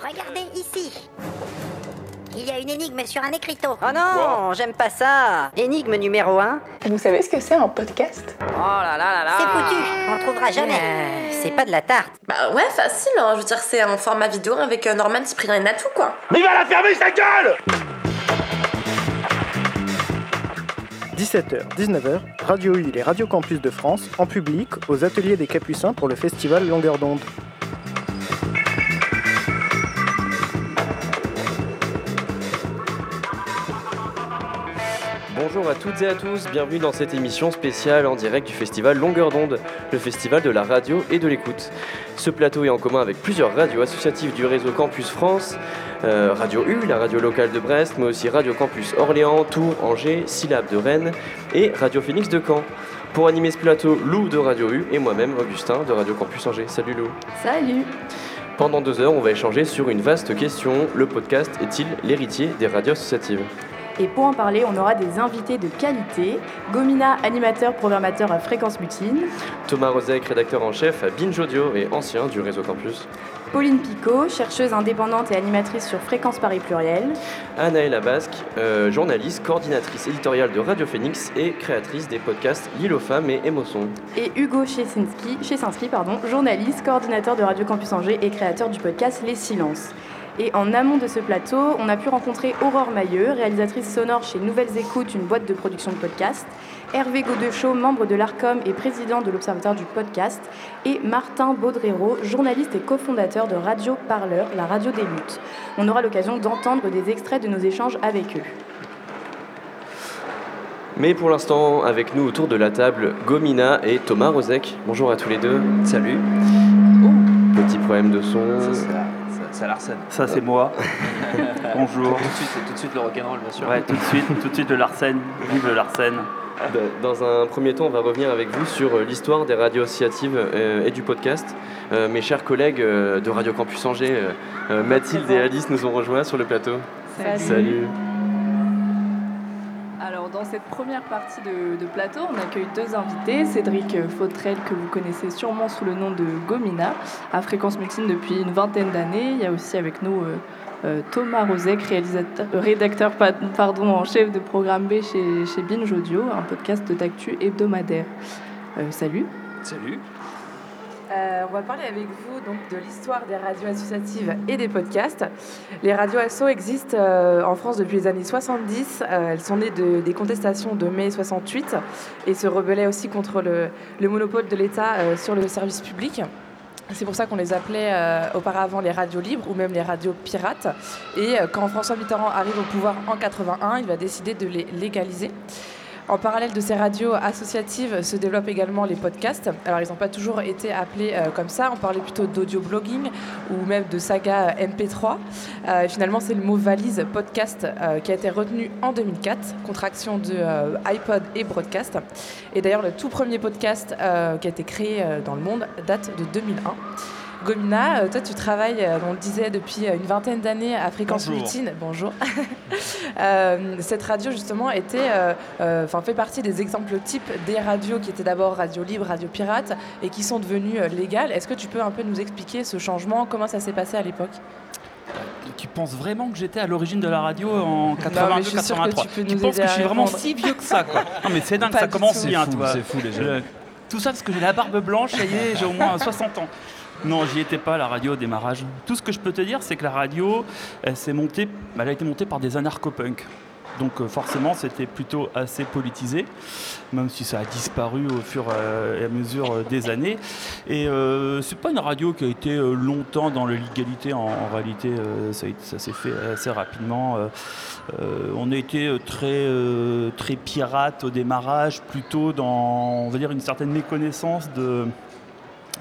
Regardez ici. Il y a une énigme sur un écriteau. Oh non, j'aime pas ça. Énigme numéro 1. Vous savez ce que c'est un podcast? Oh là là là là. C'est foutu, on le trouvera jamais. Euh, c'est pas de la tarte. Bah ouais, facile, hein. je veux dire, c'est un format vidéo avec euh, Norman, Cyprien et Natou, quoi. Mais il va la fermer sa gueule 17h, 19h, Radio U et les Radio Campus de France en public aux ateliers des Capucins pour le festival Longueur d'onde. À toutes et à tous, bienvenue dans cette émission spéciale en direct du festival Longueur d'onde, le festival de la radio et de l'écoute. Ce plateau est en commun avec plusieurs radios associatives du réseau Campus France, euh, Radio U, la radio locale de Brest, mais aussi Radio Campus Orléans, Tours, Angers, Syllab de Rennes et Radio Phoenix de Caen. Pour animer ce plateau, Lou de Radio U et moi-même, Augustin de Radio Campus Angers. Salut Lou. Salut Pendant deux heures, on va échanger sur une vaste question. Le podcast est-il l'héritier des radios associatives? Et pour en parler, on aura des invités de qualité. Gomina, animateur, programmateur à Fréquence Mutine. Thomas Rozek, rédacteur en chef à Binge Audio et ancien du réseau Campus. Pauline Picot, chercheuse indépendante et animatrice sur Fréquence Paris Pluriel. Anaëlla Basque, euh, journaliste, coordinatrice éditoriale de Radio Phoenix et créatrice des podcasts L'île aux femmes et Émotion. Et Hugo Chesinski, Chesinski, pardon, journaliste, coordinateur de Radio Campus Angers et créateur du podcast Les Silences. Et en amont de ce plateau, on a pu rencontrer Aurore Mailleux, réalisatrice sonore chez Nouvelles Écoutes, une boîte de production de podcasts, Hervé Godechaud, membre de l'ARCOM et président de l'Observatoire du podcast, et Martin Baudrero, journaliste et cofondateur de Radio Parleur, la radio des luttes. On aura l'occasion d'entendre des extraits de nos échanges avec eux. Mais pour l'instant, avec nous autour de la table, Gomina et Thomas Rozek. Bonjour à tous les deux. Salut. Petit problème de son. Ça, c'est la- ça- c'est Larsen. Ça, c'est moi. Bonjour. Tout de suite, tout de suite le rock'n'roll, bien sûr. Ouais, tout de suite, tout de suite le Larsen. Vive le Larsen. Dans un premier temps, on va revenir avec vous sur euh, l'histoire des radios associatives euh, et du podcast. Euh, mes chers collègues de Radio Campus Angers, Mathilde et Alice nous ont rejoints sur le plateau. Salut. Dans cette première partie de, plateau, on accueille deux invités. Cédric Fautrel, que vous connaissez sûrement sous le nom de Gomina, à Fréquence Mutine depuis une vingtaine d'années. Il y a aussi avec nous euh, euh, Thomas Rozek, réalisateur, euh, rédacteur pa- pardon, en chef de programme B chez, chez Binge Audio, un podcast d'actu hebdomadaire. Euh, salut. Salut. Euh, on va parler avec vous donc de l'histoire des radios associatives et des podcasts. Les radios asso existent euh, en France depuis les années 70. Euh, elles sont nées de- des contestations de mai 68 et se rebellaient aussi contre le, le monopole de l'État euh, sur le service public. C'est pour ça qu'on les appelait auparavant les radios libres ou même les radios pirates. Et quand François Mitterrand arrive au pouvoir en 81, il va décider de les légaliser. En parallèle de ces radios associatives se développent également les podcasts. Alors, ils n'ont pas toujours été appelés euh, comme ça. On parlait plutôt d'audio-blogging ou même de saga euh, MP3. Euh, finalement, c'est le mot valise podcast qui a été retenu en 2004, contraction de iPod et broadcast. Et d'ailleurs, le tout premier podcast qui a été créé dans le monde date de 2001. Gomina, euh, toi tu travailles, euh, on le disait, depuis euh, une vingtaine d'années à Fréquence Bonjour. Mutine. Bonjour. Euh, cette radio justement était, euh, euh, enfin, fait partie des exemples types des radios qui étaient d'abord radio libre, radio pirate et qui sont devenues légales. Est-ce que tu peux un peu nous expliquer ce changement, comment ça s'est passé à l'époque? Tu penses vraiment que j'étais à l'origine de la radio en Non, mais je suis sûre que 82-83 tu penses que je suis vraiment si vieux que ça quoi? Non mais c'est dingue, Pas ça commence tout. bien, fou, tu vois. c'est fou, les Tout ça parce que j'ai la barbe blanche, ça y est, j'ai au moins 60 ans. Non, j'y étais pas, la radio au démarrage. Tout ce que je peux te dire, c'est que la radio, elle, s'est montée, elle a été montée par des anarcho-punks. Donc euh, forcément, c'était plutôt assez politisé, même si ça a disparu au fur euh, et à mesure euh, des années. Et euh, c'est pas une radio qui a été longtemps dans l'illégalité. En, réalité, ça, s'est fait assez rapidement. On a été très, très pirate au démarrage, plutôt dans, une certaine méconnaissance de,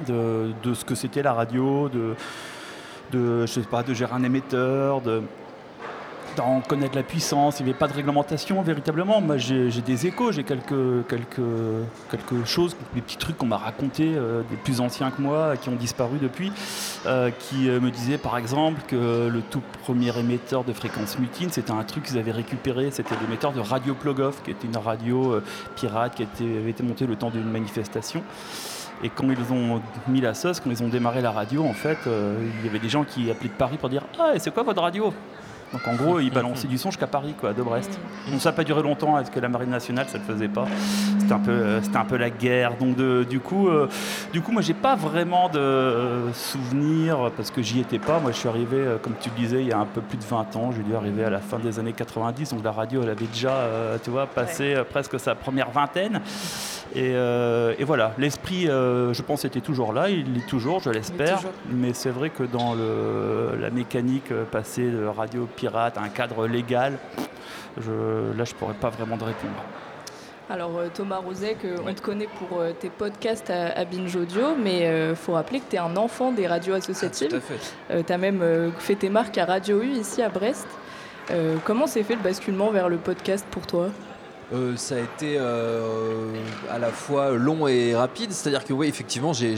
de, ce que c'était la radio, de, je sais pas, de gérer un émetteur, de d'en connaître la puissance, il n'y avait pas de réglementation véritablement. Moi j'ai des échos, j'ai quelques, quelques, quelques choses, des petits trucs qu'on m'a racontés, euh, des plus anciens que moi, qui ont disparu depuis, euh, qui euh, me disaient par exemple que le tout premier émetteur de fréquence mutine, c'était un truc qu'ils avaient récupéré, c'était l'émetteur de Radio Plogoff, qui était une radio pirate qui avait été montée le temps d'une manifestation. Et quand ils ont mis la sauce, quand ils ont démarré la radio, en fait, euh, il y avait des gens qui appelaient de Paris pour dire Ah, c'est quoi votre radio? Donc en gros, ils balançaient du son jusqu'à Paris, quoi, de Brest. Bon, ça n'a pas duré longtemps, parce que la marine nationale, ça ne le faisait pas? C'était un peu, euh, c'était un peu la guerre. Donc de- du coup, euh, du coup, moi, j'ai pas vraiment de euh, souvenirs parce que j'y étais pas. Moi, je suis arrivé, euh, comme tu le disais, il y a un peu plus de 20 ans. J'ai dû arriver à la fin des années 90, donc la radio, elle avait déjà, euh, tu vois, passé presque sa première vingtaine. Et, euh, et voilà, l'esprit, je pense, était toujours là. Il l'est toujours, je l'espère. Mais c'est vrai que dans le, la mécanique, passer de radio pirate un cadre légal, je, là, je pourrais pas vraiment te répondre. Alors euh, Thomas Rozek, euh, on te connaît pour euh, tes podcasts à, à Binge Audio, mais il faut rappeler que tu es un enfant des radios associatives. Tout à fait. tu as même euh, fait tes marques à Radio U ici à Brest. Comment s'est fait le basculement vers le podcast pour toi? Euh, ça a été euh, à la fois long et rapide, c'est-à-dire que oui, effectivement, j'ai-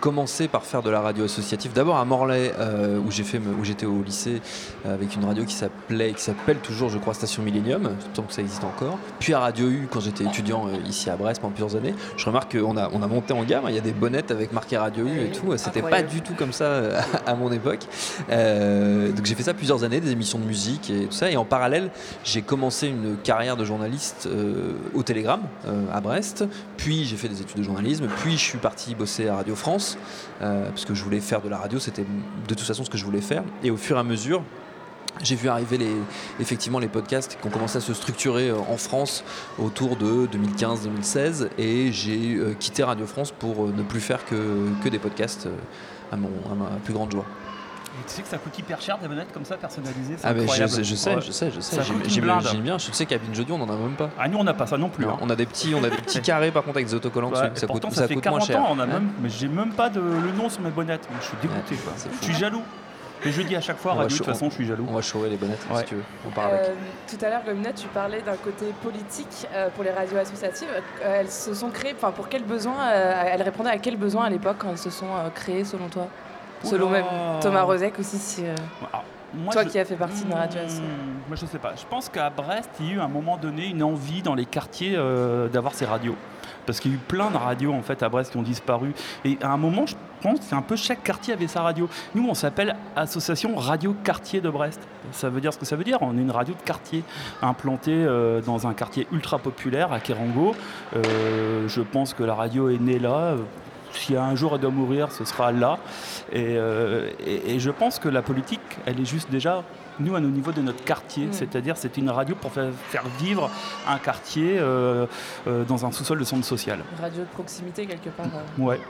commencé par faire de la radio associative. D'abord à Morlaix, euh, où j'ai fait, me- où j'étais au lycée euh, avec une radio qui s'appelait, qui s'appelle toujours, je crois, Station Millennium, tant que ça existe encore. Puis à Radio U, quand j'étais étudiant ici à Brest pendant plusieurs années, je remarque qu'on a, on a monté en gamme. Il y a des bonnettes avec marqué Radio U et tout. C'était pas du tout comme ça à mon époque. Donc j'ai fait ça plusieurs années, des émissions de musique et tout ça. Et en parallèle, j'ai commencé une carrière de journaliste euh, au Télégramme euh, à Brest. Puis j'ai fait des études de journalisme. Puis je suis parti bosser à Radio France euh, parce que je voulais faire de la radio. C'était de toute façon ce que je voulais faire. Et au fur et à mesure, j'ai vu arriver effectivement les podcasts qui ont commencé à se structurer en France autour de 2015-2016 et j'ai quitté Radio France pour ne plus faire que, des podcasts à ma plus grande joie. Tu sais que ça coûte hyper cher des bonnettes comme ça personnalisées. c'est Ah mais je, sais, je sais, je sais, je sais, Ça j'imagine bien. Je sais qu'à Binge Audio, on en a même pas. Ah nous on n'a pas ça non plus. Non, hein. on a des petits, on a des petits carrés par contre avec des autocollants dessus. Ça coûte, ça fait coûte 40 moins cher. ans, on a Ouais. même, mais j'ai même pas de, le nom sur mes bonnettes. Je suis dégoûté. quoi. Je suis jaloux. Et je dis à chaque fois, radio, de toute façon, je suis jaloux. On va chourer les bonnettes si tu veux. On part avec. Euh, tout à l'heure, Gomina, tu parlais d'un côté politique euh, pour les radios associatives. Euh, elles se sont créées, enfin, pour quels besoins euh, Elles répondaient à quels besoins à l'époque quand elles se sont euh, créées, selon toi? Selon Oula. même Thomas Rozek aussi, si, euh, Alors, moi, toi je- qui as fait partie de la radio. Hmm, Moi, je sais pas. Je pense qu'à Brest, il y a eu à un moment donné une envie dans les quartiers euh, d'avoir ces radios. Parce qu'il y a eu plein de radios en fait à Brest qui ont disparu. Et à un moment, je pense que un peu chaque quartier avait sa radio. Nous, on s'appelle Association Radio Quartier de Brest. Ça veut dire ce que ça veut dire. On est une radio de quartier implantée euh, dans un quartier ultra populaire à Kérango. Je pense que la radio est née là. Si un jour elle doit mourir, ce sera là. Et, euh, et- et je pense que la politique, elle est juste déjà, nous, à nos niveaux de notre quartier. Mm. C'est-à-dire, c'est une radio pour faire, faire vivre un quartier euh, euh, dans un sous-sol de centre social. Radio de proximité, quelque part. euh. Ouais.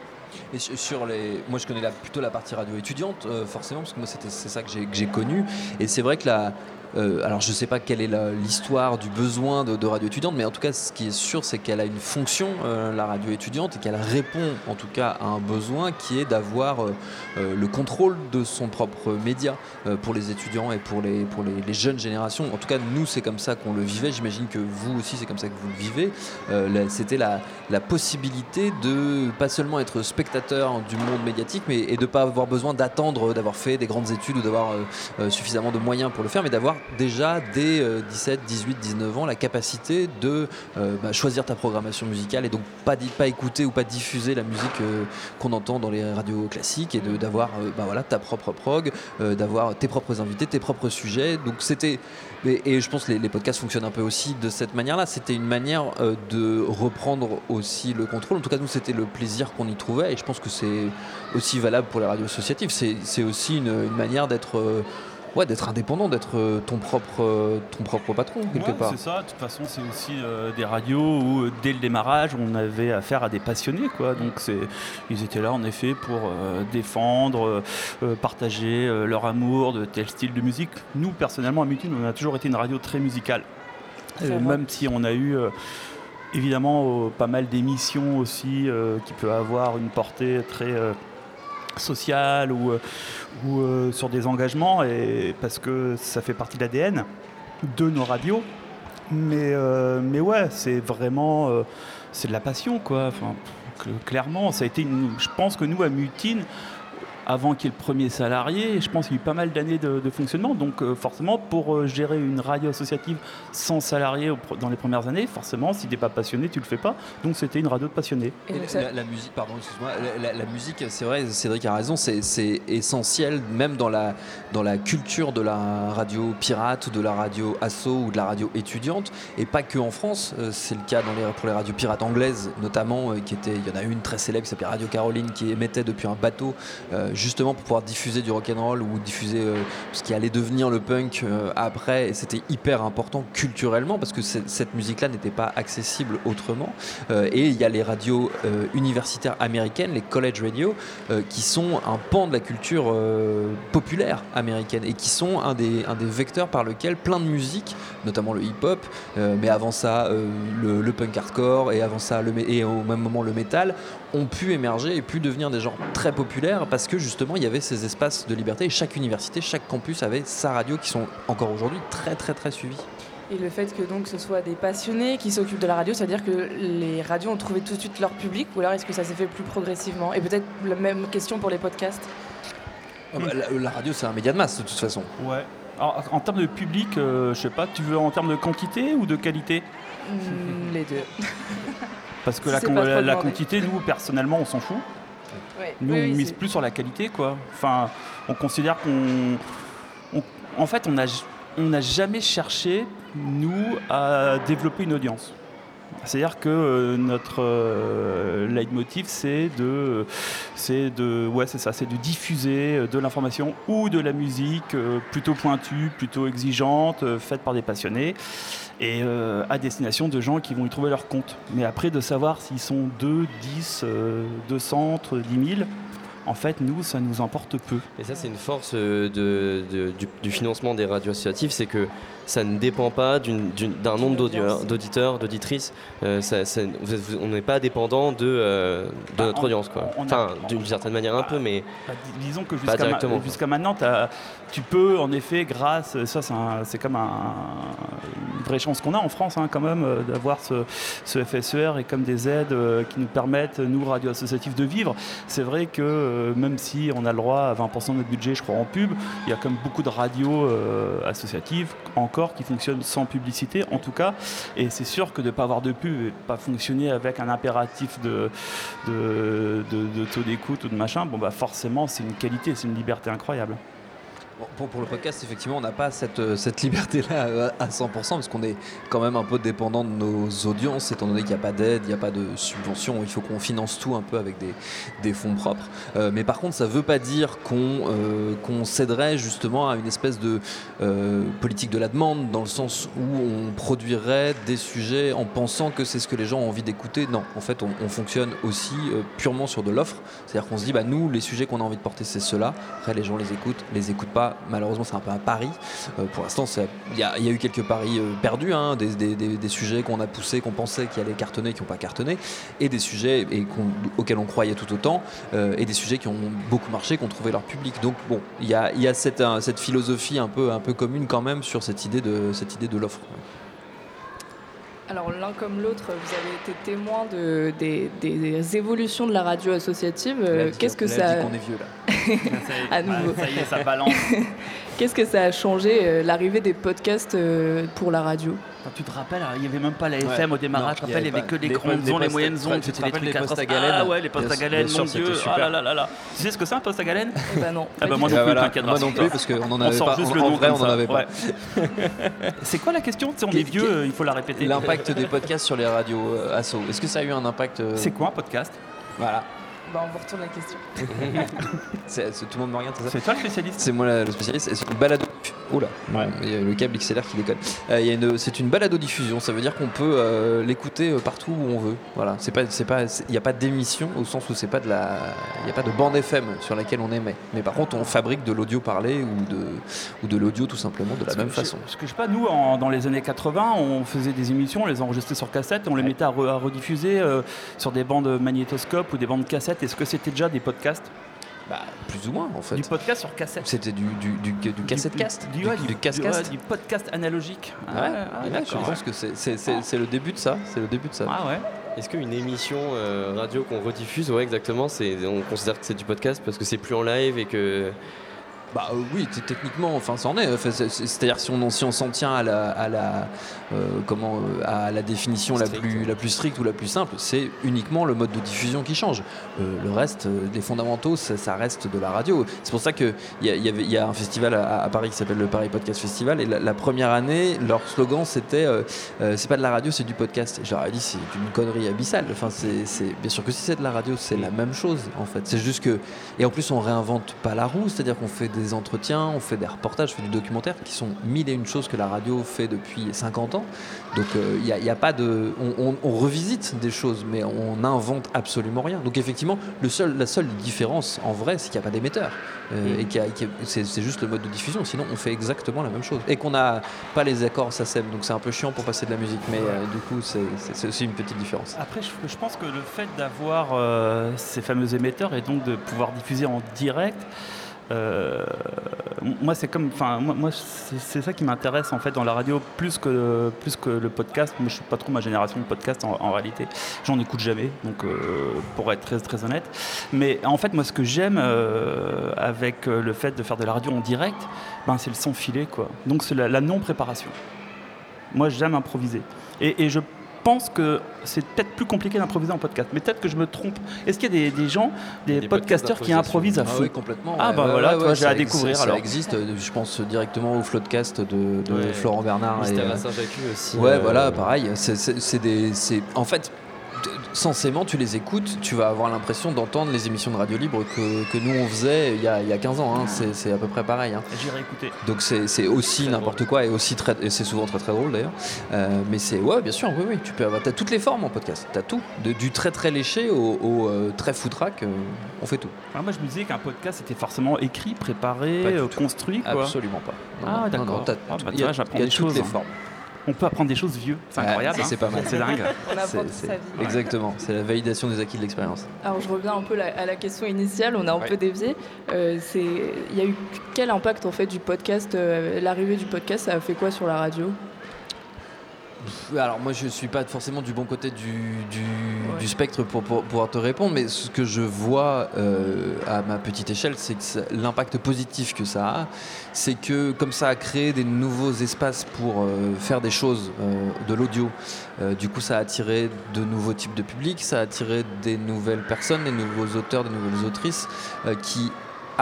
Et sur sur les, moi je connais la, plutôt la partie radio étudiante, euh, forcément, parce que moi c'était c'est ça que j'ai que j'ai connu. Et c'est vrai que la, euh, alors je sais pas quelle est l'histoire du besoin de, radio étudiante, mais en tout cas ce qui est sûr c'est qu'elle a une fonction, euh, la radio étudiante, et qu'elle répond en tout cas à un besoin qui est d'avoir euh, le contrôle de son propre média pour les étudiants et pour les, pour les, jeunes générations. En tout cas nous c'est comme ça qu'on le vivait, j'imagine que vous aussi c'est comme ça que vous le vivez. C'était la, la possibilité de pas seulement être spectateur du monde médiatique, mais de pas avoir besoin d'attendre d'avoir fait des grandes études ou d'avoir suffisamment de moyens pour le faire, mais d'avoir déjà dès euh, 17, 18, 19 ans la capacité de euh, bah, choisir ta programmation musicale et donc pas, écouter ou pas diffuser la musique euh, qu'on entend dans les radios classiques et d'avoir euh, bah, ta propre prog, d'avoir tes propres invités, tes propres sujets. Donc c'était et, je pense que les, podcasts fonctionnent un peu aussi de cette manière-là. C'était une manière de reprendre aussi le contrôle. En tout cas, nous, c'était le plaisir qu'on y trouvait. Et je pense que c'est aussi valable pour les radios associatives. C'est aussi une, manière d'être ouais, d'être indépendant, d'être euh, ton, propre, euh, ton propre patron, quelque Ouais, part. C'est ça, de toute façon, c'est aussi euh, des radios où, dès le démarrage, on avait affaire à des passionnés. Quoi. Donc, c'est, ils étaient là, en effet, pour euh, défendre, euh, partager euh, leur amour de tel style de musique. Nous, personnellement, à Mutine, on a toujours été une radio très musicale. Euh, même si on a eu. euh, Évidemment, euh, pas mal d'émissions aussi euh, qui peuvent avoir une portée très euh, sociale ou, euh, euh, sur des engagements, et parce que ça fait partie de l'ADN de nos radios. Mais, euh, mais ouais, c'est vraiment c'est de la passion, quoi. Clairement, ça a été une- je pense que nous, à Mutine, avant qu'il y ait le premier salarié. Et je pense qu'il y a eu pas mal d'années de, de fonctionnement. Donc euh, forcément, pour euh, gérer une radio associative sans salarié dans les premières années, forcément, si tu n'es pas passionné, tu le fais pas. Donc c'était une radio de passionnés. Et Et donc la, musique, pardon, excuse-moi, la, la- la musique, c'est vrai, Cédric a raison, c'est essentiel, même dans la, dans la culture de la radio pirate, de la radio asso ou de la radio étudiante, et pas que en France. Euh, C'est le cas dans les, pour les radios pirates anglaises, notamment, qui était, il y en a une très célèbre qui s'appelait Radio Caroline, qui émettait depuis un bateau, euh, justement pour pouvoir diffuser du rock'n'roll ou diffuser euh, ce qui allait devenir le punk euh, après, et c'était hyper important culturellement parce que cette musique-là n'était pas accessible autrement. Euh, et il y a les radios universitaires américaines, les college radio, qui sont un pan de la culture populaire américaine et qui sont un des, vecteurs par lequel plein de musiques, notamment le hip-hop, mais avant ça le, punk hardcore et avant ça le, et au même moment le métal, ont pu émerger et pu devenir des genres très populaires parce que justement il y avait ces espaces de liberté et chaque université, chaque campus avait sa radio qui sont encore aujourd'hui très très très suivies. Et le fait que donc ce soit des passionnés qui s'occupent de la radio, c'est-à-dire que les radios ont trouvé tout de suite leur public ou alors est-ce que ça s'est fait plus progressivement? Et peut-être la même question pour les podcasts. Ah bah, la, la radio c'est un média de masse de toute façon. Ouais. Alors, en termes de public, euh, je sais pas, tu veux en termes de quantité ou de qualité? Hmm, les deux. Parce que Si la, con- quantité, nous, personnellement, on s'en fout. Nous, Oui, oui, on mise plus sur la qualité, quoi. Enfin, on considère qu'on. on- en fait, on n'a on n'a jamais cherché, nous, à développer une audience. C'est-à-dire que euh, notre euh, leitmotiv, c'est de, diffuser euh, de l'information ou de la musique plutôt pointue, plutôt exigeante, faite par des passionnés et à destination de gens qui vont y trouver leur compte. Mais après, de savoir s'ils sont 2, 10, euh, 200, 10 000, en fait, nous, ça nous importe peu. Et ça, c'est une force du, du financement des radios associatives, c'est que ça ne dépend pas d'un nombre d'auditeurs, d'auditrices. Euh, ça- ça- on n'est pas dépendant de, euh, de Bah, notre on- audience, quoi. a- Enfin, d'une certaine manière un peu, mais Bah, dis- disons que jusqu'à ma- jusqu'à maintenant, tu peux en effet, grâce, ça c'est comme un- une vraie chance qu'on a en France hein, quand même, euh, d'avoir ce, ce FSER et comme des aides qui nous permettent, nous, radio associatifs, de vivre. C'est vrai que même si on a le droit à 20% de notre budget, je crois, en pub, il y a comme beaucoup de radios associatives encore qui fonctionnent sans publicité, en tout cas. Et c'est sûr que de ne pas avoir de pub et de pas fonctionner avec un impératif de taux d'écoute ou de machin, bon bah forcément c'est une qualité, c'est une liberté incroyable. Pour, le podcast, effectivement, on n'a pas cette, euh, liberté-là euh, à 100% parce qu'on est quand même un peu dépendant de nos audiences, étant donné qu'il n'y a pas d'aide, il n'y a pas de subvention, il faut qu'on finance tout un peu avec des, fonds propres. Euh, mais par contre, ça ne veut pas dire qu'on céderait justement à une espèce de politique de la demande, dans le sens où on produirait des sujets en pensant que c'est ce que les gens ont envie d'écouter. Non, en fait, on, on fonctionne aussi purement sur de l'offre. C'est-à-dire qu'on se dit, bah, nous, les sujets qu'on a envie de porter, c'est ceux-là. Après, les gens les écoutent, les écoutent pas. Malheureusement, c'est un peu un pari. Euh, pour l'instant, il y, a eu quelques paris euh, perdus, hein, des, sujets qu'on a poussés, qu'on pensait qui allaient cartonner, qui n'ont pas cartonné, et des sujets auxquels on croyait tout autant, euh, et des sujets qui ont beaucoup marché, qui ont trouvé leur public. Donc, bon, il y a, cette, philosophie un peu, un peu commune quand même sur cette idée de l'offre. Alors l'un comme l'autre, vous avez été témoin de, des, des évolutions de la radio associative. Euh, Qu'est-ce que ça, dit qu'on est vieux là. À nouveau. ça y est, ça balance. qu'est-ce que ça a changé euh, l'arrivée des podcasts euh, pour la radio? Tu te rappelles, il n'y avait même pas la FM au démarrage, je te rappelle, il n'y avait avait que les les grandes ondes, les moyennes ondes, c'était des trucs les à postes à 300. galène Ah ouais, les postes à galène, mon dieu. Ah là là là là. Tu sais ce que c'est un poste à galène? Eh ben non. Ah bah moi Ah, non plus, voilà. t'inquiète. Moi non plus, parce qu'on en On avait sort pas. juste En, le en nom vrai, on en avait pas. C'est quoi la question? On est vieux, euh, il faut la répéter. L'impact des podcasts sur les radios asso. Est-ce que ça a eu un impact C'est quoi un podcast? Voilà. Bah, on vous retourne la question. C'est- c'est- tout le monde me regarde, c'est ça C'est toi le spécialiste C'est moi la- le spécialiste. et C'est une balado. Oula, il y a le câble XLR qui déconne. Euh, il y a une- c'est une balado diffusion. Ça veut dire qu'on peut euh, l'écouter euh, partout où on veut. Voilà. C'est pas, c'est pas, c'est- il n'y a pas d'émission au sens où c'est pas de la, il y a pas de bande FM sur laquelle on émet. Mais par contre, on fabrique de l'audio parlé ou de, ou de l'audio tout simplement de la Parce même façon. je- Parce que je sais pas, nous, en- dans les années 80, on faisait des émissions, on les enregistrait sur cassette, et on les mettait à, re- à rediffuser euh, sur des bandes magnétoscopes ou des bandes cassettes. Est-ce que c'était déjà des podcasts? Bah, plus ou moins en fait. Du podcast sur cassette C'était du, du, du, du cassette cast, du, du, ouais, du du- cast-cast. ouais, du podcast analogique. Ah Ouais, ah ouais, je pense que c'est- le début de ça. C'est le début de ça. Ah ouais. Est-ce qu'une émission euh, radio qu'on rediffuse, ouais, exactement, c'est, on considère que c'est du podcast parce que c'est plus en live et que. Bah euh, oui, techniquement, enfin, c'en est. C'est-à-dire si on, si on s'en tient à la, à la, comment, euh, à la définition la plus, la plus stricte ou la plus simple, c'est uniquement le mode de diffusion qui change. Euh, le reste, euh, les fondamentaux, ça, ça reste de la radio. C'est pour ça qu'il y, y, avait- il y a un festival à, à Paris qui s'appelle le Paris Podcast Festival. Et la, la première année, leur slogan c'était euh, euh, c'est pas de la radio, c'est du podcast. Et je leur ai dit c'est une connerie abyssale. Enfin, c'est- bien sûr que si c'est de la radio, c'est la même chose en fait. C'est juste que et en plus, on réinvente pas la roue, c'est-à-dire qu'on fait des entretiens, on fait des reportages, on fait du documentaire qui sont mille et une choses que la radio fait depuis 50 ans. Donc il n'y a, y a pas de. On, on- on revisite des choses, mais on n'invente absolument rien. Donc effectivement, le seul, la seule différence en vrai, c'est qu'il n'y a pas d'émetteur. Euh, Et qu'il c'est juste le mode de diffusion. Sinon, on fait exactement la même chose. Et qu'on n'a pas les accords SACEM, donc c'est un peu chiant pour passer de la musique, mais euh, du coup, c'est aussi une petite différence. Après, je, je pense que le fait d'avoir euh, ces fameux émetteurs et donc de pouvoir diffuser en direct, euh, moi c'est comme, enfin moi, c'est ça qui m'intéresse en fait dans la radio plus que plus que le podcast. Moi je suis pas trop ma génération de podcast en, réalité. J'en écoute jamais, donc euh, pour être très très honnête. Mais en fait moi ce que j'aime euh, avec le fait de faire de la radio en direct, ben c'est le sans filet quoi. Donc c'est la, non préparation. Moi, j'aime improviser. Et je pense que c'est peut-être plus compliqué d'improviser en podcast. Mais peut-être que je me trompe. Est-ce qu'il y a des, des gens, des, Des podcasteurs qui improvisent à Ah feu oui, complètement. Ah ouais, bah ouais, voilà, ouais, toi, j'ai à découvrir ça, alors. Ça existe, euh, je pense directement au Floodcast de. Florent Bernard. et, Mystère euh, aussi. Ouais, euh, voilà, pareil. C'est- des. c'est- En fait, t- censément, tu les écoutes, tu vas avoir l'impression d'entendre les émissions de radio libre que, que nous on faisait il y a, il y a 15 ans. hein. C'est à peu près pareil. hein. J'irai écouter. Donc c'est aussi n'importe quoi et aussi très c'est souvent très très drôle d'ailleurs. Euh, mais c'est ouais bien sûr oui oui tu peux avoir t'as toutes les formes en podcast t'as tout De- du très très léché au, au, euh, très foutraque euh, on fait tout Alors moi, je me disais qu'un podcast c'était forcément écrit, préparé, construit. Quoi. Absolument pas. Ah, d'accord. t'as- Ah, bah, il y a- il y toutes choses, les hein. formes. On peut apprendre des choses vieux. C'est incroyable. ça, hein. c'est pas mal. C'est dingue. On apprend C'est- toute c'est- sa vie. Exactement, c'est la validation des acquis de l'expérience. Alors je reviens un peu la- à la question initiale, on a un Ouais. peu dévié. Euh, c'est, il y a eu quel impact en fait du podcast, euh, l'arrivée du podcast, ça a fait quoi sur la radio? Alors moi je suis pas forcément du bon côté du, du, Ouais. du spectre pour, pour pouvoir te répondre, mais ce que je vois euh, à ma petite échelle, c'est que l'impact positif que ça a, c'est que comme ça a créé des nouveaux espaces pour euh, faire des choses, euh, de l'audio, du coup ça a attiré de nouveaux types de publics, ça a attiré des nouvelles personnes, des nouveaux auteurs, des nouvelles autrices qui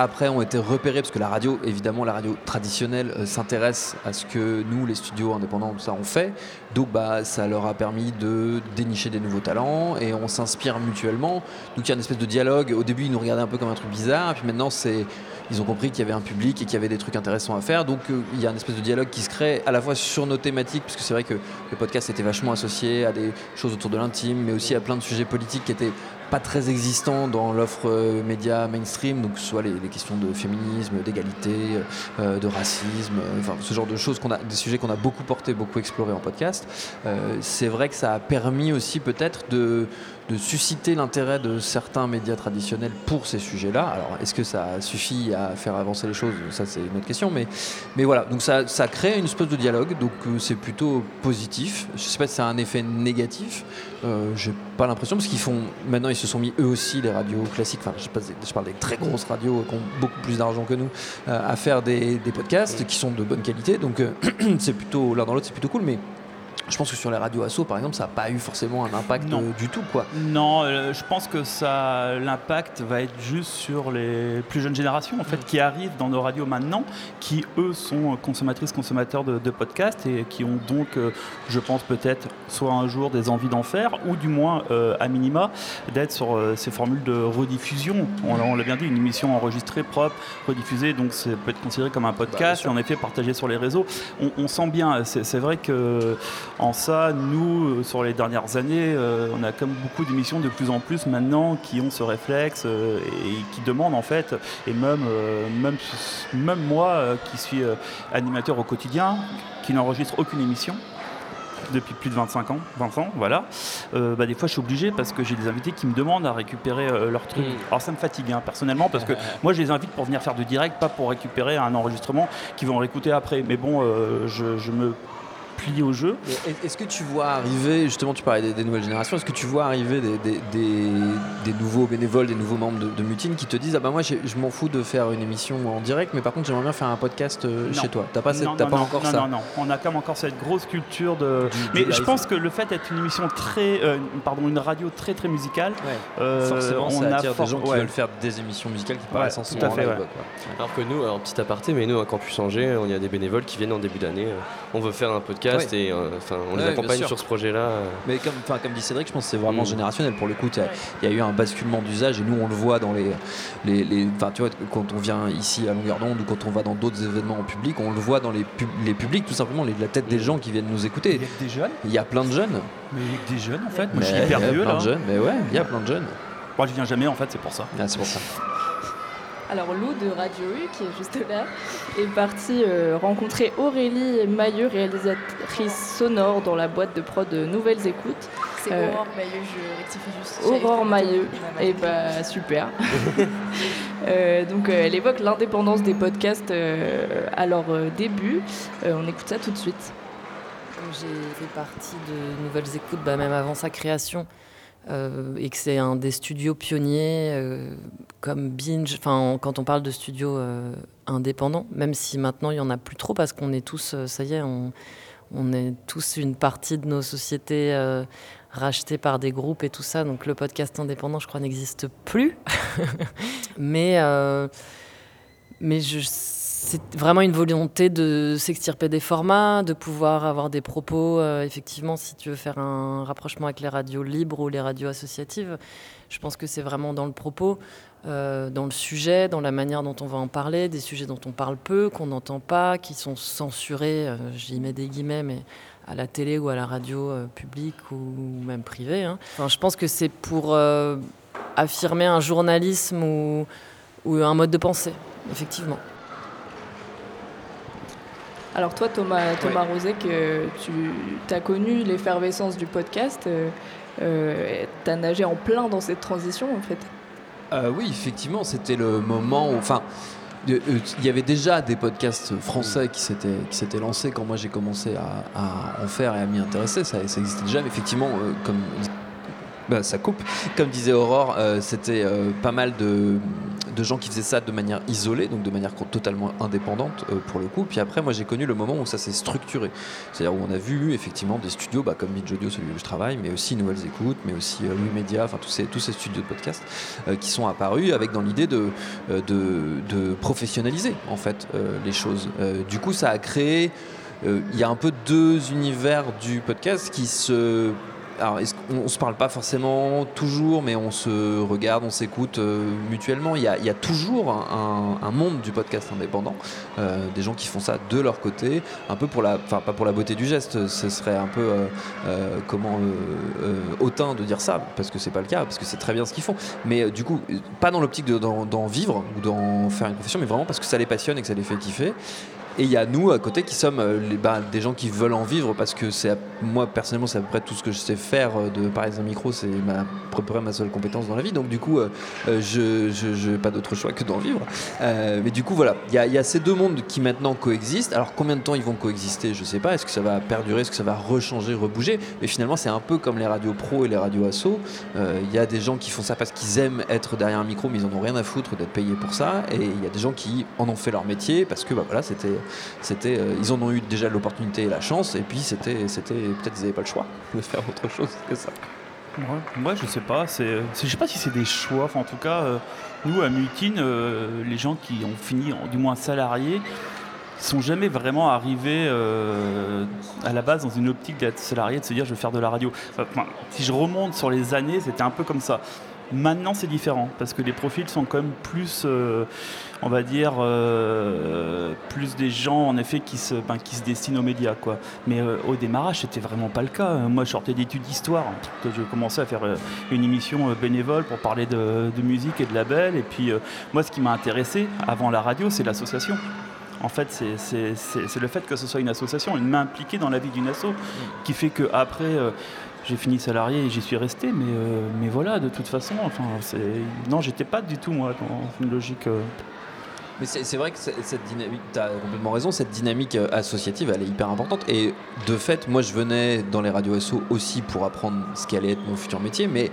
après ont été repérés parce que la radio, évidemment, la radio traditionnelle euh, s'intéresse à ce que nous, les studios indépendants, on fait. Donc bah, ça leur a permis de dénicher des nouveaux talents et on s'inspire mutuellement. Donc il y a une espèce de dialogue. Au début, ils nous regardaient un peu comme un truc bizarre, puis maintenant c'est ils ont compris qu'il y avait un public et qu'il y avait des trucs intéressants à faire. Donc euh, il y a une espèce de dialogue qui se crée à la fois sur nos thématiques, puisque c'est vrai que le podcast était vachement associé à des choses autour de l'intime, mais aussi à plein de sujets politiques qui étaient pas très existants dans l'offre euh, média mainstream, donc soit les, les questions de féminisme, d'égalité, euh, de racisme, euh, enfin ce genre de choses, qu'on a, des sujets qu'on a beaucoup portés, beaucoup explorés en podcast. Euh, c'est vrai que ça a permis aussi peut-être de, de susciter l'intérêt de certains médias traditionnels pour ces sujets-là. Alors est-ce que ça suffit à faire avancer les choses? Ça c'est une autre question, mais, mais voilà, donc ça, ça crée une espèce de dialogue, donc euh, c'est plutôt positif. Je sais pas si c'est un effet négatif, euh, j'ai pas l'impression parce qu'ils font maintenant ils se sont mis eux aussi les radios classiques. Enfin je parle des très grosses radios qui ont beaucoup plus d'argent que nous euh, à faire des, des podcasts qui sont de bonne qualité. Donc euh, c'est plutôt l'un dans l'autre c'est plutôt cool. Mais je pense que sur les radios asso par exemple ça n'a pas eu forcément un impact Non. euh, du tout quoi Non, euh, je pense que ça, l'impact va être juste sur les plus jeunes générations en fait, qui arrivent dans nos radios maintenant, qui eux sont consommatrices, consommateurs de, de podcasts et qui ont donc, euh, je pense peut-être, soit un jour des envies d'en faire, ou du moins euh, à minima d'être sur ces formules de rediffusion. On, on l'a bien dit, une émission enregistrée, propre, rediffusée, donc ça peut être considéré comme un podcast et en effet partagé sur les réseaux. On, on sent bien, c'est vrai que en ça, nous, euh, sur les dernières années, euh, on a comme beaucoup d'émissions de plus en plus maintenant qui ont ce réflexe euh, et qui demandent en fait, et même, même, même moi qui suis animateur au quotidien, qui n'enregistre aucune émission depuis plus de 25 ans, 20 ans, voilà. Euh, bah, des fois, je suis obligé parce que j'ai des invités qui me demandent à récupérer euh, leur truc. Mm. Alors, ça me fatigue hein, personnellement parce que moi, je les invite pour venir faire du direct, pas pour récupérer un enregistrement qu'ils vont réécouter après. Mais bon, euh, je, je me plier au jeu. Est-ce que tu vois arriver, justement, tu parlais des, des nouvelles générations, est-ce que tu vois arriver des, des- des- des nouveaux bénévoles, des nouveaux membres de, de Mutine qui te disent Ah bah moi je m'en fous de faire une émission en direct, mais par contre j'aimerais bien faire un podcast euh, Non. chez toi T'as pas, cette- Non, t'as non, pas non, encore non, ça Non, non, on a quand même encore cette grosse culture de. Du- Mais du je pense que le fait d'être une émission très, euh, pardon, une radio très très musicale, euh, Forcément, on ça a attire des gens qui ouais. veulent faire des émissions musicales qui Ouais, paraissent tout sensibles à en fait, live, ouais. quoi. Alors que nous, alors petit aparté, mais nous à Campus Angers, on y a des bénévoles qui viennent en début d'année. euh, On veut faire un podcast Ouais. et euh, enfin on Ouais, les accompagne sur ce projet-là. Mais comme, dit Cédric, je pense que c'est vraiment Mm. générationnel pour le coup. Il y a eu un basculement d'usage et nous on le voit dans les, les, tu vois, quand on vient ici à longueur d'onde ou quand on va dans d'autres événements en public, on le voit dans les, pub- les publics tout simplement, les- la tête des gens qui viennent nous écouter. Il y a que des jeunes, Il y a plein de jeunes. mais il y a que des jeunes en fait. Moi je suis hyper il y a vieux plein là. de jeunes, mais ouais, il y a plein de jeunes. Moi je viens jamais en fait, c'est pour ça. Ah, c'est pour ça. Alors Lou de Radio U, qui est juste là, est partie euh, rencontrer Aurélie Mailleux, réalisatrice sonore dans la boîte de prod Nouvelles Écoutes. C'est Euh, Aurore Mailleux, je rectifie juste. Aurore Mailleux, ma et tête. bah super. Euh, donc euh, elle évoque l'indépendance des podcasts euh, à leur euh, début. Euh, on écoute ça tout de suite. J'ai fait partie de Nouvelles Écoutes, bah, même avant sa création, euh, et que c'est un des studios pionniers euh, comme Binge. Enfin, quand on parle de studios euh, indépendants, même si maintenant il y en a plus trop parce qu'on est tous, ça y est, on, on est tous une partie de nos sociétés rachetées par des groupes et tout ça. Donc le podcast indépendant, je crois, n'existe plus. mais mais je, c'est vraiment une volonté de s'extirper des formats, de pouvoir avoir des propos. euh, effectivement, si tu veux faire un rapprochement avec les radios libres ou les radios associatives, je pense que c'est vraiment dans le propos, euh, dans le sujet, dans la manière dont on va en parler, des sujets dont on parle peu, qu'on n'entend pas, qui sont censurés, euh, j'y mets des guillemets, mais à la télé ou à la radio publique ou même privée. hein. Enfin, je pense que c'est pour affirmer un journalisme ou, ou un mode de pensée, effectivement. Alors toi Thomas, Thomas Roset, que tu as connu l'effervescence du podcast, euh, euh, tu as nagé en plein dans cette transition en fait. Euh, oui, effectivement, c'était le moment où. Enfin, euh, il y avait déjà des podcasts français qui s'étaient qui s'étaient lancés quand moi j'ai commencé à, à en faire et à m'y intéresser. Ça, ça existait déjà, mais effectivement, euh, comme. bah, ça coupe. Comme disait Aurore, c'était pas mal de, de gens qui faisaient ça de manière isolée, donc de manière totalement indépendante euh, pour le coup. Puis après, moi j'ai connu le moment où ça s'est structuré. C'est-à-dire où on a vu effectivement des studios bah, comme Midge Audio, celui où je travaille, mais aussi Nouvelles Écoutes, mais aussi euh, enfin tous ces, tous ces studios de podcast euh, qui sont apparus avec dans l'idée de, euh, de, professionnaliser en fait les choses. Du coup, ça a créé. Il y a un peu deux univers du podcast qui se on se parle pas forcément toujours, mais on se regarde, on s'écoute euh, mutuellement. Il y, a, toujours un, monde du podcast indépendant, euh, des gens qui font ça de leur côté, un peu pour la, enfin pas pour la beauté du geste, ce serait un peu euh, comment hautain de dire ça, parce que c'est pas le cas, parce que c'est très bien ce qu'ils font. Mais du coup, pas dans l'optique de- d'en d'en vivre ou d'en faire une profession, mais vraiment parce que ça les passionne et que ça les fait kiffer. Et il y a nous à côté qui sommes euh, bah, des gens qui veulent en vivre parce que c'est moi personnellement c'est à peu près tout ce que je sais faire euh, de parler dans un micro c'est ma, près ma seule compétence dans la vie. Donc du coup euh, je n'ai pas d'autre choix que d'en vivre. Mais du coup voilà. Il y y a ces deux mondes qui maintenant coexistent. Alors combien de temps ils vont coexister je sais pas. Est-ce que ça va perdurer? Est-ce que ça va rechanger rebouger? Mais finalement c'est un peu comme les radios pro et les radios asso. Il y a des gens qui font ça parce qu'ils aiment être derrière un micro mais ils en ont rien à foutre d'être payés pour ça. Et il y a des gens qui en ont fait leur métier parce que bah voilà c'était c'était euh, ils en ont eu déjà l'opportunité et la chance et puis c'était peut-être ils n'avaient pas le choix de faire autre chose que ça Ouais, moi je sais pas, c'est, je sais pas si c'est des choix. En tout cas, euh, nous à Mutine, euh, les gens qui ont fini, du moins salariés, sont jamais vraiment arrivés à la base dans une optique d'être salarié, de se dire je vais faire de la radio. Si je remonte sur les années, c'était un peu comme ça. Maintenant, c'est différent parce que les profils sont quand même plus, euh, on va dire, euh, plus des gens en effet qui se, ben, qui se destinent aux médias, quoi. Mais euh, au démarrage, c'était vraiment pas le cas. Moi, je sortais d'études d'histoire. Je commençais à faire une émission bénévole pour parler de, de musique et de label. Et puis, moi, ce qui m'a intéressé avant la radio, c'est l'association. En fait, c'est- le fait que ce soit une association, une main impliquée dans la vie d'une asso, qui fait que après, j'ai fini salarié et j'y suis resté. Mais, euh, mais voilà, de toute façon, enfin, non, j'étais pas du tout moi dans une logique. euh, Mais c'est vrai que cette dynamique, tu as complètement raison, cette dynamique euh, associative, elle est hyper importante. Et de fait, moi, je venais dans les radios SO aussi pour apprendre ce qui allait être mon futur métier, mais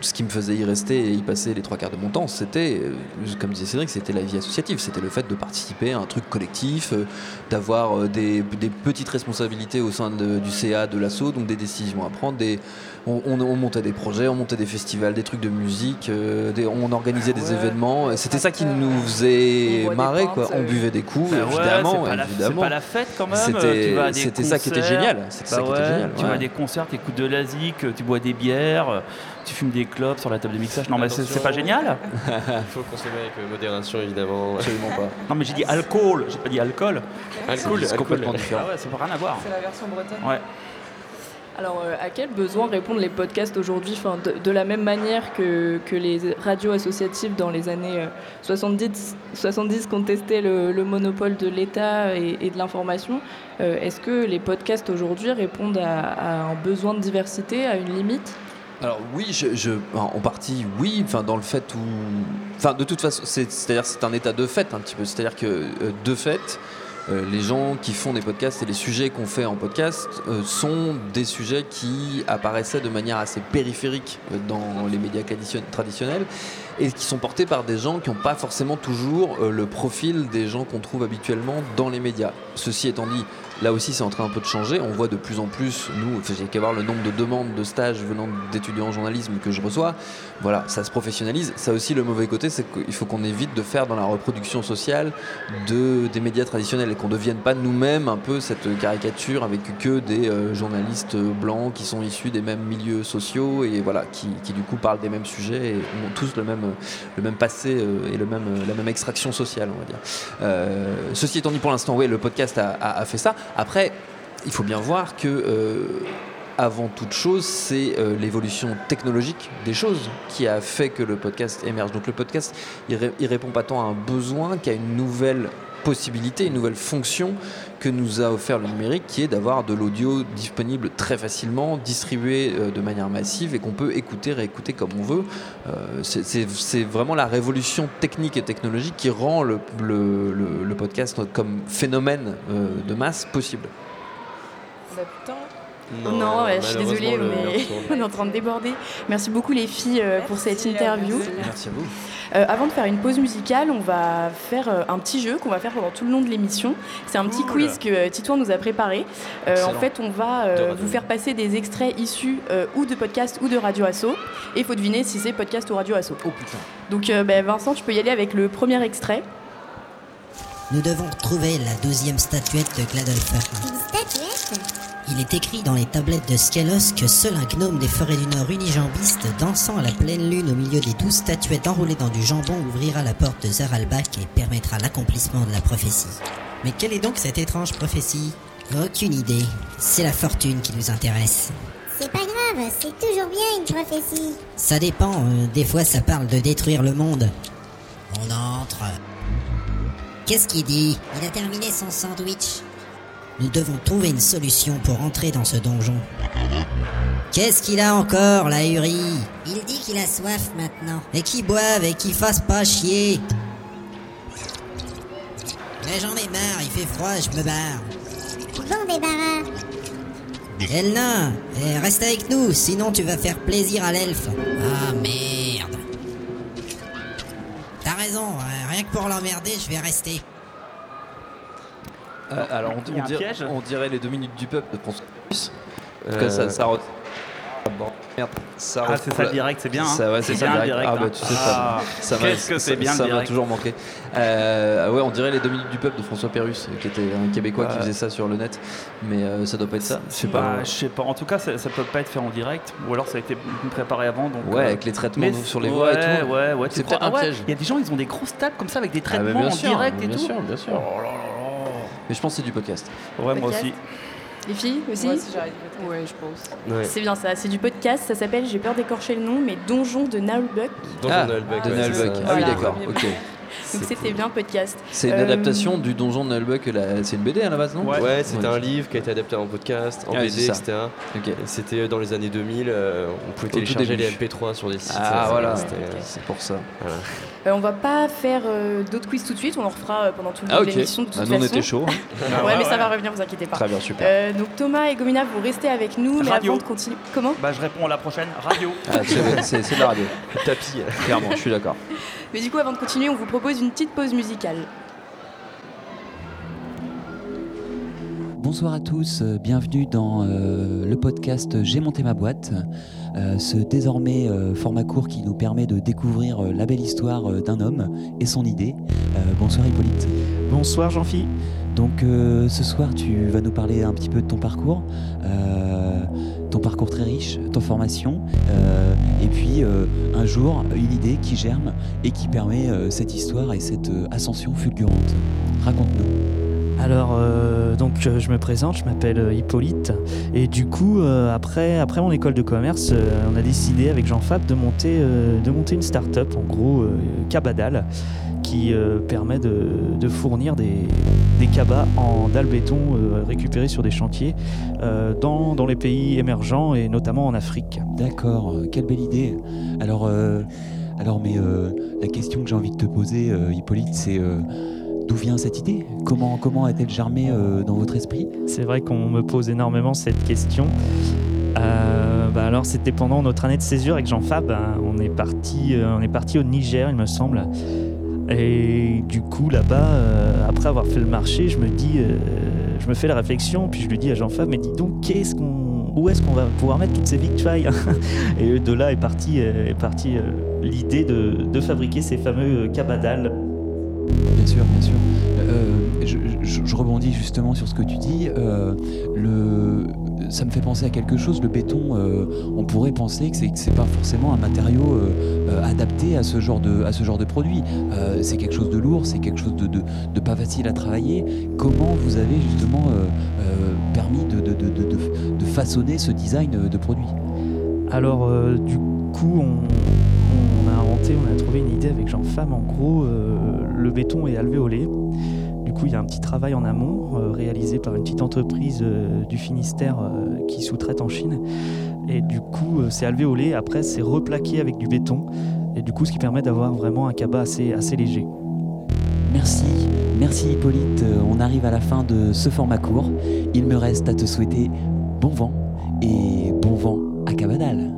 ce qui me faisait y rester et y passer les trois quarts de mon temps, c'était, euh, comme disait Cédric, c'était la vie associative. C'était le fait de participer à un truc collectif, euh, d'avoir euh, des, petites responsabilités au sein du CA, de l'assaut, donc des décisions à prendre. Des, on, on- on montait des projets, on montait des festivals, des trucs de musique, euh, des- on organisait des Ouais. événements. C'était ça qui nous faisait marrer, quoi. On euh. buvait des coups, Bah ouais, évidemment. c'est pas la- évidemment. C'est pas la fête quand même. C'était- tu vas à des c'était ça qui était concerts. génial, c'était ça Bah qui était ouais, génial, Tu ouais. vas à des concerts, tu écoutes de la zik, tu bois des bières, tu fumes des clopes sur la table de mixage. Non, mais c'est c'est pas génial Il faut consommer avec euh, modération, évidemment. Absolument pas. Non, mais j'ai dit alcool, j'ai pas dit alcool. Alcool, C'est complètement différent. Ah ouais, ça n'a rien à voir. C'est la version bretonne Ouais. Alors, euh, à quel besoin répondent les podcasts aujourd'hui de, la même manière que, les radios associatives dans les années euh, 70, 70 contestaient le, le monopole de l'État et, de l'information, euh, est-ce que les podcasts aujourd'hui répondent à, un besoin de diversité, à une limite? Alors oui, en partie oui, dans le fait où, de toute façon, c'est- c'est un état de fait un petit peu, c'est-à-dire que de fait, euh, les gens qui font des podcasts et les sujets qu'on fait en podcast euh, sont des sujets qui apparaissaient de manière assez périphérique euh, dans les médias tradition- traditionnels et qui sont portés par des gens qui n'ont pas forcément toujours le profil des gens qu'on trouve habituellement dans les médias. Ceci étant dit, là aussi c'est en train un peu de changer. On voit de plus en plus, nous, j'ai qu'à voir le nombre de demandes de stages venant d'étudiants en journalisme que je reçois. Voilà, ça se professionnalise. Ça aussi, le mauvais côté, c'est qu'il faut qu'on évite de faire dans la reproduction sociale de, des médias traditionnels et qu'on ne devienne pas nous-mêmes un peu cette caricature avec que des euh, journalistes blancs qui sont issus des mêmes milieux sociaux et voilà, qui, qui du coup parlent des mêmes sujets et ont tous le même, le même passé euh, et le même, la même extraction sociale, on va dire. Euh, ceci étant dit, pour l'instant, oui, le podcast a, fait ça. Après, il faut bien voir que euh, avant toute chose, c'est euh, l'évolution technologique des choses qui a fait que le podcast émerge. Donc le podcast, il, ré- répond pas tant à un besoin qu'à une nouvelle possibilité, une nouvelle fonction que nous a offert le numérique, qui est d'avoir de l'audio disponible très facilement, distribué euh, de manière massive et qu'on peut écouter, réécouter comme on veut. Euh, c'est- vraiment la révolution technique et technologique qui rend le, podcast comme phénomène de masse possible. Bah putain. Non, ouais, je suis désolée, le- mais on est en train de déborder. Merci beaucoup les filles euh, pour cette Merci, interview. merci. À vous. Euh, avant de faire une pause musicale, on va faire euh, un petit jeu qu'on va faire pendant tout le long de l'émission. C'est un petit quiz que euh, Titouan nous a préparé. Euh, en fait, on va euh, vous faire passer des extraits issus euh, ou de podcast ou de Radio Asso. Et il faut deviner si c'est podcast ou Radio Asso. Oh putain. Donc euh, ben, Vincent, tu peux y aller avec le premier extrait. Nous devons trouver la douzième statuette de Gladolfer. Une statuette? Il est écrit dans les tablettes de Skelos que seul un gnome des forêts du Nord unijambiste, dansant à la pleine lune au milieu des douze statuettes enroulées dans du jambon, ouvrira la porte de Zaralbach et permettra l'accomplissement de la prophétie. Mais quelle est donc cette étrange prophétie? Aucune idée. C'est la fortune qui nous intéresse. C'est pas grave, c'est toujours bien une prophétie. Ça dépend, euh, des fois ça parle de détruire le monde. On entre. Qu'est-ce qu'il dit? Il a terminé son sandwich. Nous devons trouver une solution pour entrer dans ce donjon. Qu'est-ce qu'il a encore, la Uri Il dit qu'il a soif maintenant. Et qui boive et qui fasse pas chier Mais j'en ai marre, il fait froid, je me barre. Bon débarras. Le nain, eh, reste avec nous, sinon tu vas faire plaisir à l'elfe. Ah merde. T'as raison, hein, rien que pour l'emmerder, je vais rester. Euh, alors on, dirait, piège on dirait les deux minutes du peuple de François Russe. En tout Euh, cas, ça, ça re- Ah, bon, merde, ça Ah, c'est ça le direct, c'est bien. hein. Ça, ouais, c'est ça bien direct. direct. Ah, bah hein. tu sais, Ah, ça, ça m'a- Qu'est-ce que c'est ça- bien Ça m'a toujours manqué. Euh, ouais, on dirait les deux minutes du peuple de François Pérus, qui était un Québécois qui faisait ça sur le net. Mais euh, ça doit pas être ça. Je sais Bah, pas. je sais pas. En tout cas, ça, ça peut pas être fait en direct, ou alors ça a été préparé avant. Donc, Ouais, euh, avec les traitements mais sur les ouais, voix et tout. Ouais, ouais. tu C'est peut-être un ah ouais, piège. Il y a des gens, ils ont des grosses tables comme ça avec des Ah, bah, traitements bien en sûr, direct et bien tout. sûr, bien sûr. Mais je pense que c'est du podcast. Ouais, moi aussi. Les filles aussi Moi aussi, j'arrive. Ouais, je pense. Ouais. C'est bien ça, c'est du podcast, ça s'appelle, j'ai peur d'écorcher le nom, mais Donjon de Naulbuck. Dans ah, Buck, de ouais, Donald c'est Buck. ça. Ah oui, d'accord. Ok. Donc c'était bien podcast. C'est une Euh, adaptation du Donjon de Nullbuck, la- c'est une BD à la base, non? Ouais, c'était un livre qui a été adapté en podcast, en Ouais, BD, c'est etc. Et C'était dans les années 2000, euh, on pouvait Au télécharger les début. MP3 sur des sites. Ah, euh, voilà. C'est pour ça. Voilà. Euh, on va pas faire euh, d'autres quiz tout de suite, on en refera euh, pendant tout le Ah, long ok. de l'émission de toute Bah, nous, on façon. était chaud, hein. Ah, ouais, ouais, mais ça ouais. va revenir, vous inquiétez pas. Très bien, super. Euh, donc Thomas et Gomina, vous restez avec nous, mais Radio. avant de continuer. Comment? Bah, je réponds à la prochaine. Radio. Ah, c'est- c'est c'est de la radio. Tapis. Clairement, je suis d'accord. Mais du coup, avant de continuer, on vous propose une petite pause musicale. Bonsoir à tous, euh, bienvenue dans euh, le podcast J'ai monté ma boîte, euh, ce désormais euh, format court qui nous permet de découvrir euh, la belle histoire euh, d'un homme et son idée. Euh, bonsoir Hippolyte. Bonsoir Jean-Phi. Donc euh, ce soir tu vas nous parler un petit peu de ton parcours, euh, ton parcours très riche, ton formation, euh, et puis euh, un jour une idée qui germe et qui permet euh, cette histoire et cette ascension fulgurante. Raconte-nous. Alors, donc, je me présente, je m'appelle Hippolyte. Et du coup, après, mon école de commerce, on a décidé avec Jean-Fab de monter, de monter une start-up, en gros, Cabadal, qui euh, permet de, de fournir des, des cabas en dalle béton euh, récupérés sur des chantiers euh, dans, dans les pays émergents et notamment en Afrique. D'accord, quelle belle idée. Alors, alors mais la question que j'ai envie de te poser, Hippolyte, c'est d'où vient cette idée? Comment, comment a-t-elle germé euh, dans votre esprit? C'est vrai qu'on me pose énormément cette question. Euh, bah alors c'était pendant notre année de césure avec Jean-Fab. hein. on est parti, euh, on est parti au Niger, il me semble. Et du coup là-bas, euh, après avoir fait le marché, je me dis, euh, je me fais la réflexion, puis je lui dis à Jean-Fab, mais dis donc, qu'est-ce qu'on, où est-ce qu'on va pouvoir mettre toutes ces victuailles Et de là est partie, euh, est l'idée de, fabriquer ces fameux cabadales. Bien sûr, bien sûr. Je, rebondis justement sur ce que tu dis. Le, ça me fait penser à quelque chose. Le béton, euh, on pourrait penser que c'est, pas forcément un matériau euh, euh, adapté à ce genre de, produit. C'est quelque chose de lourd, c'est quelque chose de, pas facile à travailler. Comment vous avez justement permis de, façonner ce design de produit? Alors, du coup, on, on a inventé, on a trouvé une idée avec Jean-Femme. En gros, le béton est alvéolé. Il y a un petit travail en amont euh, réalisé par une petite entreprise euh, du Finistère euh, qui sous-traite en Chine. Et du coup, c'est alvéolé. Après, c'est replaqué avec du béton. Et du coup, ce qui permet d'avoir vraiment un cabas assez, assez léger. Merci, merci Hippolyte. On arrive à la fin de ce format court. Il me reste à te souhaiter bon vent et bon vent à Cabadal.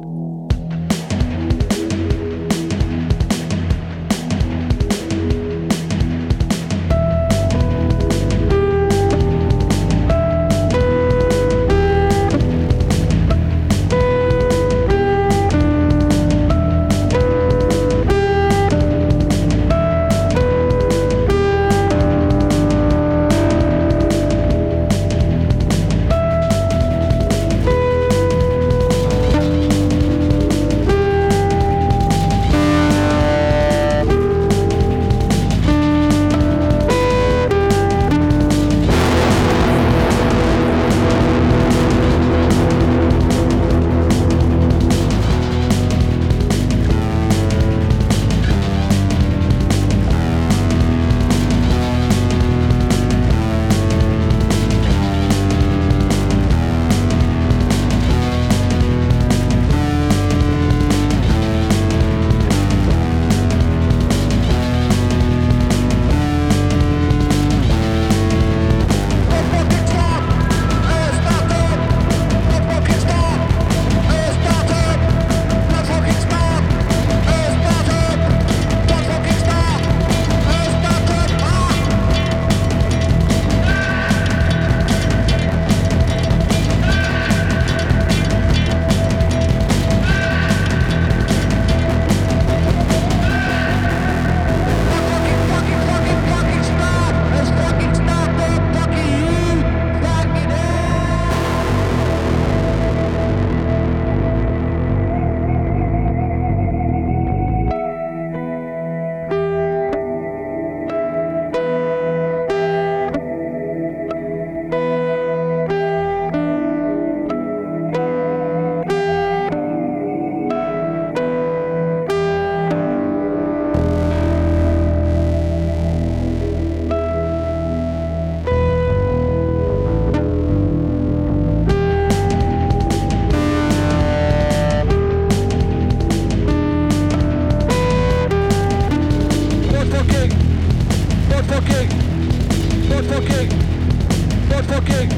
Fucking,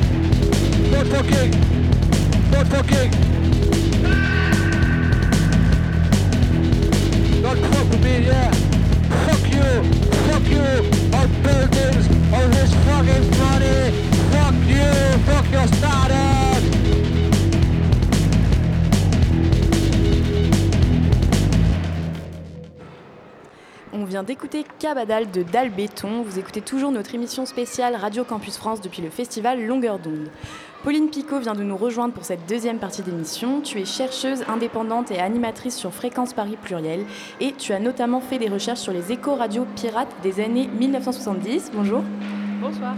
not fucking, not fucking. Not fuck with me, yeah. Fuck you, fuck you, on buildings, on this fucking money. Fuck you, fuck your startup. Vient d'écouter Cabadal de Dalle Béton. Vous écoutez toujours notre émission spéciale Radio Campus France depuis le festival Longueur d'onde. Pauline Picot vient de nous rejoindre pour cette deuxième partie d'émission. Tu es chercheuse indépendante et animatrice sur Fréquence Paris Pluriel et tu as notamment fait des recherches sur les éco-radios pirates des années 1970. Bonjour. Bonsoir.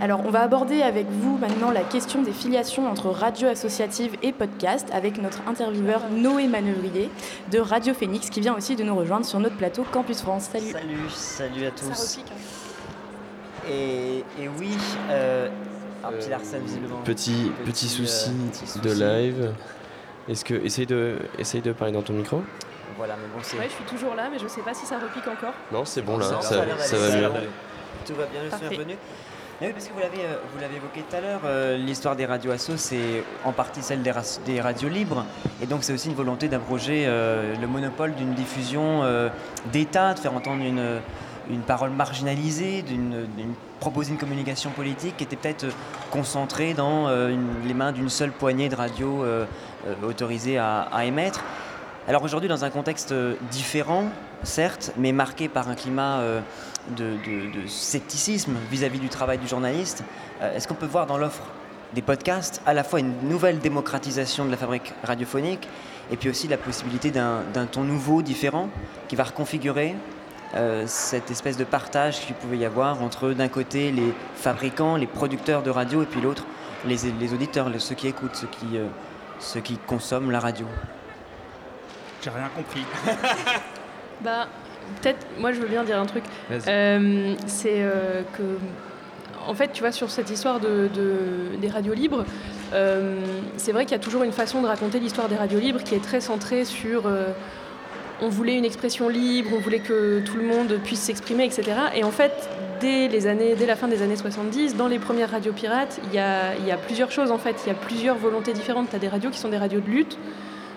Alors, on va aborder avec vous maintenant la question des filiations entre radio associative et podcast avec notre intervieweur Noé Manœuvrier de Radio Phoenix qui vient aussi de nous rejoindre sur notre plateau Campus France. Salut. Salut, salut à tous. Ça repique, hein. Et, et oui, euh, un petit Larsen visiblement. Petit, petit, euh, souci petit de live. Est-ce que essaye de, essaye de parler dans ton micro Voilà, mais bon, c'est. Ouais, je suis toujours là, mais je sais pas si ça repique encore. Non, c'est bon là, ça, va. Tout va bien, je suis revenu. Mais oui, parce que vous l'avez, euh, vous l'avez évoqué tout à l'heure, euh, l'histoire des radios assos, c'est en partie celle des, radios libres. Et donc, c'est aussi une volonté d'abroger euh, le monopole d'une diffusion d'État, de faire entendre une, une parole marginalisée, d'une, proposer une communication politique qui était peut-être concentrée dans les mains d'une seule poignée de radios autorisées à, émettre. Alors aujourd'hui, dans un contexte différent, certes, mais marqué par un climat de, de- de scepticisme vis-à-vis du travail du journaliste, euh, est-ce qu'on peut voir dans l'offre des podcasts à la fois une nouvelle démocratisation de la fabrique radiophonique et puis aussi la possibilité d'un d'un ton nouveau, différent, qui va reconfigurer euh, cette espèce de partage qu'il pouvait y avoir entre d'un côté les fabricants, les producteurs de radio et puis l'autre les, les auditeurs, les- ceux qui écoutent, ceux qui, euh, ceux qui consomment la radio? J'ai rien compris. Bah, peut-être, moi je veux bien dire un truc. Euh, c'est euh, que, en fait, tu vois, sur cette histoire de, de- des radios libres, euh, c'est vrai qu'il y a toujours une façon de raconter l'histoire des radios libres qui est très centrée sur. on voulait une expression libre, on voulait que tout le monde puisse s'exprimer, etc. Et en fait, dès, les années, dès la fin des années 70, dans les premières radios pirates, il y a, il y a plusieurs choses en fait. Il y a plusieurs volontés différentes. Tu as des radios qui sont des radios de lutte,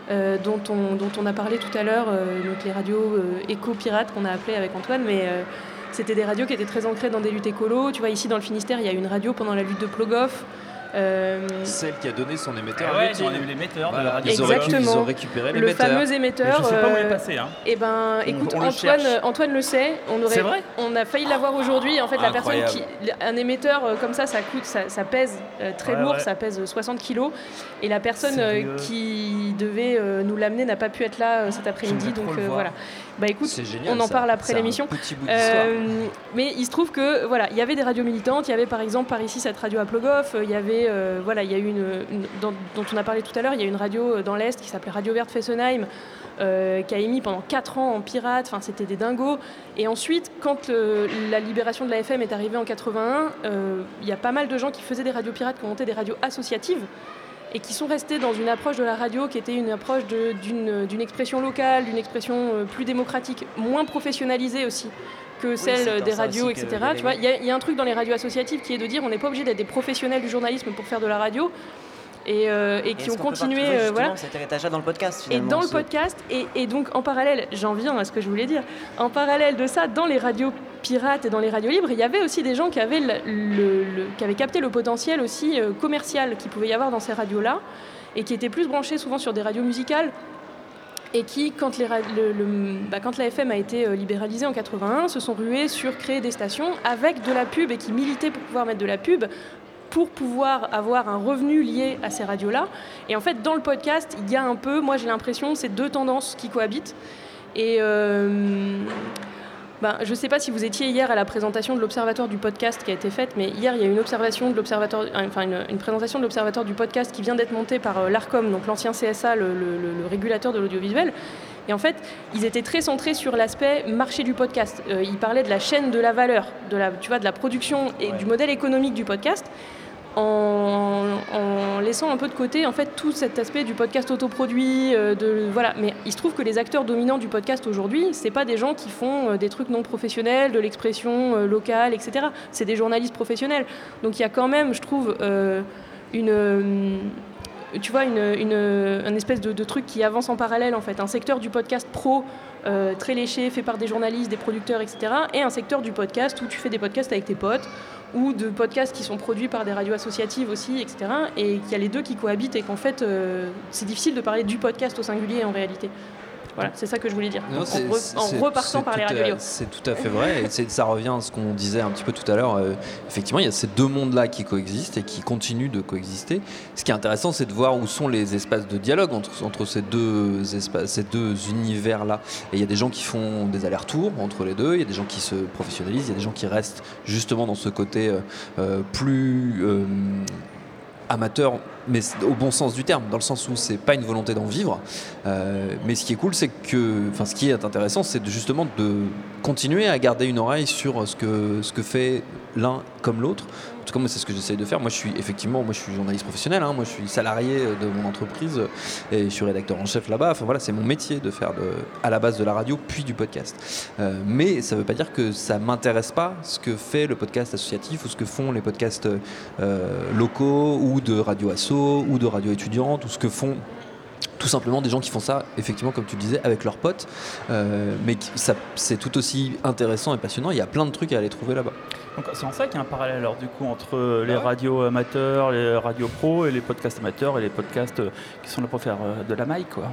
euh, dont, on, a parlé tout à l'heure, euh, donc les radios euh, éco-pirates qu'on a appelées avec Antoine, mais c'était des radios qui étaient très ancrées dans des luttes écolo. Ici dans le Finistère, il y a une radio pendant la lutte de Plogoff. Euh, Celle qui a donné son émetteur Ah à ouais, de la radio. Ils, pu- ils ont récupéré le fameux émetteur. Mais je sais pas où il est euh, passé, hein. Eh ben, écoute, on le Antoine, cherche. Antoine le sait. On aurait, C'est vrai On a failli l'avoir aujourd'hui. En fait, la personne qui, un émetteur euh, comme ça, ça coûte, ça, ça pèse euh, très Ouais, lourd, ouais. ça pèse 60 kilos. Et la personne euh, qui devait euh, nous l'amener n'a pas pu être là euh, cet après-midi. Donc le voir. voilà. Bah écoute, génial, on en ça. parle après l'émission. Euh, mais il se trouve que voilà, il y avait des radios militantes. Il y avait par exemple par ici cette radio à Plogoff. euh, Il y avait euh, voilà, il y a eu une, une- dont, dont on a parlé tout à l'heure. Il y a une radio dans l'est qui s'appelait Radio Verte Fessenheim. euh, qui a émis pendant 4 ans en pirate, enfin c'était des dingos. Et ensuite, quand euh, la libération de la FM est arrivée en 81, euh, il y a pas mal de gens qui faisaient des radios pirates, qui ont monté des radios associatives et qui sont restés dans une approche de la radio qui était une approche d'une expression locale, d'une expression euh, plus démocratique, moins professionnalisée aussi que celle des radios, etc. il y avait- Tu vois, il y, a- il y a un truc dans les radios associatives qui est de dire on n'est pas obligé d'être des professionnels du journalisme pour faire de la radio. Et, euh, et qui ont continué, euh, voilà. cet héritage-là dans le podcast Et dans le podcast, et, et donc en parallèle, j'en viens à ce que je voulais dire, en parallèle de ça, dans les radios pirates et dans les radios libres, il y avait aussi des gens qui avaient, capté le potentiel aussi euh, commercial qu'il pouvait y avoir dans ces radios-là, et qui étaient plus branchés souvent sur des radios musicales, et qui, quand, les bah, la FM a été euh, libéralisée en 81, se sont rués sur créer des stations avec de la pub et qui militaient pour pouvoir mettre de la pub pour pouvoir avoir un revenu lié à ces radios-là. Et en fait, dans le podcast, il y a un peu, moi j'ai l'impression, ces deux tendances qui cohabitent. Et euh, ben, je ne sais pas si vous étiez hier à la présentation de l'Observatoire du podcast qui a été faite, mais hier il y a une observation de l'Observatoire, enfin une, une présentation de l'Observatoire du podcast qui vient d'être montée par euh, l'Arcom, donc l'ancien CSA, le, le- le- le régulateur de l'audiovisuel. Et en fait, ils étaient très centrés sur l'aspect marché du podcast. Euh, ils parlaient de la chaîne de la valeur, de la, tu vois, de la production et du modèle économique du podcast. En, laissant un peu de côté en fait tout cet aspect du podcast autoproduit euh, voilà. Mais il se trouve que les acteurs dominants du podcast aujourd'hui c'est pas des gens qui font euh, des trucs non professionnels de l'expression euh, locale etc c'est des journalistes professionnels. Donc il y a quand même je trouve euh, une tu vois une, une, un espèce de, truc qui avance en parallèle en fait. Un secteur du podcast pro très léché fait par des journalistes des producteurs etc et un secteur du podcast où tu fais des podcasts avec tes potes ou de podcasts qui sont produits par des radios associatives aussi, etc. Et qu'il y a les deux qui cohabitent et qu'en fait, euh, c'est difficile de parler du podcast au singulier en réalité. Voilà, c'est ça que je voulais dire. Non, en, re- en c'est- repartant par les radios. C'est tout à fait vrai. Et ça revient à ce qu'on disait un petit peu tout à l'heure. Euh, effectivement, il y a ces deux mondes-là qui coexistent et qui continuent de coexister. Ce qui est intéressant, c'est de voir où sont les espaces de dialogue entre, entre ces deux espaces, ces deux univers-là. Et il y a des gens qui font des allers-retours entre les deux. Il y a des gens qui se professionnalisent. Il y a des gens qui restent justement dans ce côté euh, euh, plus euh, amateur, mais au bon sens du terme, dans le sens où c'est pas une volonté d'en vivre. Euh, mais ce qui est cool, c'est que, enfin, ce qui est intéressant, c'est justement de continuer à garder une oreille sur ce que fait l'un comme l'autre. Tout cas, moi, c'est ce que j'essaye de faire. Moi, je suis effectivement, moi, je suis journaliste professionnel. hein. moi, je suis salarié de mon entreprise euh, et je suis rédacteur en chef là-bas. Enfin voilà, c'est mon métier de faire à la base de la radio puis du podcast. Euh, mais ça ne veut pas dire que ça m'intéresse pas ce que fait le podcast associatif ou ce que font les podcasts euh, locaux ou de radio asso ou de radio étudiante ou ce que font tout simplement des gens qui font ça, effectivement, comme tu le disais, avec leurs potes. Euh, mais ça- c'est tout aussi intéressant et passionnant. Il y a plein de trucs à aller trouver là-bas. Donc c'est en ça qu'il y a un parallèle alors du coup entre les radios amateurs, les radios pro et les podcasts amateurs et les podcasts euh, qui sont là pour faire euh, de la maille quoi.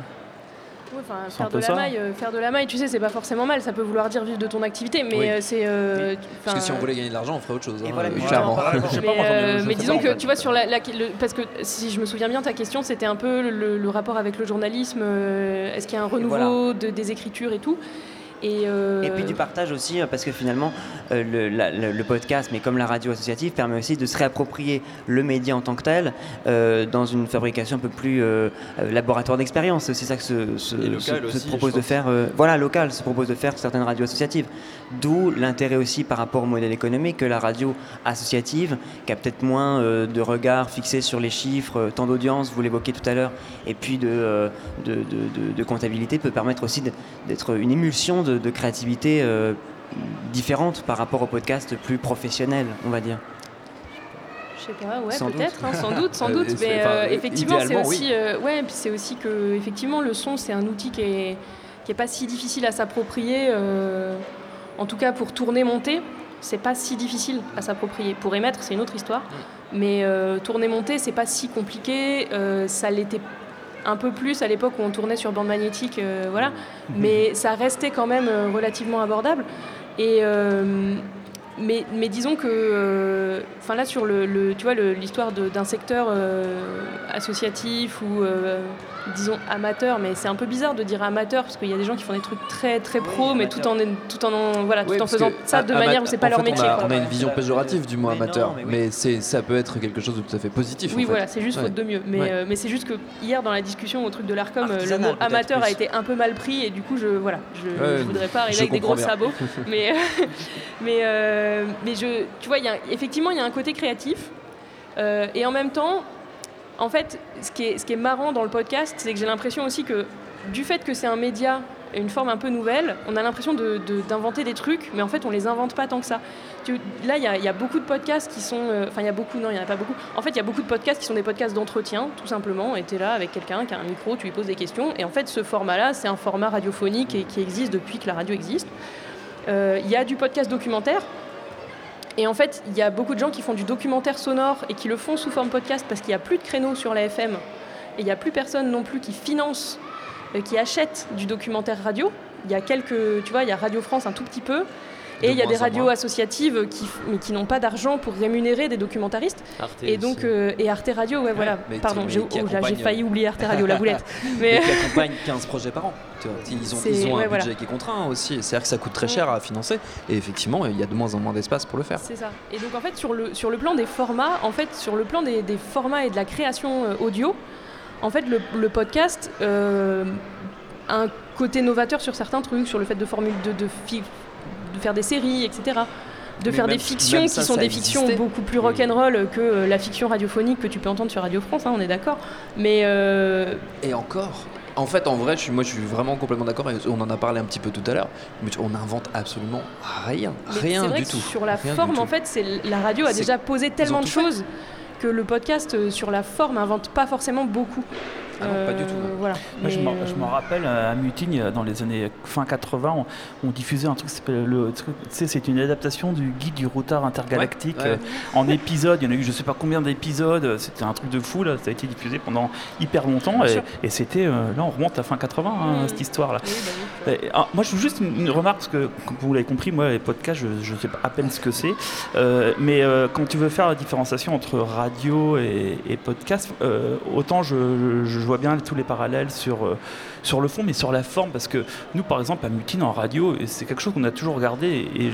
Enfin, C'est faire de la ça. maille, euh, faire de la maille, tu sais, c'est pas forcément mal. Ça peut vouloir dire vivre de ton activité, mais Oui. euh, c'est. euh, Parce que si on voulait gagner de l'argent, on ferait autre chose. hein, voilà, euh, mais, euh, mais disons que tu vois sur la, la- le- parce que si je me souviens bien ta question c'était un peu le, le rapport avec le journalisme euh, est-ce qu'il y a un renouveau voilà. de- des écritures et tout? Et, euh, Et puis du partage aussi, euh, parce que finalement, euh, le, la- le- le podcast, mais comme la radio associative, permet aussi de se réapproprier le média en tant que tel euh, dans une fabrication un peu plus laboratoire d'expérience. C'est ça que se, se- propose de faire. euh, voilà, local, se propose de faire certaines radios associatives. D'où l'intérêt aussi par rapport au modèle économique que la radio associative, qui a peut-être moins euh, de regard fixé sur les chiffres, euh, tant d'audience, vous l'évoquiez tout à l'heure, et puis de, euh, de, de- de- de comptabilité, peut permettre aussi d'être une émulsion de, de créativité euh, différente par rapport au podcast plus professionnel, on va dire. Je sais pas, ouais, Sans peut-être, doute. hein, sans doute, sans Euh, doute. Mais euh, effectivement, c'est aussi, oui. euh, ouais, puis c'est aussi que effectivement le son, c'est un outil qui est qui est pas si difficile à s'approprier. euh, en tout cas, pour tourner, monter, c'est pas si difficile à s'approprier. Pour émettre, c'est une autre histoire. Mais euh, tourner, monter, c'est pas si compliqué. euh, ça l'était un peu plus à l'époque où on tournait sur bande magnétique, euh, voilà. Mais ça restait quand même euh, relativement abordable. Et euh, mais, mais disons que, euh, enfin là sur le, le- tu vois l'histoire d'un secteur euh, associatif ou euh, disons amateur, mais c'est un peu bizarre de dire amateur parce qu'il y a des gens qui font des trucs très très pro, mais tout en tout en voilà tout en faisant ça de manière où c'est pas en leur fait, métier. On a, quoi. on a une vision péjorative du mot Mais amateur, mais mais, oui. c'est, ça peut être quelque chose de tout à fait positif. Oui, en fait. voilà, c'est juste Ouais. faute de mieux. Mais, Ouais. euh, mais c'est juste que hier, dans la discussion au truc de l'ARCOM, le mot amateur a été un peu mal pris et du coup, je voilà, je, Ouais, je voudrais pas arriver avec des gros sabots. mais mais, euh, mais tu vois, effectivement, il y a un côté créatif. Euh, et en même temps, en fait, ce qui est, marrant dans le podcast, c'est que j'ai l'impression aussi que du fait que c'est un média, une forme un peu nouvelle, on a l'impression d'inventer des trucs, mais en fait, on les invente pas tant que ça. Là, il y, a- beaucoup de podcasts qui sont. euh, Enfin, il y a beaucoup, non, il n'y en a pas beaucoup. En fait, il y a beaucoup de podcasts qui sont des podcasts d'entretien, tout simplement. Et tu es là avec quelqu'un qui a un micro, tu lui poses des questions. Et en fait, ce format-là, c'est un format radiophonique et qui existe depuis que la radio existe. Il y a du podcast documentaire. Et en fait, il y a beaucoup de gens qui font du documentaire sonore et qui le font sous forme podcast parce qu'il n'y a plus de créneaux sur la FM. Et il n'y a plus personne non plus qui finance, euh, qui achète du documentaire radio. Il y a quelques, tu vois, il y a Radio France un tout petit peu. Et il y a des radios associatives qui, qui n'ont pas d'argent pour rémunérer des documentaristes. Arte et donc, euh, et Arte Radio, ouais, voilà. Pardon, j'ai oh, j'ai accompagne- failli oublier Arte Radio, la boulette. Mais Mais qui accompagne 15 projets par an. Ils ont, C'est- ils ont un ouais, budget voilà. qui est contraint aussi. C'est-à-dire que ça coûte très cher à financer. Et effectivement, il y a de moins en moins d'espace pour le faire. C'est ça. Et donc en fait sur le, sur le plan des formats, en fait sur le plan des, des formats et de la création euh, audio, en fait le, le podcast euh, a un côté novateur sur certains trucs, sur le fait de, formule, de, de, de faire des séries, etc. de Mais faire même- des fictions qui sont des fictions beaucoup plus rock'n'roll que euh, la fiction radiophonique que tu peux entendre sur Radio France, hein, on est d'accord. Mais euh, Et encore en fait, en vrai, je suis, moi, je suis vraiment complètement d'accord. On en a parlé un petit peu tout à l'heure. Mais on n'invente absolument rien, Mais rien c'est vrai du que tout. Sur la Rien forme, en fait, c'est la radio a déjà posé tellement de fait. choses que le podcast euh, sur la forme invente pas forcément beaucoup. Ah non, pas du tout. Euh, Voilà. Moi, je Mais, m'en- je m'en rappelle euh, à Mutiny, euh, dans les années fin 80, on, on diffusait un truc qui s'appelle le truc- tu sais, c'est une adaptation du guide du routard intergalactique Ouais, ouais. euh, en épisodes. Il y en a eu je sais pas combien d'épisodes. C'était un truc de fou là. Ça a été diffusé pendant hyper longtemps Bien et, c'était euh, là on remonte à fin 80 hein, cette histoire là. moi je veux juste une, une remarque parce que comme vous l'avez compris, moi les podcasts je, je sais pas à peine ce que c'est, Euh, mais euh, quand tu veux faire la différenciation entre radio et, et podcast, euh, autant je, je- je vois bien tous les parallèles sur, euh, sur le fond, mais sur la forme, parce que nous, par exemple, à Mutine en radio, c'est quelque chose qu'on a toujours regardé et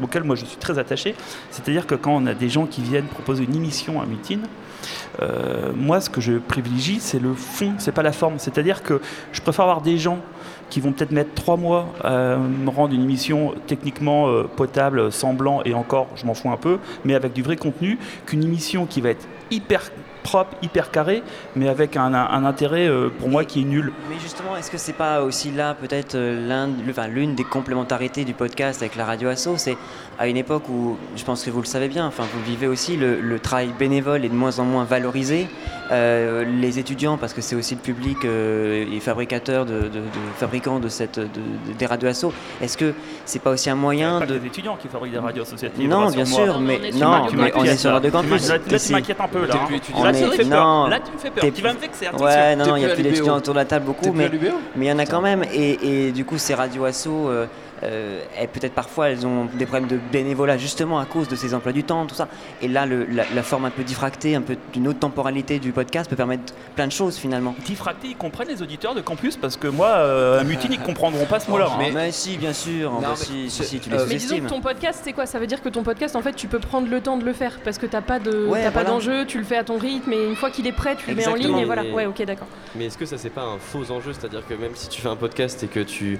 auquel moi je suis très attaché, c'est-à-dire que quand on a des gens qui viennent proposer une émission à Mutine, euh, moi, ce que je privilégie, c'est le fond, c'est pas la forme. C'est-à-dire que je préfère avoir des gens qui vont peut-être mettre trois mois à me rendre une émission techniquement euh, potable, semblant, et encore, je m'en fous un peu, mais avec du vrai contenu, qu'une émission qui va être hyper propre, hyper carrée, mais avec un, un- un intérêt euh, pour moi qui est nul. Mais justement, est-ce que c'est pas aussi là peut-être euh, l'un- le- enfin, l'une des complémentarités du podcast avec la radio asso C'est à une époque où, je pense que vous le savez bien, enfin vous le vivez aussi, le, le travail bénévole est de moins en moins valorisé. Euh, les étudiants, parce que c'est aussi le public euh, et fabricateur de, de- de- fabricants de cette, de- de- des radios asso, est-ce que c'est pas aussi un moyen Pas de des étudiants qui fabriquent des radios associatives. Non, bien sûr, mais non, mais on est sur. Tu Campus. Là, tu m'inquiètes un peu, là. hein. Là, tu me fais peur. non, Là, tu me fais peur. Tu vas me vexer, attention. Ouais, non, il n'y a plus d'étudiants autour de la table beaucoup, mais il y en a quand même. Et, et du coup, ces radios asso, euh, euh, elles, peut-être parfois, elles ont des problèmes de bénévolat justement à cause de ces emplois du temps, tout ça. Et là, le- la, la forme un peu diffractée, un peu d'une autre temporalité du podcast peut permettre plein de choses finalement. Diffracté, ils comprennent les auditeurs de campus parce que moi, euh, à Mutine, ils comprendront pas ce mot-là. hein. Mais, si, bien sûr, Non, bah, mais si, si, si, tu euh, les Mais disons que ton podcast, c'est quoi? Ça veut dire que ton podcast, en fait, tu peux prendre le temps de le faire parce que t'as pas de, Ouais, t'as pas voilà. d'enjeu, tu le fais à ton rythme et une fois qu'il est prêt, tu le mets en ligne et voilà. Mais- Ouais, ok, d'accord. Mais est-ce que ça c'est pas un faux enjeu? C'est-à-dire que même si tu fais un podcast et que tu,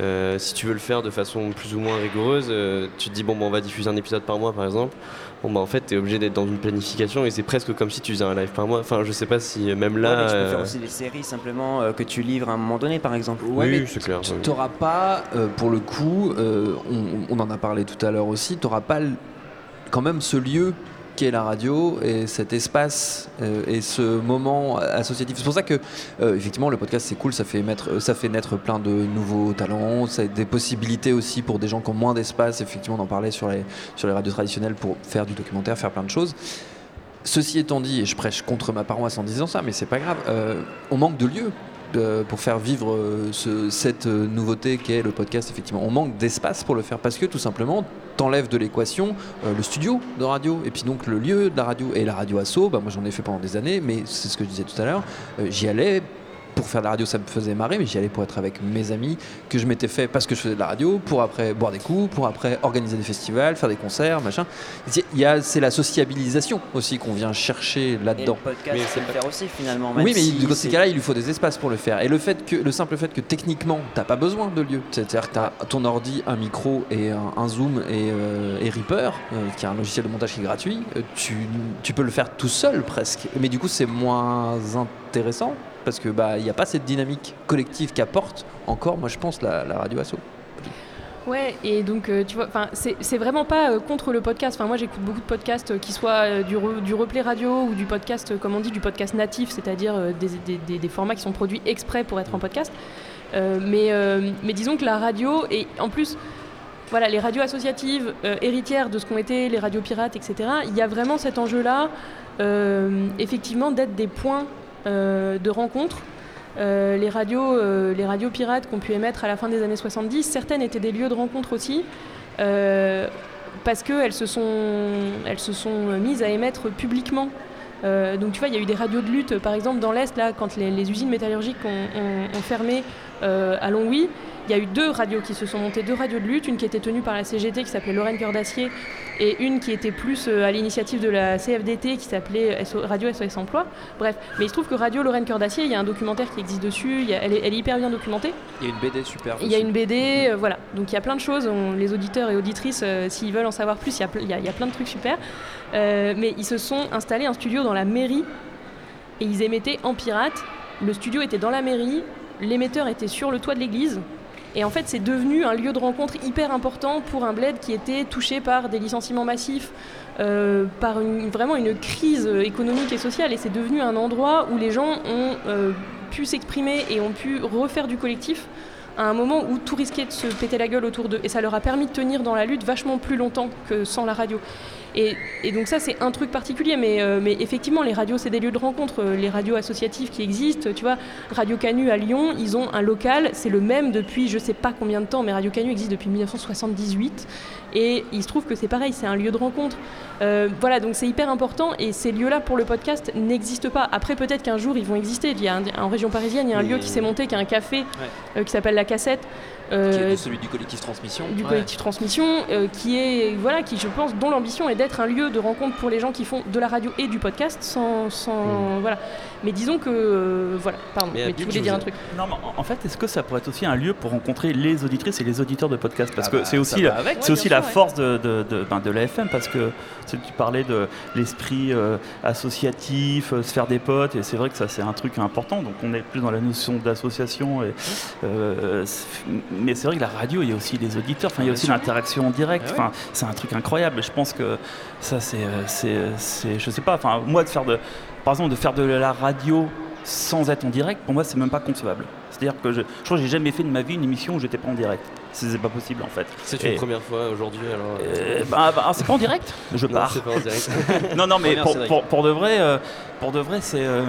euh, si tu veux le faire de façon plus ou moins rigoureuse, euh, tu te dis bon, bah, on va diffuser un épisode par mois par exemple. Bon bah en fait t'es obligé d'être dans une planification et c'est presque comme si tu faisais un live par mois. Enfin je sais pas si euh, même Ouais, là. mais tu peux faire euh, aussi des séries simplement euh, que tu livres à un moment donné, par exemple. Ouais, Oui, c'est clair, Tu oui. n'auras pas, euh, pour le coup, euh, on, on en a parlé tout à l'heure aussi, tu n'auras pas quand même ce lieu qui est la radio et cet espace euh, et ce moment associatif. C'est pour ça que euh, effectivement le podcast c'est cool, ça fait, mettre, ça fait naître plein de nouveaux talents, ça des possibilités aussi pour des gens qui ont moins d'espace. Effectivement, on en parlait sur les, sur les radios traditionnelles pour faire du documentaire, faire plein de choses. Ceci étant dit, et je prêche contre ma paroisse en disant ça, mais c'est pas grave, euh, on manque de lieux euh, pour faire vivre euh, ce- cette euh, nouveauté qu'est le podcast, effectivement. On manque d'espace pour le faire parce que tout simplement, t'enlèves de l'équation euh, le studio de radio et puis donc le lieu de la radio. Et la radio asso, bah, moi j'en ai fait pendant des années, mais c'est ce que je disais tout à l'heure, euh, j'y allais. Pour faire de la radio, ça me faisait marrer, mais j'y allais pour être avec mes amis que je m'étais fait parce que je faisais de la radio, pour après boire des coups, pour après organiser des festivals, faire des concerts, machin. Il y a, c'est la sociabilisation aussi qu'on vient chercher Et le là-dedans. podcast, peut le faire aussi finalement. même Oui, mais si dans ces c'est- cas-là, il lui faut des espaces pour le faire. Et le, fait que, le simple fait que techniquement, t'as pas besoin de lieu. C'est-à-dire que t'as ton ordi, un micro et un, un Zoom et, euh, et Reaper, euh, qui est un logiciel de montage qui est gratuit, euh, tu, tu peux le faire tout seul presque. Mais du coup, c'est moins intéressant parce que bah n'y a pas cette dynamique collective qu'apporte encore, moi je pense, la, la radio asso. Ouais, et donc euh, tu vois, c'est vraiment pas euh, contre le podcast. Moi, j'écoute beaucoup de podcasts, euh, qui soient du, du replay radio ou du podcast, comme on dit, du podcast natif, c'est-à-dire des, des- des- des formats qui sont produits exprès pour être en podcast. Mais, mais disons que la radio, et en plus, voilà, les radios associatives, héritières de ce qu'ont été les radios pirates, etc., il y a vraiment cet enjeu-là, effectivement, d'être des points de rencontre. Euh, les, radios, euh, les radios pirates qu'on pu émettre à la fin des années 70, certaines étaient des lieux de rencontre aussi, euh, parce qu'elles se, sont, se sont mises à émettre publiquement. Euh, donc tu vois, il y a eu des radios de lutte, par exemple dans l'Est, là, quand les, usines métallurgiques ont, fermé euh, à Longwy, il y a eu deux radios qui se sont montées, deux radios de lutte, une qui était tenue par la CGT qui s'appelait Lorraine Cœur d'Acier et une qui était plus euh, à l'initiative de la CFDT qui s'appelait Radio SOS Emploi. Bref, mais il se trouve que Radio Lorraine Cœur d'Acier, il y a un documentaire qui existe dessus, il y a- elle, est, elle est hyper bien documentée. Il y a une BD super. Il y a une BD, euh, voilà. Donc il y a plein de choses. On- les auditeurs et auditrices, euh, s'ils veulent en savoir plus, il y a, ple- il y a- il y a plein de trucs super. Euh, mais ils se sont installés un studio dans la mairie et ils émettaient en pirate. Le studio était dans la mairie, l'émetteur était sur le toit de l'église. Et en fait, c'est devenu un lieu de rencontre hyper important pour un bled qui était touché par des licenciements massifs, euh, par une- vraiment une crise économique et sociale. Et c'est devenu un endroit où les gens ont euh, pu s'exprimer et ont pu refaire du collectif à un moment où tout risquait de se péter la gueule autour d'eux. Et ça leur a permis de tenir dans la lutte vachement plus longtemps que sans la radio. Et, et donc ça, c'est un truc particulier, mais, euh, mais effectivement, les radios, c'est des lieux de rencontre. Euh, Les radios associatives qui existent, tu vois, Radio Canu à Lyon, ils ont un local, c'est le même depuis je sais pas combien de temps, mais Radio Canu existe depuis 1978. Et il se trouve que c'est pareil, c'est un lieu de rencontre. Euh, voilà, donc c'est hyper important et ces lieux-là pour le podcast n'existent pas. Après, peut-être qu'un jour ils vont exister. Il y a un- en région parisienne, il y a un lieu qui s'est monté, qui est un café Ouais. euh, qui s'appelle La Cassette. Qui euh, est celui du collectif Transmission. du Ouais. collectif Transmission, euh, qui est voilà, qui je pense dont l'ambition est d'être un lieu de rencontre pour les gens qui font de la radio et du podcast, sans, sans voilà. Mais disons que euh, voilà, pardon, mais, tu voulais dire un truc. Non, mais en- fait, est-ce que ça pourrait être aussi un lieu pour rencontrer les auditrices et les auditeurs de podcast Parce Ah que bah, c'est aussi, la- avec. c'est Ouais, aussi la ouais. force de, de, de, ben, de la FM, parce que c'est- tu parlais de l'esprit euh, associatif, euh, se faire des potes, et c'est vrai que ça c'est un truc important. Donc on est plus dans la notion d'association, et, euh, mais c'est vrai que la radio, il y a aussi les auditeurs, enfin il y a aussi l'interaction en direct. Ouais. Enfin, c'est un truc incroyable. Je pense que ça, c'est, euh, c'est, c'est- je sais pas. Enfin, moi, de faire de, par exemple, de faire de la radio sans être en direct, pour moi, c'est même pas concevable. C'est-à-dire que je, je crois que j'ai jamais fait de ma vie une émission où j'étais pas en direct. C'est pas possible en fait. C'est Et- une première fois aujourd'hui alors. euh, bah, bah, c'est pas en direct Je Non, pars. c'est pas en direct. non, non, mais pour, pour, pour de vrai, euh, pour de vrai, c'est, euh,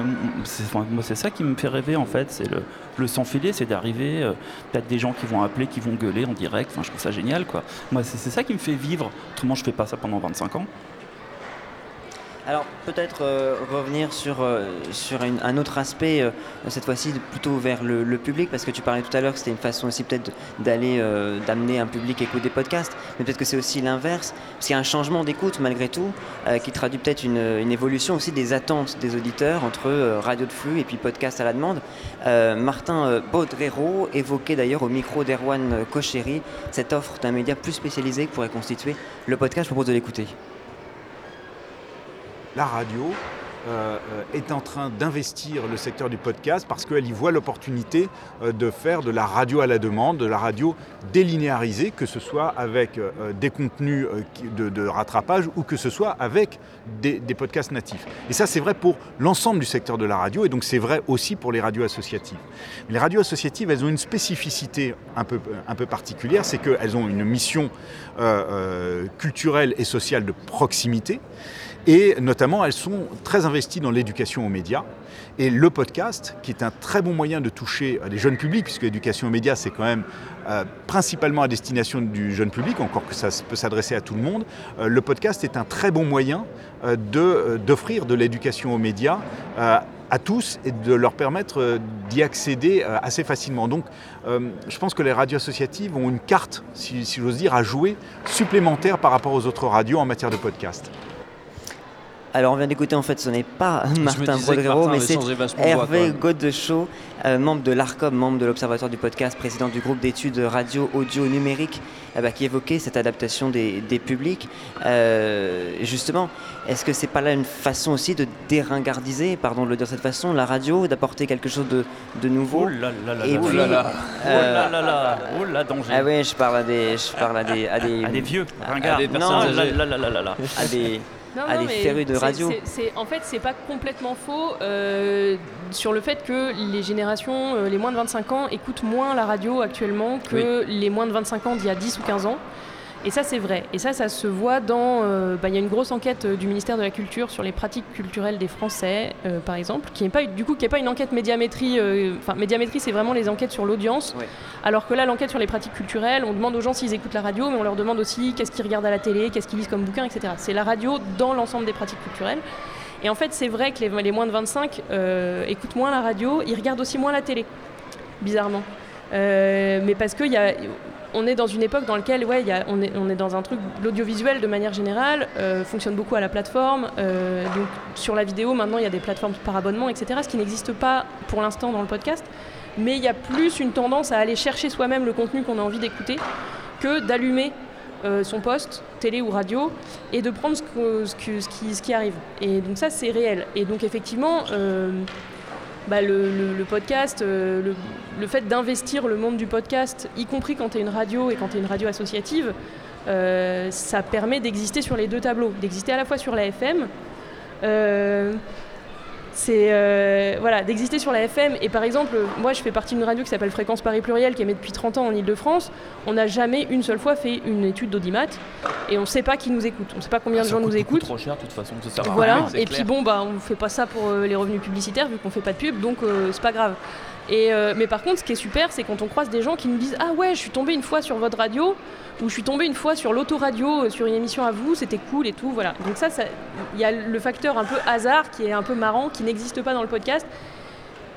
moi, c'est ça qui me fait rêver en fait. C'est le, le sans filet, c'est d'arriver, euh, peut-être des gens qui vont appeler, qui vont gueuler en direct. Enfin, je trouve ça génial, quoi. Moi, c'est, c'est ça qui me fait vivre. Autrement, je fais pas ça pendant 25 ans. Alors peut-être euh, revenir sur, euh, un autre aspect, euh, cette fois-ci plutôt vers le, public, parce que tu parlais tout à l'heure que c'était une façon aussi peut-être d'aller, d'amener un public à écouter des podcasts, mais peut-être que c'est aussi l'inverse, parce qu'il y a un changement d'écoute malgré tout, qui traduit peut-être une, évolution aussi des attentes des auditeurs entre radio de flux et puis podcast à la demande. Martin Baudrero évoquait d'ailleurs au micro d'Erwan Cochéry cette offre d'un média plus spécialisé que pourrait constituer le podcast. Je propose de l'écouter. La radio euh, euh, est en train d'investir le secteur du podcast parce qu'elle y voit l'opportunité euh, de faire de la radio à la demande, de la radio délinéarisée, que ce soit avec des contenus de, rattrapage ou que ce soit avec des, podcasts natifs. Et ça, c'est vrai pour l'ensemble du secteur de la radio et donc c'est vrai aussi pour les radios associatives. Les radios associatives, elles ont une spécificité un peu, particulière, c'est qu'elles ont une mission culturelle et sociale de proximité. Et notamment, elles sont très investies dans l'éducation aux médias. Et le podcast, qui est un très bon moyen de toucher les jeunes publics, puisque l'éducation aux médias, c'est quand même euh, principalement à destination du jeune public, encore que ça peut s'adresser à tout le monde, euh, le podcast est un très bon moyen euh, d'offrir de l'éducation aux médias à tous et de leur permettre d'y accéder assez facilement. Donc je pense que les radios associatives ont une carte, si j'ose dire, à jouer supplémentaire par rapport aux autres radios en matière de podcast. Alors on vient d'écouter en fait ce n'est pas Martin Brodero mais c'est Hervé. Godeschaux, euh, membre de l'ARCOM, membre de l'Observatoire du podcast, président du groupe d'études radio audio numérique euh, bah, qui évoquait cette adaptation des, des publics. Euh, justement, est-ce que c'est pas là une façon aussi de déringardiser, pardon de le dire de cette façon, la radio, d'apporter quelque chose de, de nouveau? Oh là là là Et là puis, là là. euh, Oh là là là. Oh là, danger. Ah oui, je parle à des, je parle à des, à des, À des vieux, ringards. des Non, personnes âgées. là, là, là, là, là. à des, Non, à des férus de en fait, c'est pas complètement faux euh, sur le fait que les générations, euh, les moins de 25 ans, écoutent moins la radio actuellement que les moins de 25 ans d'il y a 10 ou 15 ans. Et ça, c'est vrai. Et ça, ça se voit dans. euh, bah, Il y a une grosse enquête euh, du ministère de la Culture sur les pratiques culturelles des Français, euh, par exemple, qui n'est pas, du coup, qui est pas une enquête médiamétrie. euh, Enfin, médiamétrie, c'est vraiment les enquêtes sur l'audience. Alors que là, l'enquête sur les pratiques culturelles, on demande aux gens s'ils écoutent la radio, mais on leur demande aussi qu'est-ce qu'ils regardent à la télé, qu'est-ce qu'ils lisent comme bouquin, etc. C'est la radio dans l'ensemble des pratiques culturelles. Et en fait, c'est vrai que les, les moins de 25 euh, écoutent moins la radio, ils regardent aussi moins la télé, bizarrement. Euh, mais parce que y a, on est dans une époque dans laquelle on, est, dans un truc, l'audiovisuel de manière générale euh, fonctionne beaucoup à la plateforme. Euh, donc sur la vidéo, maintenant, il y a des plateformes par abonnement, etc., ce qui n'existe pas pour l'instant dans le podcast. Mais il y a plus une tendance à aller chercher soi-même le contenu qu'on a envie d'écouter que d'allumer euh, son poste, télé ou radio, et de prendre ce, ce qui, ce qui arrive. Et donc ça, c'est réel. Et donc effectivement, bah, le, podcast, euh, le, fait d'investir le monde du podcast, y compris quand tu es une radio et quand tu es une radio associative, euh, ça permet d'exister sur les deux tableaux, d'exister à la fois sur la FM. C'est euh, voilà, d'exister sur la FM. Et par exemple, moi je fais partie d'une radio qui s'appelle Fréquence Paris Pluriel, qui émet depuis 30 ans en Ile-de-France. On n'a jamais une seule fois fait une étude d'audimat et on ne sait pas qui nous écoute. On ne sait pas combien de Ça gens nous écoutent. trop cher, de toute façon, ça sert à Voilà, rien, et clair. puis bon, bah, on ne fait pas ça pour euh, les revenus publicitaires vu qu'on fait pas de pub, donc euh, c'est pas grave. Et, euh, mais par contre, ce qui est super, c'est quand on croise des gens qui nous disent Ah ouais, je suis tombé une fois sur votre radio, ou je suis tombé une fois sur l'autoradio, euh, sur une émission à vous, c'était cool et tout. Voilà. Donc, ça, ça- il y a le facteur un peu hasard qui est un peu marrant, qui n'existe pas dans le podcast.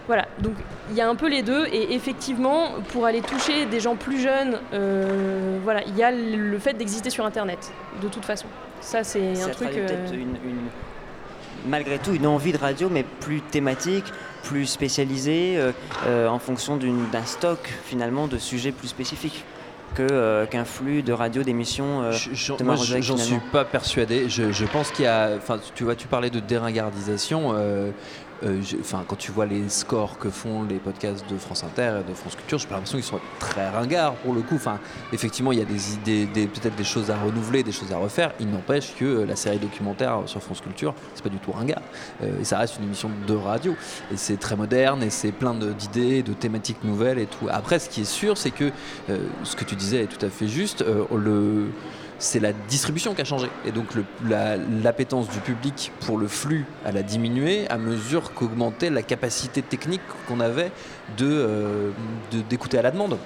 Voilà, donc il y a un peu les deux, et effectivement, pour aller toucher des gens plus jeunes, euh, voilà, il y a le fait d'exister sur Internet, de toute façon. Ça, c'est un truc. peut-être une, une- malgré tout une envie de radio, mais plus thématique, plus spécialisée, euh, euh, en fonction d'un stock finalement de sujets plus spécifiques que, euh, qu'un flux de radio d'émissions. euh, J'en- suis pas persuadé. Je, je pense qu'il y a. Enfin, tu vois, tu parlais de déringardisation. euh, euh, Enfin, quand tu vois les scores que font les podcasts de France Inter et de France Culture, j'ai l'impression qu'ils sont très ringards pour le coup. Enfin, effectivement, il y a des idées, peut-être des choses à renouveler, des choses à refaire. Il n'empêche que euh, la série documentaire sur France Culture, c'est pas du tout ringard. Euh, et ça reste une émission de radio. Et c'est très moderne et c'est plein d'idées, de thématiques nouvelles et tout. Après, ce qui est sûr, c'est que ce que tu disais est tout à fait juste. C'est la distribution qui a changé. Et donc l'appétence du public pour le flux, a diminué à mesure qu'augmentait la capacité technique qu'on avait euh, d'écouter à la demande.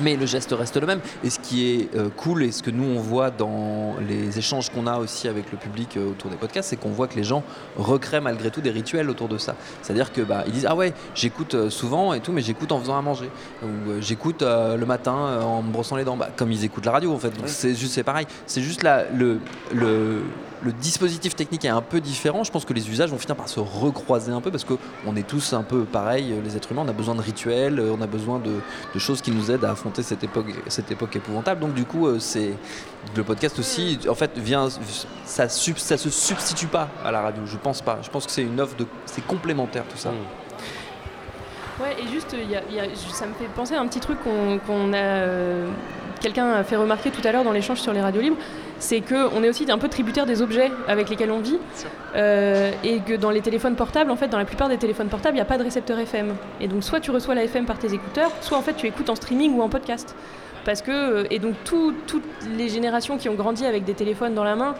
Mais le geste reste le même. Et ce qui est euh, cool et ce que nous on voit dans les échanges qu'on a aussi avec le public euh, autour des podcasts, c'est qu'on voit que les gens recréent malgré tout des rituels autour de ça. C'est-à-dire que bah, ils disent ah ouais j'écoute euh, souvent et tout, mais j'écoute en faisant à manger ou euh, j'écoute le matin en me brossant les dents, Bah, comme ils écoutent la radio en fait. Donc c'est juste c'est pareil. C'est juste là le le le dispositif technique est un peu différent. Je pense que les usages vont finir par se recroiser un peu parce qu'on est tous un peu pareil, euh, les êtres humains. On a besoin de rituels, on a besoin de, de choses qui nous aident à affronter cette époque, cette époque épouvantable. Donc, du coup, euh, c'est le podcast aussi, en fait, vient, ça, sub- ça se substitue pas à la radio. Je pense pas. Je pense que c'est une offre de, c'est complémentaire tout ça. Ouais, et juste, ça me fait penser à un petit truc qu'on qu'on a. euh, Quelqu'un a fait remarquer tout à l'heure dans l'échange sur les radios libres, c'est qu'on est aussi un peu tributaire des objets avec lesquels on vit. Euh, et que dans les téléphones portables, en fait, dans la plupart des téléphones portables, il n'y a pas de récepteur FM. Et donc, soit tu reçois la FM par tes écouteurs, soit en fait tu écoutes en streaming ou en podcast. Parce que, euh, et donc, tout- toutes les générations qui ont grandi avec des téléphones dans la main,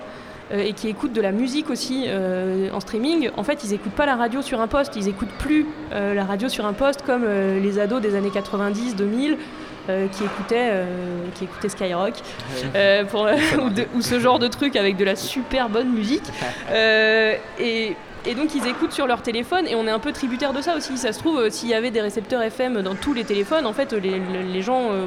euh, et qui écoutent de la musique aussi euh, en streaming, en fait, ils n'écoutent pas la radio sur un poste, ils n'écoutent plus euh, la radio sur un poste comme les ados des années 90, 2000. Euh, qui, écoutaient, euh, qui écoutaient Skyrock euh, pour, ou, de- ou ce genre de truc avec de la super bonne musique. Euh, et, et donc ils écoutent sur leur téléphone et on est un peu tributaire de ça aussi. Ça se trouve, s'il y avait des récepteurs FM dans tous les téléphones, en fait, les, les gens euh,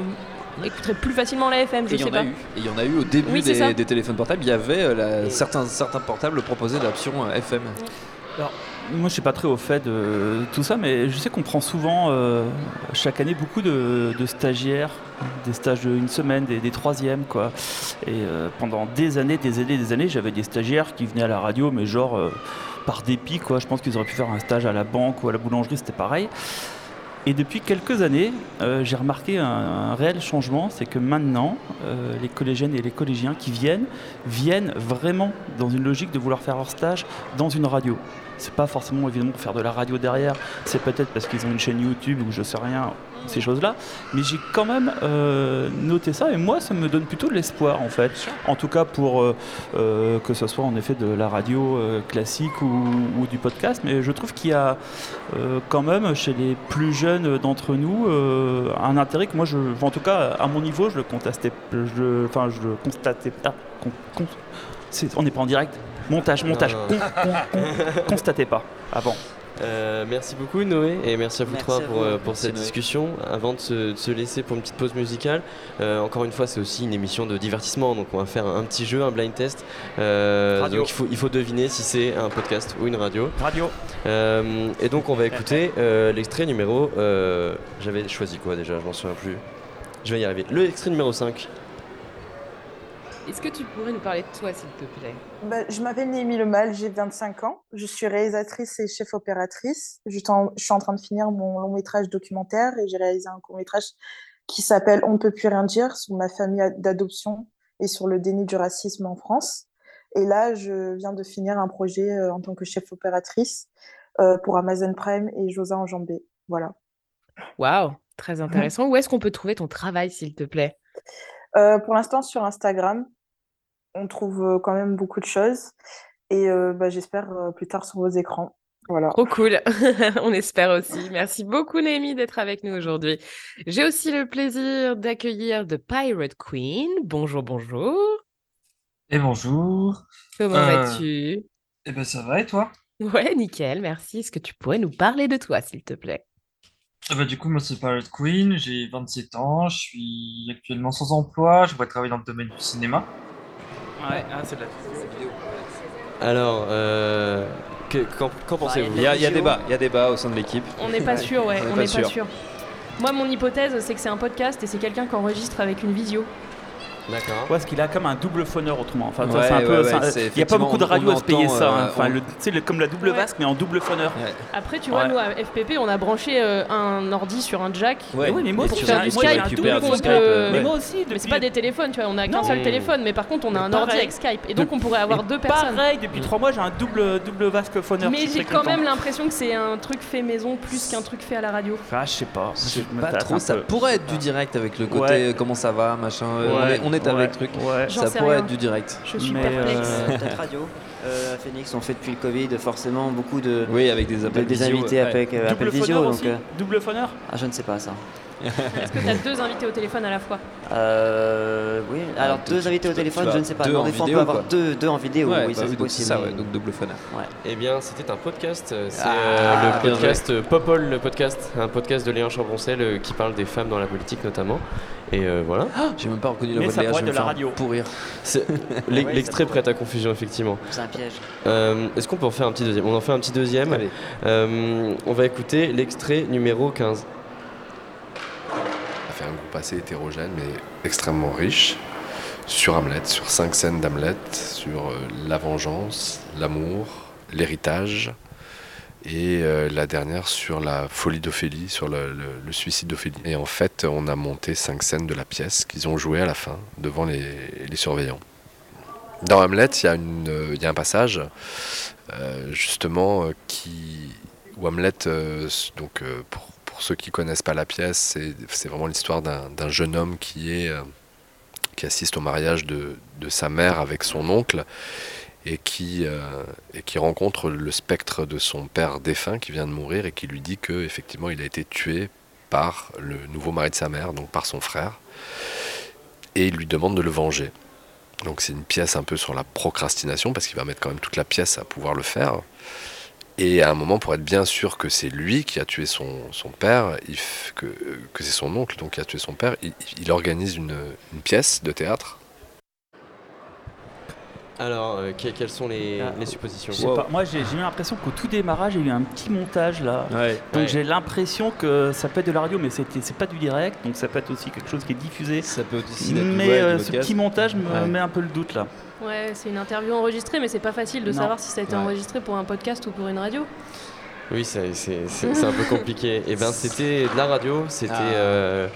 écouteraient plus facilement la FM, je Et il y sais en pas. a eu. Et il y en a eu au début Oui, des, des téléphones portables. Il y avait la- certains, certains portables proposaient l'option FM. Alors, moi, je suis pas très au fait de tout ça, mais je sais qu'on prend souvent, euh, chaque année, beaucoup de, stagiaires, des stages d'une semaine, des, troisièmes, quoi. Et euh, pendant des années, des années, des années, j'avais des stagiaires qui venaient à la radio, mais genre euh, par dépit, quoi. Je pense qu'ils auraient pu faire un stage à la banque ou à la boulangerie, c'était pareil. Et depuis quelques années, j'ai remarqué un, réel changement, c'est que maintenant, les collégiennes et les collégiens qui viennent, viennent vraiment dans une logique de vouloir faire leur stage dans une radio. C'est pas forcément évidemment pour faire de la radio derrière, c'est peut-être parce qu'ils ont une chaîne YouTube ou je sais rien, ces choses-là. Mais j'ai quand même euh, noté ça et moi, ça me donne plutôt de l'espoir en fait. En tout cas pour euh, euh, que ce soit en effet de la radio classique ou, ou du podcast. Mais je trouve qu'il y a quand même chez les plus jeunes d'entre nous un intérêt que moi, je, en tout cas à mon niveau, je le contestais, enfin je le constatais pas. con- con- c'est- on n'est pas en direct. Montage, montage. Non, non. con- constatez pas avant. Euh, merci beaucoup Noé et merci à vous Merci trois à pour, vous. euh, pour cette Noé. discussion. Avant de se, de se laisser pour une petite pause musicale, euh, encore une fois c'est aussi une émission de divertissement donc on va faire un, petit jeu, un blind test. Euh, Radio. donc il faut, il faut deviner si c'est un podcast ou une radio. Radio. Euh, et donc on va écouter euh, l'extrait numéro... euh, J'avais choisi quoi déjà Je m'en souviens plus. Je vais y arriver. Le extrait numéro 5. Est-ce que tu pourrais nous parler de toi, s'il te plaît? Bah, je m'appelle Némi Lemal, j'ai 25 ans. Je suis réalisatrice et chef opératrice. Je, suis en- je suis en train de finir mon long métrage documentaire et j'ai réalisé un court métrage qui s'appelle On ne peut plus rien dire sur ma famille d'adoption et sur le déni du racisme en France. Et là, je viens de finir un projet euh, en tant que chef opératrice euh, pour Amazon Prime et Josa Enjambé. Voilà. Waouh, très intéressant. Où est-ce qu'on peut trouver ton travail, s'il te plaît? Euh, pour l'instant, sur Instagram, on trouve euh, quand même beaucoup de choses. Et euh, bah, j'espère euh, plus tard sur vos écrans. Voilà. Trop cool. On espère aussi. Merci beaucoup, Némi, d'être avec nous aujourd'hui. J'ai aussi le plaisir d'accueillir The Pirate Queen. Bonjour, bonjour. Et bonjour. Comment Euh, vas-tu? Eh ben ça va et toi? Ouais, nickel, merci. Est-ce que tu pourrais nous parler de toi, s'il te plaît? Eh ben, du coup, moi c'est Pirate Queen, j'ai 27 ans, je suis actuellement sans emploi, je voudrais travailler dans le domaine du cinéma. Ouais, ah, c'est de la vidéo. Alors, euh, que- qu'en qu'en pensez-vous Il y a, y a débat, il y a débat au sein de l'équipe. On n'est pas sûr, ouais, On n'est pas sûr. Moi, mon hypothèse, c'est que c'est un podcast et c'est quelqu'un qui enregistre avec une visio. D'accord. Ouais, parce qu'il a comme un double phoneur autrement. Enfin, Ouais, c'est un peu. ouais, ouais, Il n'y a pas beaucoup de radios à se payer ça. hein. euh, Enfin, on- le- tu sais, le- comme la double vasque, mais en double phoneur. Après, tu vois, Ouais. nous, à FPP, on a branché euh, un ordi sur un jack Ouais. Oui, mais moi pour aussi, faire j'ai- du Skype. peut- euh, Mais moi aussi, Mais c'est pas des téléphones, tu vois, on a qu'un seul téléphone, mais par contre, on a un ordi avec Skype. Et donc, on pourrait avoir deux personnes. Pareil, depuis trois mois, j'ai un double, double vasque phoneur. Mais j'ai quand même l'impression que c'est un truc fait maison plus qu'un truc fait à la radio. Ah, je sais pas. Je sais pas trop, ça pourrait être du direct avec le côté comment ça va, machin. On est, avec truc. ouais. J'en Ça pourrait rien. être du direct. Je suis Mais, perplexe. Peut-être radio. Euh, à Phoenix, on fait depuis le Covid forcément beaucoup de, Oui, avec des de- appels des visio, invités ouais. avec euh, Double Apple Visio. phoneur Donc, aussi euh, Double phoneur ah, je ne sais pas ça. Est-ce que tu as deux invités au téléphone à la fois? Euh, oui, alors tu- deux invités au téléphone, je ne sais pas. deux Non, en des fois, on vidéo, peut avoir quoi. deux, deux en vidéo, Ouais, oui, bah ça oui, c'est possible. ça, ouais, donc double phoneur. Ouais. Eh bien, c'était un podcast. C'est Ah, euh, le podcast Popol, le podcast, un podcast de Léon Chambroncel euh, qui parle des femmes dans la politique notamment. Et euh, voilà. J'ai même pas reconnu la Mais voix de ça Léa, pourrait je être vais de me la faire radio. pourrir. C'est- l'e- Ouais, L'extrait ça prête à confusion, effectivement. C'est un piège. Euh, Est-ce qu'on peut en faire un petit deuxième? On en fait un petit deuxième. Allez. Euh, on va écouter l'extrait numéro 15. a fait un groupe assez hétérogène mais extrêmement riche sur Hamlet, sur cinq scènes d'Hamlet, sur euh, la vengeance, l'amour, l'héritage et euh, la dernière sur la folie d'Ophélie, sur le, suicide d'Ophélie. Et en fait, on a monté cinq scènes de la pièce qu'ils ont jouées à la fin devant les, surveillants. Dans Hamlet, il y, a euh, un passage euh, justement qui, où Hamlet, donc pour, pour ceux qui connaissent pas la pièce, c'est vraiment l'histoire d'un jeune homme qui est qui assiste au mariage de, de sa mère avec son oncle et qui, euh, et qui rencontre le spectre de son père défunt qui vient de mourir et qui lui dit que effectivement il a été tué par le nouveau mari de sa mère, donc par son frère, et il lui demande de le venger. Donc c'est une pièce un peu sur la procrastination parce qu'il va mettre quand même toute la pièce à pouvoir le faire. Et à un moment, pour être bien sûr que c'est lui qui a tué son, père, il que, c'est son oncle donc qui a tué son père, il, organise une pièce de théâtre Alors, euh, que- quelles sont les, Ah. les suppositions Je sais pas, Moi, j'ai j'ai eu l'impression qu'au tout démarrage, il y a eu un petit montage là. Donc Ouais. j'ai l'impression que ça peut être de la radio, mais c'était- c'est pas du direct, donc ça peut être aussi quelque chose qui est diffusé. Ça peut aussi être- Mais ouais, du euh, ce podcast. petit montage me Ouais. met un peu le doute là. Ouais, c'est une interview enregistrée, mais c'est pas facile de Non. savoir si ça a été Ouais. enregistré pour un podcast ou pour une radio. Oui, c'est c'est- c'est- c'est un peu compliqué. Et ben, c'était de la radio, c'était Ah. euh,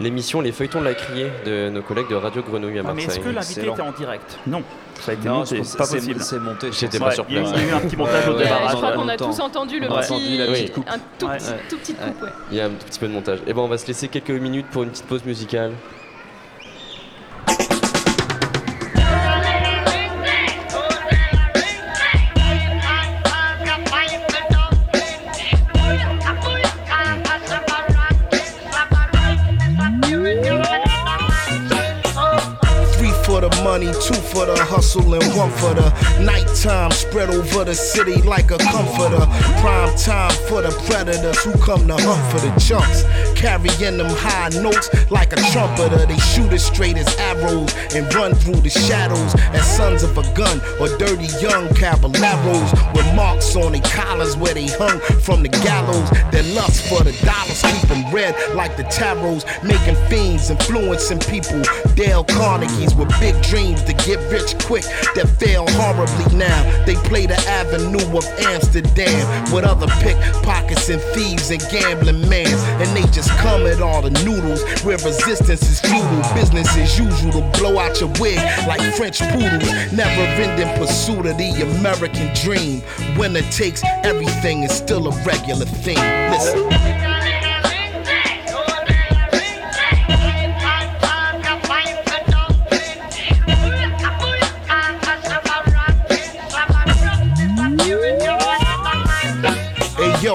l'émission Les Feuilletons de la Criée de nos collègues de Radio Grenouille à Ah, mais Marseille. est-ce que l'invité était en direct? Non, ça a été Non, c'est pas possible. c'est monté, J'étais Ouais, pas sur il y a eu- place. Il y a eu un petit montage Ouais, au ouais, démarrage. je crois qu'on a tous entendu le petit, entendu la petite coupe. un tout Ouais. petit, tout coupe. Ouais. Il y a un tout petit peu de montage. Et ben, on va se laisser quelques minutes pour une petite pause musicale. Money, two for the hustle and one for the nighttime. Spread over the city like a comforter. Prime time for the predators who come to hunt for the chunks. Carrying them high notes like a trumpeter. They shoot as straight as arrows and run through the shadows as sons of a gun or dirty young caballeros with marks on their collars where they hung from the gallows. Their lust for the dollars keep them red like the tarots, making fiends, influencing people. Dale Carnegie's with big dreams to get rich quick that fail horribly now. They play the avenue of Amsterdam with other pickpockets and thieves and gambling mans, and they just come at all the noodles where resistance is futile. Business as usual to blow out your wig like French poodles. Never ending pursuit of the American dream. Winner takes everything is still a regular thing. Listen. Yo,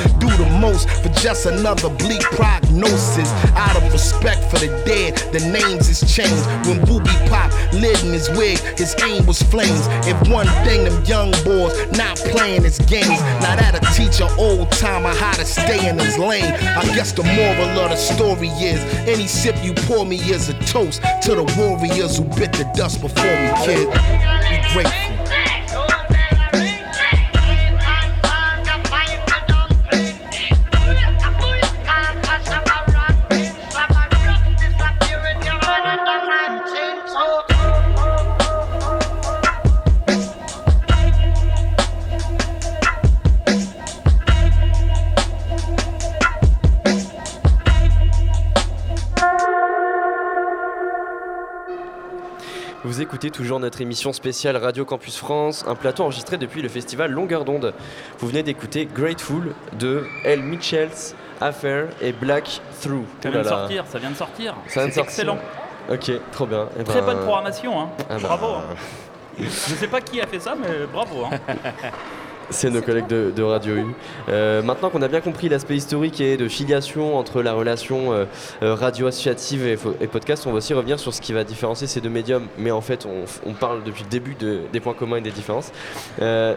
Do the most for just another bleak prognosis. Out of respect for the dead, the names is changed. When Booby Pop lit in his wig, his aim was flames. If one thing, them young boys not playing his games. Now that'll teach an old timer how to stay in his lane. I guess the moral of the story is any sip you pour me is a toast to the warriors who bit the dust before me, kid. Be grateful. Vous écoutez toujours notre émission spéciale Radio Campus France, un plateau enregistré depuis le festival Longueur d'onde. Vous venez d'écouter Grateful de L. Mitchells, Affair et Black Through. Ça vient de sortir, ça vient de sortir. Ça vient de C'est sortir. excellent. Ok, trop bien. Eh Très ben, bonne programmation, hein. ah bah, Bravo. hein. Je sais pas qui a fait ça, mais bravo. hein. C'est nos collègues de, Radio U. Euh, maintenant qu'on a bien compris l'aspect historique et de filiation entre la relation euh, euh, radio associative et, podcast, on va aussi revenir sur ce qui va différencier ces deux médiums. Mais en fait, on, parle depuis le début de- des points communs et des différences.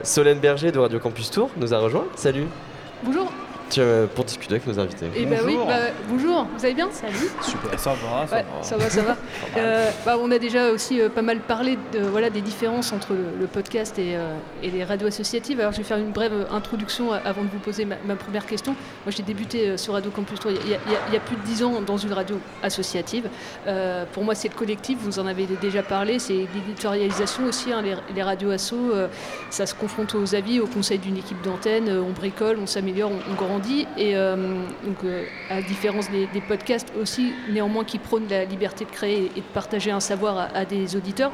Solène Berger de Radio Campus Tour nous a rejoint. Salut. Bonjour. Tu, euh, pour discuter avec nos invités. Eh ben oui, bah, bonjour, vous allez bien? Salut. Super, ça va, ça Ouais, va. ça va, ça va. Euh, bah, on a déjà aussi euh, pas mal parlé de, voilà, des différences entre le, le podcast et, euh, et les radios associatives. Alors je vais faire une brève introduction avant de vous poser ma, ma première question. Moi j'ai débuté euh, sur Radio Campus Tour il y, a, il y a- il y a plus de 10 ans dans une radio associative. Euh, pour moi c'est le collectif, vous en avez déjà parlé, c'est l'éditorialisation aussi. hein, les, les radios assos, euh, ça se confronte aux avis, au conseil d'une équipe d'antenne, euh, on bricole, on s'améliore, on, on grandit. Et euh, donc, euh, à différence des, podcasts aussi, néanmoins qui prônent la liberté de créer et de partager un savoir à, des auditeurs.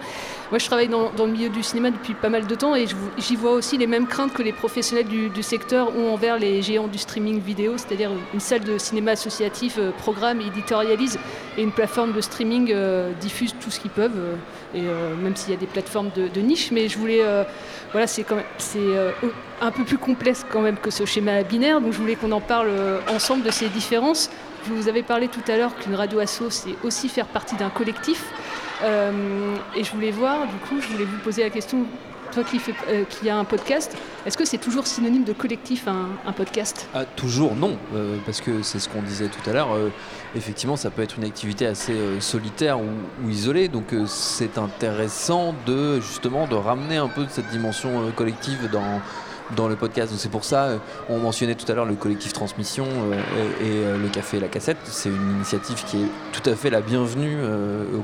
Moi, je travaille dans, le milieu du cinéma depuis pas mal de temps et j'y vois aussi les mêmes craintes que les professionnels du, du secteur ont envers les géants du streaming vidéo, c'est-à-dire une, salle de cinéma associatif euh, programme, éditorialise et une plateforme de streaming diffuse tout ce qu'ils peuvent. Et euh, même s'il y a des plateformes de, niche, mais je voulais, euh, voilà, c'est c'est euh, un peu plus complexe quand même que ce schéma binaire, donc je voulais qu'on en parle ensemble de ces différences. Je vous avais parlé tout à l'heure qu'une radio asso, c'est aussi faire partie d'un collectif, et je voulais voir, du coup, je voulais vous poser la question, toi qui, fais, euh, qui a un podcast, est-ce que c'est toujours synonyme de collectif un, podcast? Ah, toujours non, euh, parce que c'est ce qu'on disait tout à l'heure. euh, effectivement, ça peut être une activité assez solitaire ou, isolée, donc c'est intéressant de justement de ramener un peu de cette dimension collective dans dans le podcast. C'est pour ça, euh, on mentionnait tout à l'heure le collectif Transmission euh, et, et, euh, le Café et la Cassette. C'est une initiative qui est tout à fait la bienvenue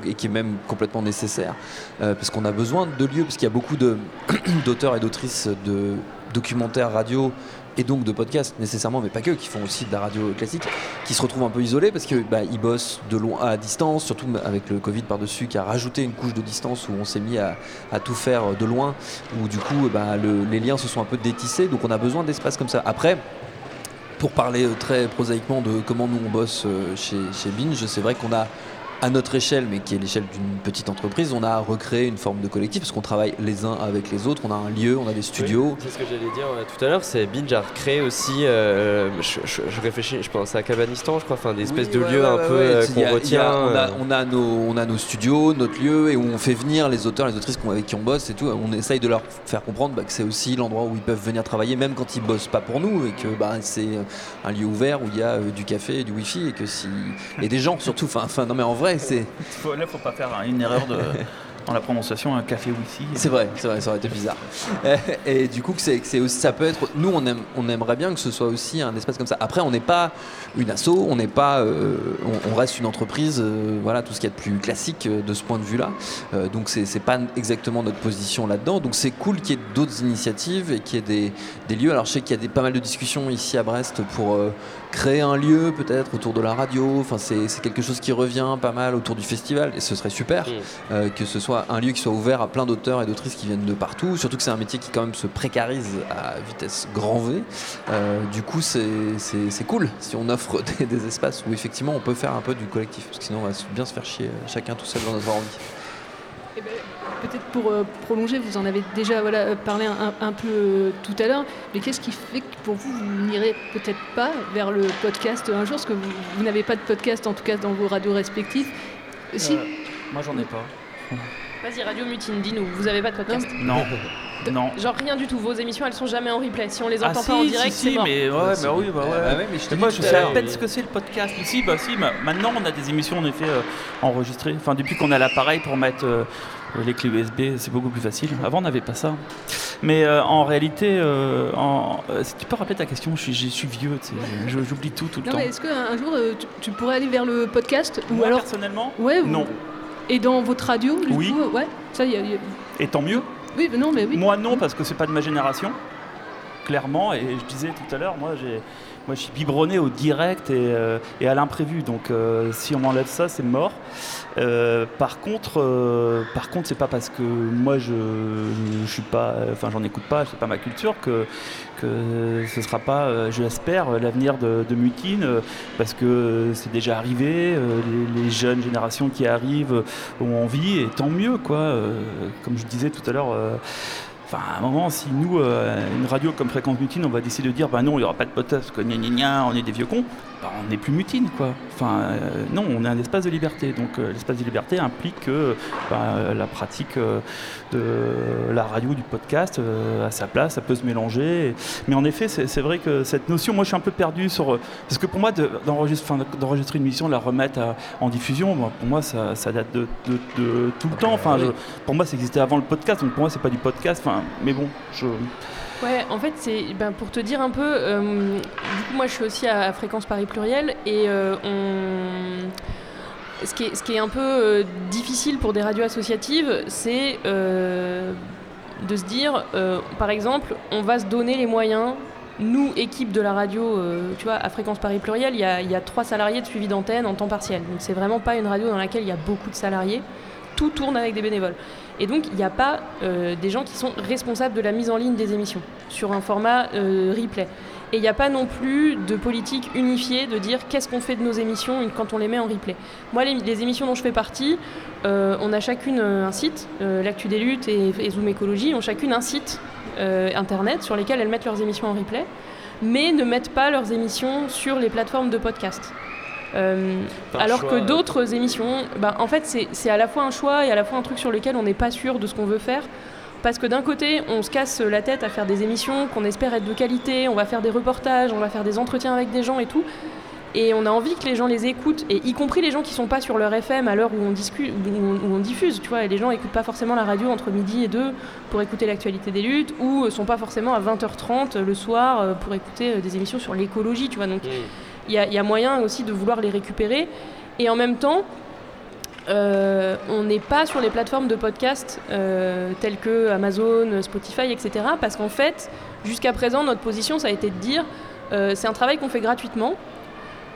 et qui est même complètement nécessaire, parce qu'on a besoin de lieux, parce qu'il y a beaucoup d'auteurs et d'autrices de, documentaire radio et donc de podcast nécessairement, mais pas que, qui font aussi de la radio classique, qui se retrouvent un peu isolés parce que bah, bossent de loin à distance, surtout avec le Covid par-dessus qui a rajouté une couche de distance où on s'est mis à, tout faire de loin, où du coup bah, le- les liens se sont un peu détissés, donc on a besoin d'espace comme ça. Après, pour parler euh, très prosaïquement de comment nous on bosse euh, chez, chez Binge, c'est vrai qu'on a à notre échelle, mais qui est l'échelle d'une petite entreprise, on a recréé une forme de collectif parce qu'on travaille les uns avec les autres. On a un lieu, on a des studios. Oui, c'est ce que j'allais dire euh, tout à l'heure, c'est Binge a recréé aussi, euh, je, je- je réfléchis, je pense à Cabanistan, je crois, enfin des espèces de Ouais, lieux ouais, un ouais, peu euh, qu'on a- retient. on, a, on a nos, on a nos studios, notre lieu, et où on fait venir les auteurs, les autrices avec qui on bosse et tout. On essaye de leur faire comprendre bah, que c'est aussi l'endroit où ils peuvent venir travailler, même quand ils bossent pas pour nous, et que bah, c'est un lieu ouvert où il y a du café, et du wifi, et que si et des gens surtout. Enfin, non mais en vrai, c'est Faut- là, faut pas faire une erreur de, dans la prononciation, un café wifi. C'est vrai, c'est vrai, ça aurait été bizarre. Et du coup, c'est, c'est aussi, ça peut être. Nous, on, aime, on aimerait bien que ce soit aussi un espace comme ça. Après, on n'est pas une asso, on n'est pas, euh, on, on reste une entreprise. euh, voilà, tout ce qu'il y a de plus classique euh, de ce point de vue-là. Euh, donc, c'est, c'est pas exactement notre position là-dedans. Donc, c'est cool qu'il y ait d'autres initiatives et qu'il y ait des, des lieux. Alors, je sais qu'il y a des, pas mal de discussions ici à Brest pour euh, créer un lieu peut-être autour de la radio. Enfin, c'est, quelque chose qui revient pas mal autour du festival et ce serait super euh, que ce soit un lieu qui soit ouvert à plein d'auteurs et d'autrices qui viennent de partout. Surtout que c'est un métier qui quand même se précarise à vitesse grand V. Euh, du coup, c'est, cool si on offre des, des espaces où effectivement on peut faire un peu du collectif parce que sinon on va bien se faire chier euh, chacun tout seul dans notre ordi. Eh ben, Peut-être pour euh, prolonger, vous en avez déjà voilà, euh, parlé un, un peu euh, tout à l'heure, mais qu'est-ce qui fait que pour vous, vous n'irez peut-être pas vers le podcast un jour? Parce que vous, vous n'avez pas de podcast, en tout cas dans vos radios respectives. Si moi, j'en ai pas. Vas-y, Radio Mutine, dis-nous, vous avez pas de podcast? Non, non. Genre rien du tout, vos émissions elles sont jamais en replay. Si on les Ah entend si, pas en si, direct, si, c'est mort. mais ouais, bah oui, bah ouais. Bah ouais, mais je te moi, je sais à peine ce que c'est le podcast. Si, bah si, ma- maintenant on a des émissions en effet euh, enregistrées. Enfin, depuis qu'on a l'appareil pour mettre euh, les clés USB, c'est beaucoup plus facile. Avant, on n'avait pas ça. Mais euh, en réalité, euh, en- euh, si tu peux rappeler ta question, je suis, je suis vieux, tu sais, je- j'oublie tout tout le Non, temps. est-ce qu'un jour euh, tu, tu pourrais aller vers le podcast ou Moi, alors personnellement Ouais. ou- Non. Et dans votre radio, du Oui. coup, ouais. Ça, y a- y a- Et tant mieux. Oui, mais non, mais oui. Moi non, parce que c'est pas de ma génération, clairement. Et je disais tout à l'heure, moi j'ai, moi je suis biberonné au direct et, euh, et à l'imprévu. Donc euh, si on m'enlève ça, c'est mort. Euh, par contre, euh, par contre, c'est pas parce que moi je, je suis pas, enfin j'en écoute pas, c'est pas ma culture que que ce sera pas, euh, je l'espère, l'avenir de, de Mutine, euh, parce que c'est déjà arrivé. les, les jeunes générations qui arrivent ont envie et tant mieux quoi. Comme je disais tout à l'heure. Enfin, à un moment, si nous, euh, une radio comme Fréquence Mutine, on va décider de dire, bah non, il n'y aura pas de podcast on est des vieux cons, bah, on n'est plus Mutine, quoi. Enfin, euh, non, on est un espace de liberté. Donc, euh, l'espace de liberté implique que bah, euh, la pratique euh, de la radio, du podcast, à sa place, ça peut se mélanger. Mais en effet, c'est vrai que cette notion, moi, je suis un peu perdu sur. Parce que pour moi, de- d'enregistrer une émission, de la remettre à- en diffusion, moi, pour moi, ça, ça date de, de- de tout le temps. Enfin, je- pour moi, ça existait avant le podcast, donc pour moi, c'est pas du podcast. Enfin, mais bon, je. Ouais, en fait, c'est ben, pour te dire un peu. euh, du coup, moi, je suis aussi à, Fréquence Paris Pluriel et euh. Ce qui, est, ce qui est un peu euh, difficile pour des radios associatives, c'est de se dire, par exemple, on va se donner les moyens. Nous, équipe de la radio, tu vois, à Fréquence Paris Pluriel, il y a, y a trois salariés de suivi d'antenne en temps partiel. Donc, c'est vraiment pas une radio dans laquelle il y a beaucoup de salariés. Tout tourne avec des bénévoles. Et donc, il n'y a pas euh, des gens qui sont responsables de la mise en ligne des émissions sur un format euh, replay. Et il n'y a pas non plus de politique unifiée de dire qu'est-ce qu'on fait de nos émissions quand on les met en replay. Moi, les, émissions dont je fais partie, euh, on a chacune un site, l'Actu des luttes et, Zoom Écologie ont chacune un site internet sur lesquels elles mettent leurs émissions en replay, mais ne mettent pas leurs émissions sur les plateformes de podcast. Euh, alors choix, que euh. d'autres émissions, bah, en fait, c'est à la fois un choix et à la fois un truc sur lequel on n'est pas sûr de ce qu'on veut faire. Parce que d'un côté, on se casse la tête à faire des émissions qu'on espère être de qualité, on va faire des reportages, on va faire des entretiens avec des gens et tout. Et on a envie que les gens les écoutent, et y compris les gens qui sont pas sur leur FM à l'heure où on, discute, où on, où on diffuse, tu vois. Et les gens écoutent pas forcément la radio entre midi et 2 pour écouter l'actualité des luttes, ou sont pas forcément à 20h30 le soir euh, pour écouter des émissions sur l'écologie, tu vois. Donc il y, a- moyen aussi de vouloir les récupérer. Et en même temps, euh, on n'est pas sur les plateformes de podcast euh, telles que Amazon, Spotify, etc. Parce qu'en fait, jusqu'à présent, notre position, ça a été de dire euh, c'est un travail qu'on fait gratuitement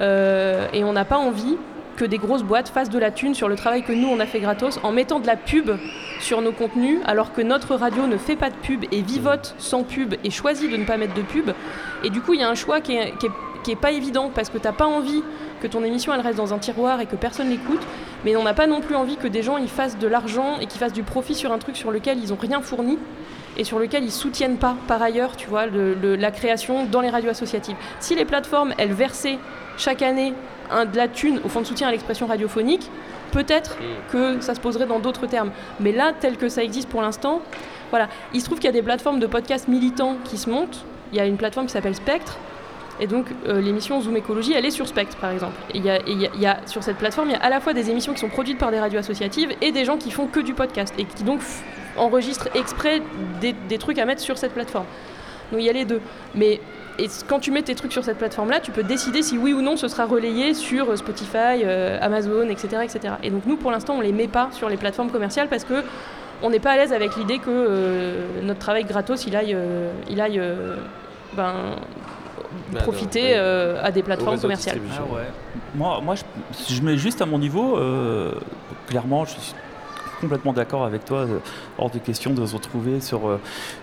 euh, et on n'a pas envie que des grosses boîtes fassent de la thune sur le travail que nous, on a fait gratos en mettant de la pub sur nos contenus, alors que notre radio ne fait pas de pub et vivote sans pub et choisit de ne pas mettre de pub. Et du coup, il y a un choix qui qui est- qui est pas évident parce que t'as pas envie que ton émission elle reste dans un tiroir et que personne l'écoute, mais on n'a pas non plus envie que des gens ils fassent de l'argent et qu'ils fassent du profit sur un truc sur lequel ils ont rien fourni et sur lequel ils soutiennent pas par ailleurs, tu vois, le- le- la création dans les radios associatives. Si les plateformes elles versaient chaque année un, de la thune au fonds de soutien à l'expression radiophonique, peut-être que ça se poserait dans d'autres termes. Mais là, tel que ça existe pour l'instant, voilà. Il se trouve qu'il y a des plateformes de podcasts militants qui se montent. Il y a une plateforme qui s'appelle Spectre. Et donc, euh, l'émission Zoom Écologie, elle est sur Spectre, par exemple. Et y a, y a- sur cette plateforme, il y a à la fois des émissions qui sont produites par des radios associatives et des gens qui font que du podcast et qui donc enregistrent exprès des, trucs à mettre sur cette plateforme. Donc, il y a les deux. Mais quand tu mets tes trucs sur cette plateforme-là, tu peux décider si oui ou non ce sera relayé sur euh, Spotify, euh, Amazon, etc., etc. Et donc, nous, pour l'instant, on les met pas sur les plateformes commerciales parce que on n'est pas à l'aise avec l'idée que notre travail gratos, il aille, il aille ben, Bah, profiter non, euh, à des plateformes commerciales. Ah ouais. Moi, moi je, si je mets juste à mon niveau, euh, clairement, je suis complètement d'accord avec toi. euh, hors de question de se retrouver sur,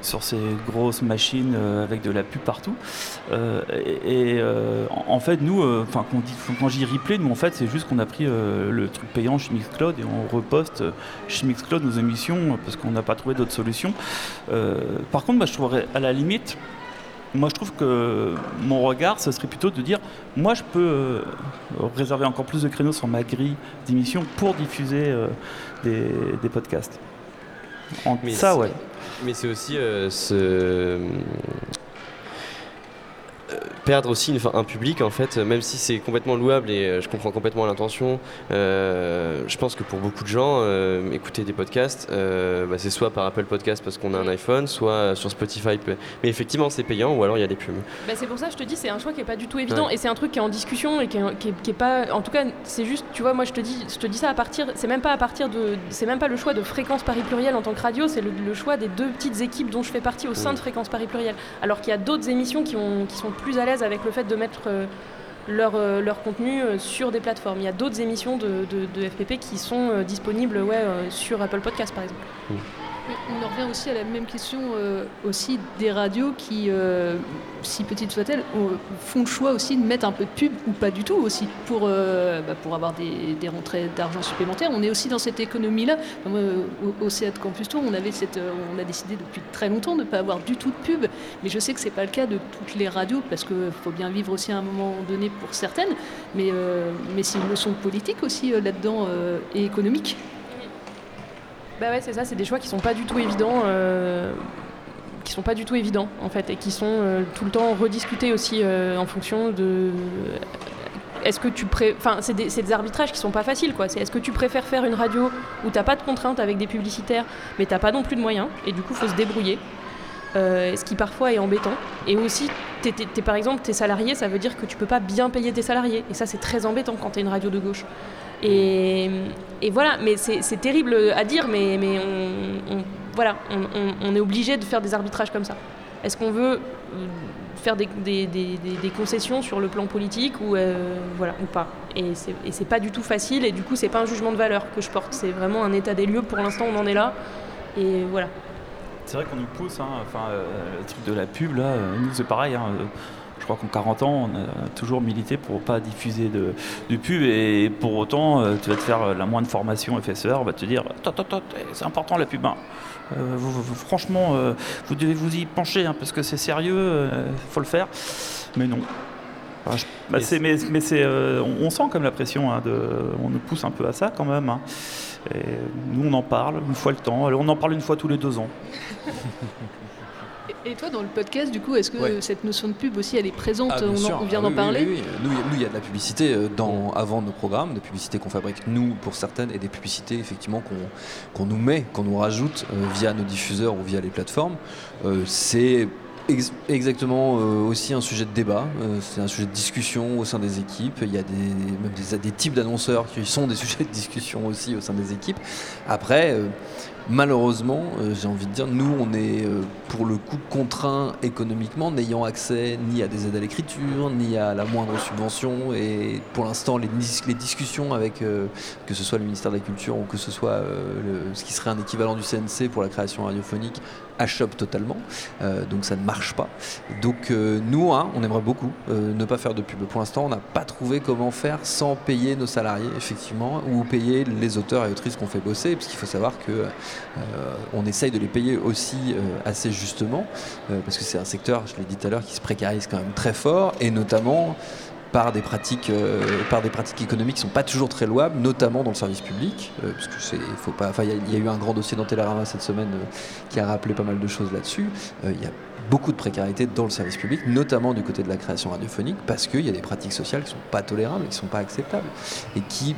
sur ces grosses machines avec de la pub partout. Euh, et et, euh, en, fait, nous, euh, enfin, quand, j'y replay, nous, en fait, c'est juste qu'on a pris euh, le truc payant chez Mixcloud et on reposte chez Mixcloud nos émissions parce qu'on n'a pas trouvé d'autres solutions. Euh, par contre, moi, je trouverais à la limite. Moi, je trouve que mon regard, ce serait plutôt de dire, moi, je peux euh, réserver encore plus de créneaux sur ma grille d'émissions pour diffuser euh, des, des podcasts. En- Mais ça, ouais. Mais c'est aussi euh, euh, perdre aussi une- un public en fait, même si c'est complètement louable et euh, je comprends complètement l'intention. euh, je pense que pour beaucoup de gens, euh, écouter des podcasts, euh, bah, c'est soit par Apple Podcast parce qu'on a un iPhone, soit sur Spotify. Mais effectivement, c'est payant ou alors il y a des pubs. Bah, c'est pour ça que je te dis, c'est un choix qui est pas du tout évident Ouais. et c'est un truc qui est en discussion et qui est, qui est- qui est pas. En tout cas, c'est juste, tu vois, moi je te dis, je te dis ça à partir. C'est même pas à partir de. C'est même pas le choix de Fréquence Paris Pluriel en tant que radio, c'est le, le choix des deux petites équipes dont je fais partie au sein de Fréquence Paris Pluriel. Alors qu'il y a d'autres émissions qui, ont, qui sont plus à l'aise avec le fait de mettre. euh, leur, euh, leur contenu euh, sur des plateformes. Il y a d'autres émissions de, de- FPP qui sont disponibles sur Apple Podcast par exemple. Mais On en revient aussi à la même question euh, aussi des radios qui, euh, si petites soient-elles, ont- font le choix aussi de mettre un peu de pub ou pas du tout aussi pour, euh, bah, pour avoir des, des rentrées d'argent supplémentaires. On est aussi dans cette économie-là. Au, au de Campus Tour, on, avait cette, on a décidé depuis très longtemps de ne pas avoir du tout de pub, mais je sais que c'est pas le cas de toutes les radios parce qu'il faut bien vivre aussi à un moment donné pour certaines, mais, mais c'est une leçon politique aussi là-dedans et économique. Bah ouais, c'est ça, c'est des choix qui sont pas du tout évidents, euh, qui sont pas du tout évidents en fait, et qui sont euh, tout le temps rediscutés aussi euh, en fonction de. Est-ce que tu pré... Enfin, c'est des, arbitrages qui sont pas faciles quoi. C'est est-ce que tu préfères faire une radio où t'as pas de contraintes avec des publicitaires, mais t'as pas non plus de moyens, et du coup faut se débrouiller. Ce qui parfois est embêtant. Et aussi, t'es, t'es- t'es- par exemple, tes salariés, ça veut dire que tu peux pas bien payer tes salariés. Et ça, c'est très embêtant quand t'es une radio de gauche. Et, voilà, mais c'est, terrible à dire, mais, on, est obligé de faire des arbitrages comme ça. Est-ce qu'on veut euh, faire des, concessions sur le plan politique ou, euh, pas? Et c'est, pas du tout facile, et du coup, c'est pas un jugement de valeur que je porte, c'est vraiment un état des lieux. Pour l'instant, on en est là. Et voilà. C'est vrai qu'on nous pousse, hein, enfin, euh, le truc de la pub, là, nous c'est pareil. hein, crois qu'en 40 ans, on a toujours milité pour pas diffuser de, de pub et pour autant, euh, tu vas te faire euh, la moindre formation FSR, on va te dire attends, c'est important la pub. hein. Euh, vous- vous- franchement, euh, vous devez vous y pencher hein, parce que c'est sérieux, il faut le faire. Mais non. Enfin, je- bah, Mais c'est- mais mais c'est, euh, on, on sent comme la pression, hein, de, on nous pousse un peu à ça quand même. hein. Et nous, on en parle une fois le temps. Allez, on en parle une fois tous les deux ans. Et toi, dans le podcast, du coup, est-ce que Ouais. cette notion de pub aussi, elle est présente Ah, on, en- on vient Ah d'en oui, parler oui, oui, oui. Nous, il y a- y de la publicité euh, dans, avant nos programmes, des publicités qu'on fabrique nous pour certaines et des publicités effectivement qu'on qu'on nous met, qu'on nous rajoute euh, via nos diffuseurs ou via les plateformes. Euh, c'est Ex- exactement, euh, aussi un sujet de débat, euh, c'est un sujet de discussion au sein des équipes. Il y a des, même des, des types d'annonceurs qui sont des sujets de discussion aussi au sein des équipes. Après, euh, malheureusement, euh, j'ai envie de dire, nous, on est euh, pour le coup contraints économiquement, n'ayant accès ni à des aides à l'écriture, ni à la moindre subvention. Et pour l'instant, les, dis- les discussions avec euh, que ce soit le ministère de la Culture ou que ce soit ce qui serait un équivalent du CNC pour la création radiophonique achoppent totalement. Euh, donc ça ne marche pas. Donc euh, nous, hein, on aimerait beaucoup euh, ne pas faire de pub. Pour l'instant, on n'a pas trouvé comment faire sans payer nos salariés, effectivement, ou payer les auteurs et autrices qu'on fait bosser, parce qu'il faut savoir que euh, on essaye de les payer aussi assez justement, parce que c'est un secteur, je l'ai dit tout à l'heure, qui se précarise quand même très fort, et notamment par des pratiques, euh, par des pratiques économiques qui sont pas toujours très louables, notamment dans le service public, euh, parce il y, a- eu un grand dossier dans Télérama cette semaine euh, qui a rappelé pas mal de choses là-dessus. Il y a beaucoup de précarité dans le service public, notamment du côté de la création radiophonique, parce qu'il y a des pratiques sociales qui sont pas tolérables, qui sont pas acceptables, et qui,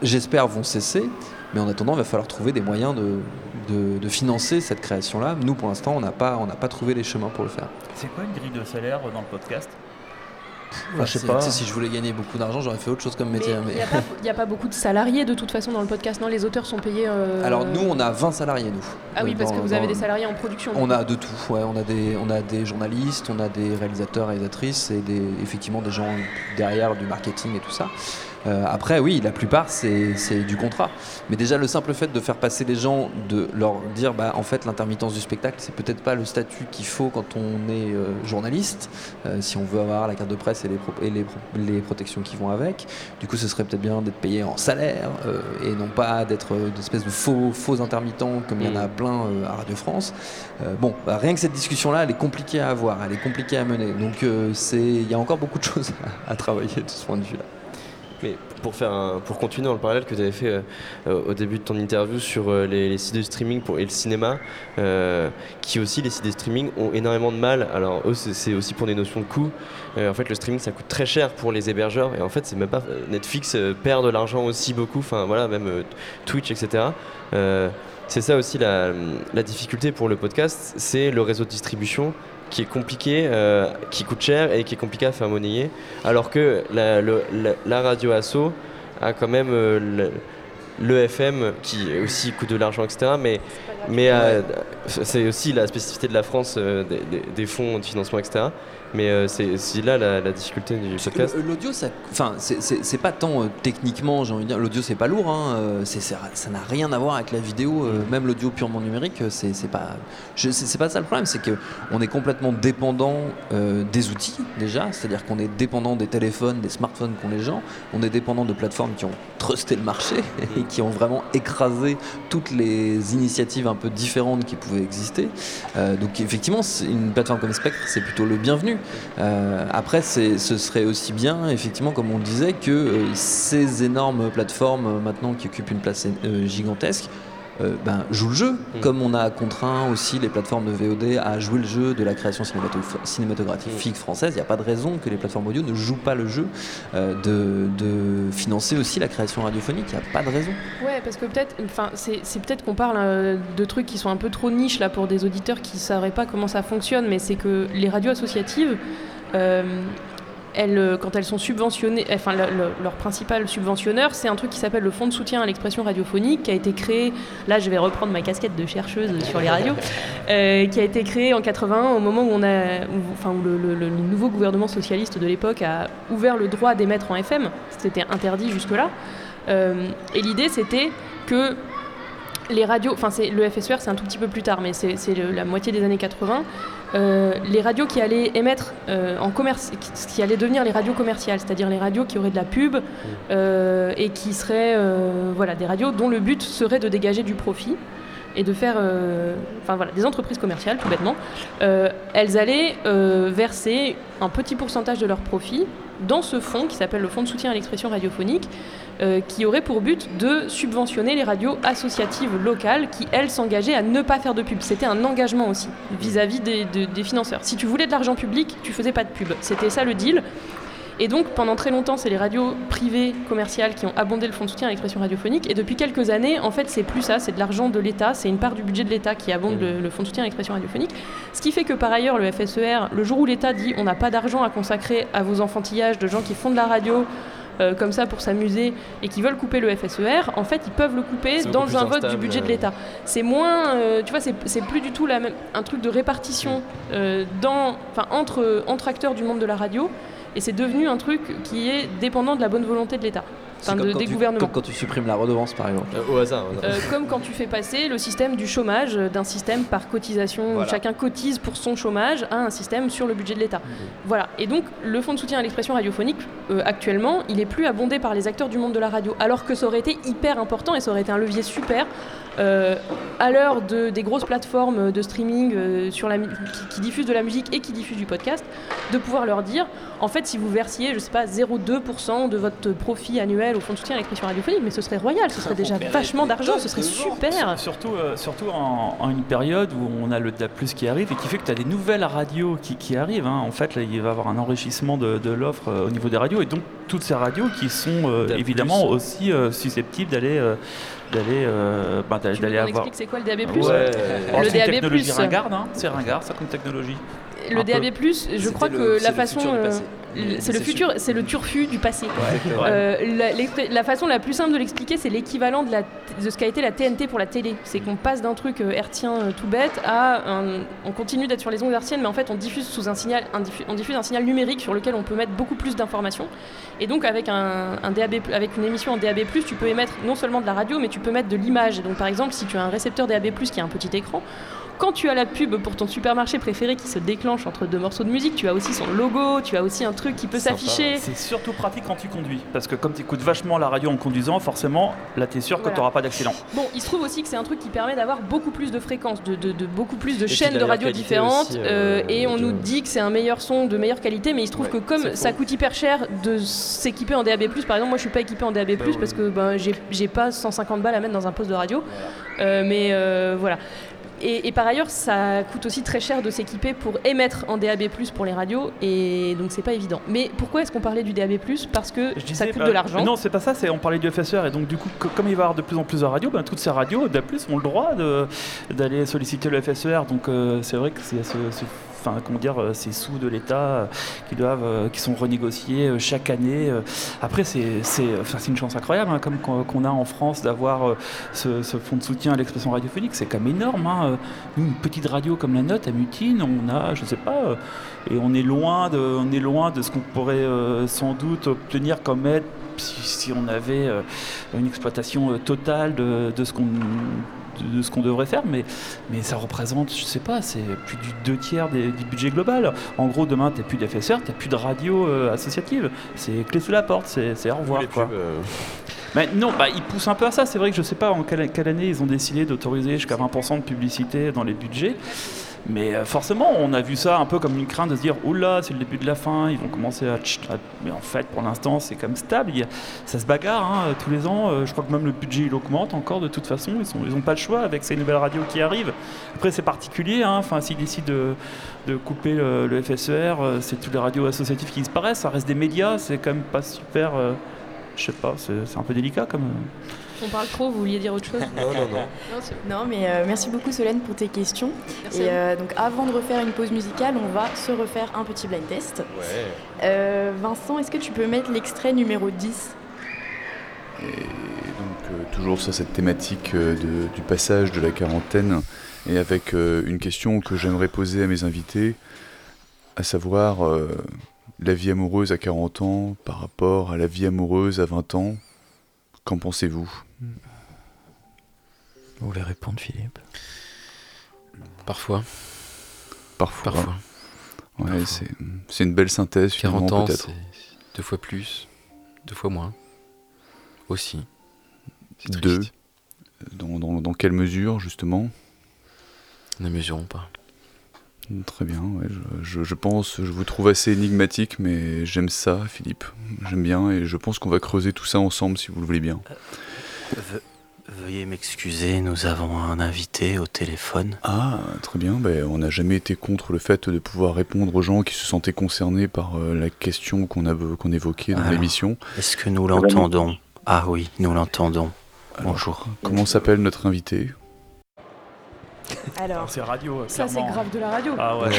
j'espère, vont cesser. Mais en attendant, il va falloir trouver des moyens de, financer cette création-là. Nous, pour l'instant, on n'a pas, pas trouvé les chemins pour le faire. C'est quoi une grille de salaire dans le podcast? Enfin, tu sais, si je voulais gagner beaucoup d'argent, j'aurais fait autre chose comme métier. Il mais- n'y a, pas- il y a pas beaucoup de salariés de toute façon dans le podcast, non Les auteurs sont payés. euh, Alors nous, on a 20 salariés, nous. Ah oui, Euh, parce dans- que vous avez des salariés en production. du On a de tout, ouais. On a des, on a des journalistes, on a des réalisateurs, réalisatrices et des, effectivement des gens derrière du marketing et tout ça. Euh, après, oui, la plupart c'est du contrat. Mais déjà le simple fait de faire passer les gens, de leur dire, bah en fait l'intermittence du spectacle, c'est peut-être pas le statut qu'il faut quand on est euh, journaliste, euh, si on veut avoir la carte de presse et les, pro- et les, pro- les protections qui vont avec. Du coup, ce serait peut-être bien d'être payé en salaire et non pas d'être euh, des espèces de faux, faux intermittents comme il y en a plein euh, à Radio France. Bon, bah, rien que cette discussion-là, elle est compliquée à avoir, elle est compliquée à mener. Donc il y a encore beaucoup de choses à, à travailler de ce point de vue-là. Mais pour, faire pour continuer dans le parallèle que tu avais fait euh, euh, au début de ton interview sur euh, les, les sites de streaming pour, et le cinéma, qui aussi, les sites de streaming ont énormément de mal. Alors, eux, c'est aussi pour des notions de coût. En fait, le streaming, ça coûte très cher pour les hébergeurs. Et en fait, c'est même pas. Netflix perd de l'argent aussi beaucoup. Enfin, voilà, même Twitch, etc. C'est ça aussi la difficulté pour le podcast, c'est le réseau de distribution qui est compliqué, euh, qui coûte cher et qui est compliqué à faire monnayer. Alors que la, le- la- la radio asso a quand même euh, le, le FM qui aussi coûte de l'argent, etc. Mais, mais euh, c'est aussi la spécificité de la France euh, des, des- des fonds de financement, etc. Mais euh, c'est là la, la difficulté du podcast. L'audio, enfin, c'est- pas tant euh, techniquement, j'ai envie de dire, l'audio c'est pas lourd, hein, euh, ça n'a rien à voir avec la vidéo, euh, même l'audio purement numérique, c'est pas, c'est pas ça le problème, c'est que on est complètement dépendant des outils déjà, c'est-à-dire qu'on est dépendant des téléphones, des smartphones qu'ont les gens, on est dépendant de plateformes qui ont trusté le marché et qui ont vraiment écrasé toutes les initiatives un peu différentes qui pouvaient exister. Donc effectivement, une plateforme comme Spectre, c'est plutôt le bienvenu. Euh, après, ce serait aussi bien, effectivement, comme on le disait, que euh, ces énormes plateformes euh, maintenant qui occupent une place gigantesque euh, ben, jouent le jeu, comme on a contraint aussi les plateformes de VOD à jouer le jeu de la création cinémato- cinématographique française. Il n'y a pas de raison que les plateformes audio ne jouent pas le jeu euh, de, de financer aussi la création radiophonique. Il n'y a pas de raison. Ouais, parce que peut-être, enfin, c'est c'est peut-être qu'on parle euh, de trucs qui sont un peu trop niches là pour des auditeurs qui ne sauraient pas comment ça fonctionne, mais c'est que les radios associatives, euh, elles, euh, quand elles sont subventionnées, enfin, le- le- leur principal subventionneur, c'est un truc qui s'appelle le Fonds de soutien à l'expression radiophonique, qui a été créé, là je vais reprendre ma casquette de chercheuse sur les radios, euh, qui a été créé en 81 au moment où, on a, où- enfin, où le, nouveau gouvernement socialiste de l'époque a ouvert le droit d'émettre en FM, c'était interdit jusque-là. Euh, et l'idée, c'était que les radios, enfin c'est le FSUR, c'est un tout petit peu plus tard, mais c'est la moitié des années 80. Euh, les radios qui allaient émettre euh, en commerce, qui, qui allaient devenir les radios commerciales, c'est-à-dire les radios qui auraient de la pub euh, et qui seraient, voilà, des radios dont le but serait de dégager du profit et de faire, enfin voilà, des entreprises commerciales, tout bêtement. Elles allaient verser un petit pourcentage de leurs profits dans ce fonds qui s'appelle le Fonds de soutien à l'expression radiophonique, euh, qui aurait pour but de subventionner les radios associatives locales qui, elles, s'engageaient à ne pas faire de pub. C'était un engagement aussi vis-à-vis des, de- des financeurs. Si tu voulais de l'argent public, tu faisais pas de pub. C'était ça le deal. Et donc, pendant très longtemps, c'est les radios privées commerciales qui ont abondé le fonds de soutien à l'expression radiophonique. Et depuis quelques années, en fait, c'est plus ça, c'est de l'argent de l'État, c'est une part du budget de l'État qui abonde le, le fonds de soutien à l'expression radiophonique. Ce qui fait que par ailleurs, le FSER, le jour où l'État dit on n'a pas d'argent à consacrer à vos enfantillages de gens qui font de la radio, euh, comme ça pour s'amuser et qui veulent couper le FSER, en fait, ils peuvent le couper dans un vote du budget de euh. l'État. C'est moins, euh, tu vois, c'est plus du tout la même, un truc de répartition euh, dans, enfin, entre, entre acteurs du monde de la radio, et c'est devenu un truc qui est dépendant de la bonne volonté de l'État, enfin, de- des tu- gouvernements. Comme quand tu supprimes la redevance, par exemple. au hasard. Euh, comme quand tu fais passer le système du chômage euh, d'un système par cotisation, où chacun cotise pour son chômage, à un système sur le budget de l'État. Voilà. Et donc, le fonds de soutien à l'expression radiophonique, euh, actuellement, il est plus abondé par les acteurs du monde de la radio, alors que ça aurait été hyper important et ça aurait été un levier super. euh, à l'heure de, des grosses plateformes de streaming euh, sur la, qui, qui diffusent de la musique et qui diffusent du podcast, de pouvoir leur dire, en fait, si vous versiez, je sais pas, 0,2% de votre profit annuel au fonds de soutien à l'expression radiophonique, mais ce serait royal, ce serait déjà vachement d'argent, ce serait super. Surtout, euh, surtout en, en une période où on a le DAP+, qui arrive et qui fait que tu as des nouvelles radios qui, qui arrivent. hein. En fait, là, il va y avoir un enrichissement de, de l'offre euh, au niveau des radios et donc toutes ces radios qui sont euh, évidemment aussi euh, susceptibles d'aller euh, d'aller euh, bah, d'aller avoir. explique c'est quoi le DAB+. Ouais. Le Alors, une DAB+. technologie ringarde, hein. c'est ringard ça comme technologie. Le. DAB+, je crois que la façon, euh, c'est le c'est futur, c'est le turfu du passé. Euh, la, façon la plus simple de l'expliquer, c'est l'équivalent de, ce qu'a été la TNT pour la télé. C'est qu'on passe d'un truc euh, hertzien euh, tout bête à un- on continue d'être sur les ondes hertziennes, mais en fait on diffuse sous un signal, un diffu- on diffuse un signal numérique sur lequel on peut mettre beaucoup plus d'informations. Et donc avec un, un DAB, avec une émission en DAB+, tu peux émettre non seulement de la radio, mais tu peux mettre de l'image. Donc par exemple, si tu as un récepteur DAB+ qui a un petit écran, quand tu as la pub pour ton supermarché préféré qui se déclenche entre deux morceaux de musique, tu as aussi son logo, tu as aussi un truc qui peut s'afficher. C'est surtout pratique quand tu conduis. Parce que comme tu écoutes vachement la radio en conduisant, forcément, là, tu es sûr que tu n'auras pas d'accident. Bon, il se trouve aussi que c'est un truc qui permet d'avoir beaucoup plus de fréquences, de, de- de beaucoup plus de chaînes de radio différentes, aussi, euh, euh, et on de- nous dit que c'est un meilleur son de meilleure qualité, mais il se trouve que comme ça coûte hyper cher de s'équiper en DAB+, par exemple, moi je suis pas équipé en DAB+, Bah parce que ben, j'ai pas 150 balles à mettre dans un poste de radio, Euh, mais voilà. Et, et par ailleurs, ça coûte aussi très cher de s'équiper pour émettre en DAB+, pour les radios, et donc c'est pas évident. Mais pourquoi est-ce qu'on parlait du DAB+, Parce que Je ça disais, coûte bah, de l'argent. Non, c'est pas ça, c'est on parlait du FSR et donc du coup, co- comme il va y avoir de plus en plus de radios, ben, toutes ces radios, d'A+, ont le droit d'aller solliciter le FSR. Donc euh, c'est vrai que c'est ce, ce- enfin comment dire, euh, ces sous de l'État euh, qui doivent, euh, qui sont renégociés chaque année. Après, c'est une chance incroyable, hein, comme qu'on a en France d'avoir ce, fonds de soutien à l'expression radiophonique, c'est quand même énorme. hein. Une petite radio comme la nôtre à Mutine, on a, je sais pas, et on est loin de, on est loin de ce qu'on pourrait sans doute obtenir comme aide si, on avait une exploitation totale de, de ce qu'on de, ce qu'on devrait faire, mais, mais ça représente, je sais pas, c'est plus du deux tiers des- du budget global. En gros, demain, tu n'as plus d'FSR, tu n'as plus de radio euh, associative. C'est clé sous la porte, c'est au revoir. quoi. Mais non, bah, ils poussent un peu à ça. C'est vrai que je sais pas en quelle, quelle année ils ont décidé d'autoriser jusqu'à 20% de publicité dans les budgets. Mais euh, forcément, on a vu ça un peu comme une crainte de se dire Oula, c'est le début de la fin, ils vont commencer à. Mais en fait, pour l'instant, c'est comme stable. Ça se bagarre hein, tous les ans. Euh, Je crois que même le budget il augmente encore de toute façon. Ils n'ont pas le choix avec ces nouvelles radios qui arrivent. Après, c'est particulier. hein. Enfin, s'ils décident de, couper le, FSER, euh, c'est toutes les radios associatives qui disparaissent. Ça reste des médias. C'est quand même pas super. euh, je sais pas, c'est un peu délicat comme. On parle trop, vous vouliez dire autre chose Non, non, non. Non, mais euh, merci beaucoup Solène pour tes questions. Merci Et euh, donc avant de refaire une pause musicale, on va se refaire un petit blind test. Ouais. Euh, Vincent, est-ce que tu peux mettre l'extrait numéro 10 Et donc euh, toujours sur cette thématique euh, de- du passage de la quarantaine et avec euh, une question que j'aimerais poser à mes invités, à savoir euh, la vie amoureuse à 40 ans par rapport à la vie amoureuse à 20 ans. Qu'en pensez-vous? Vous voulez répondre, Philippe? Parfois. Parfois. Parfois. Ouais, Parfois. c'est c'est une belle synthèse 40 finalement ans, peut-être. c'est deux fois plus, deux fois moins. Aussi. C'est Deux. triste. Dans, dans- dans quelle mesure justement? Ne mesurons pas. Très bien, ouais, je, je- je pense, je vous trouve assez énigmatique, mais j'aime ça, Philippe. J'aime bien, et je pense qu'on va creuser tout ça ensemble, si vous le voulez bien. V- Veuillez m'excuser, nous avons un invité au téléphone. Ah, très bien. Ben, on n'a jamais été contre le fait de pouvoir répondre aux gens qui se sentaient concernés par euh, la question qu'on a qu'on évoquait dans Alors, l'émission. Est-ce que nous l'entendons? Ah oui, nous l'entendons. Bonjour. Comment s'appelle notre invité? Alors, C'est radio. Ça, c'est grave de la radio. Ah ouais.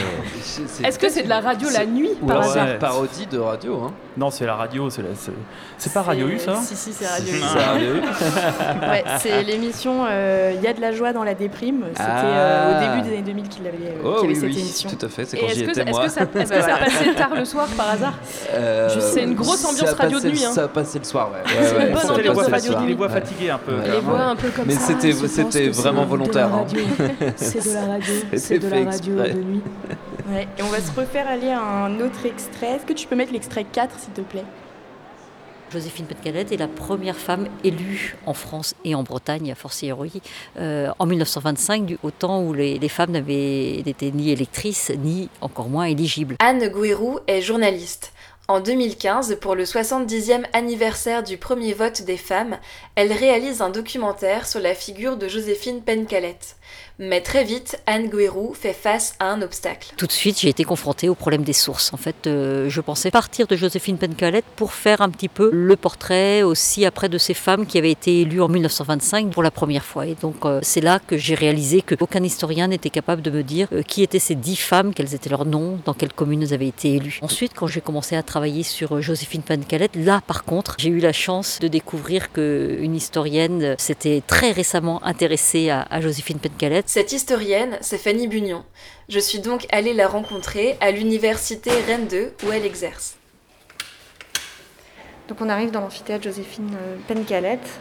Est-ce que c'est de la radio la nuit Ou par hasard? parodie de radio, hein Non, c'est la radio. C'est la- c'est- c'est pas Radio U, ça Si, si, c'est Radio U. C'est. Ouais, l'émission euh, Il y a de la joie dans la déprime. C'était euh, au début des années 2000 qu'il avait, euh, Oh avait oui, cette oui, émission. tout à fait, c'est quand est-ce j'y que, étais est-ce moi. que ça, est-ce que ça passait tard le soir par hasard Euh, c'est une grosse ambiance radio de nuit, hein. Ça passait le soir, ouais. C'est Ouais, une ouais, bonne radio. Les voix Ouais. fatiguées un peu. Les voix un peu comme Mais ça. c'était- pense c'était vraiment volontaire, hein. C'est de la radio. C'est de la radio de nuit. Ouais, et on va se refaire aller à un autre extrait. Est-ce que tu peux mettre l'extrait 4, s'il te plaît? Joséphine Pencalette est la première femme élue en France et en Bretagne, a fortiori, euh, en 1925, du, au temps où les, les femmes n'avaient n'étaient ni électrices, ni encore moins éligibles. Anne Gouérou est journaliste. En 2015, pour le 70e anniversaire du premier vote des femmes, elle réalise un documentaire sur la figure de Joséphine Pencalette. Mais très vite, Anne Gouérou fait face à un obstacle. Tout de suite, j'ai été confrontée au problème des sources. En fait, euh, je pensais partir de Joséphine Pencalette pour faire un petit peu le portrait aussi après de ces femmes qui avaient été élues en 1925 pour la première fois. Et donc, euh, c'est là que j'ai réalisé qu'aucun historien n'était capable de me dire euh, qui étaient ces dix femmes, quels étaient leurs noms, dans quelles communes elles avaient été élues. Ensuite, quand j'ai commencé à travailler sur Joséphine Pencalette, là, par contre, j'ai eu la chance de découvrir qu'une historienne s'était très récemment intéressée à, à Joséphine Pencalette. Cette historienne, c'est Fanny Bugnon. Je suis donc allée la rencontrer à l'université Rennes 2 où elle exerce. Donc on arrive dans l'amphithéâtre Joséphine euh, Pencalette.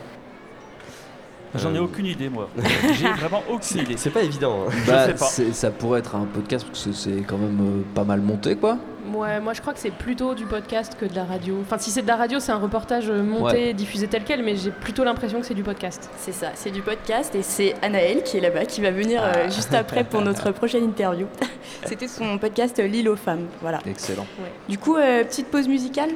J'en ai Euh, aucune idée, moi. J'ai vraiment aucune idée. C'est pas évident. hein. Bah, Je sais pas. c'est- ça pourrait être un podcast parce que c'est quand même euh, pas mal monté, quoi. Ouais, moi je crois que c'est plutôt du podcast que de la radio. Enfin, si c'est de la radio, c'est un reportage euh, monté, Ouais. diffusé tel quel, mais j'ai plutôt l'impression que c'est du podcast. C'est ça, c'est du podcast et c'est Anaël qui est là-bas qui va venir euh, Ah. juste après pour notre prochaine interview. C'était son podcast L'île aux femmes. Voilà. Excellent. Du coup, euh, petite pause musicale.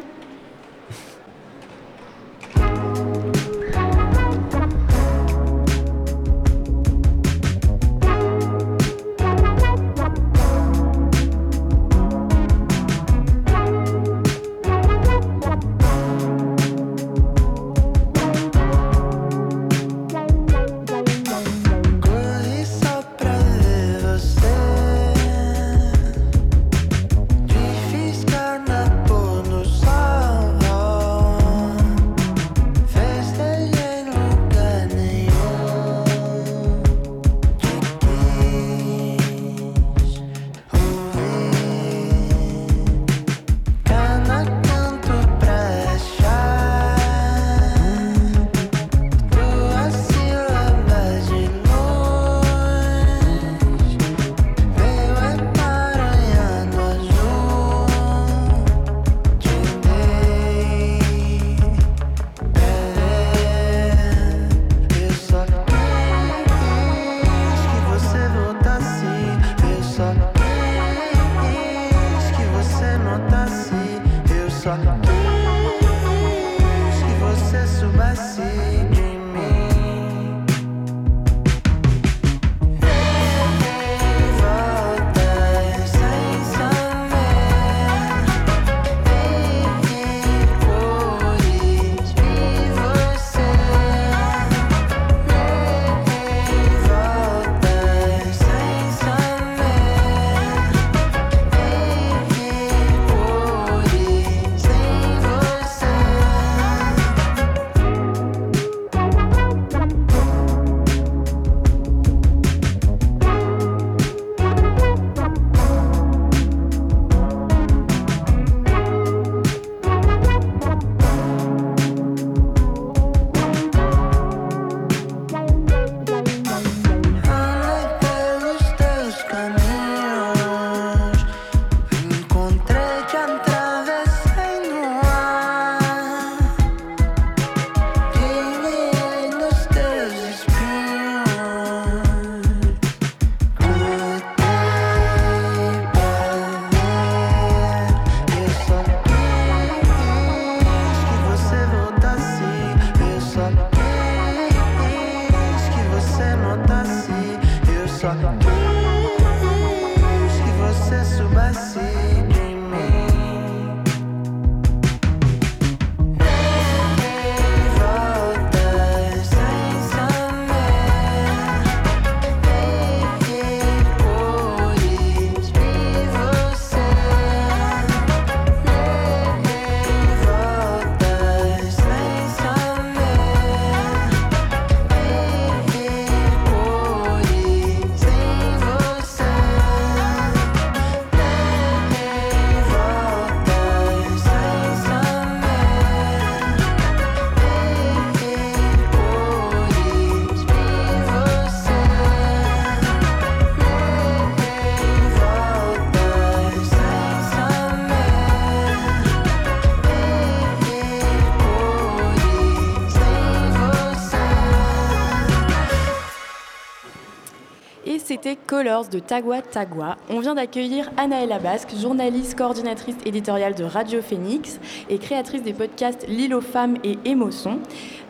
Colors de Tagua Tagua. On vient d'accueillir Anaëlla Basque, journaliste, coordinatrice éditoriale de Radio Phoenix et créatrice des podcasts L'île aux femmes et Émotion,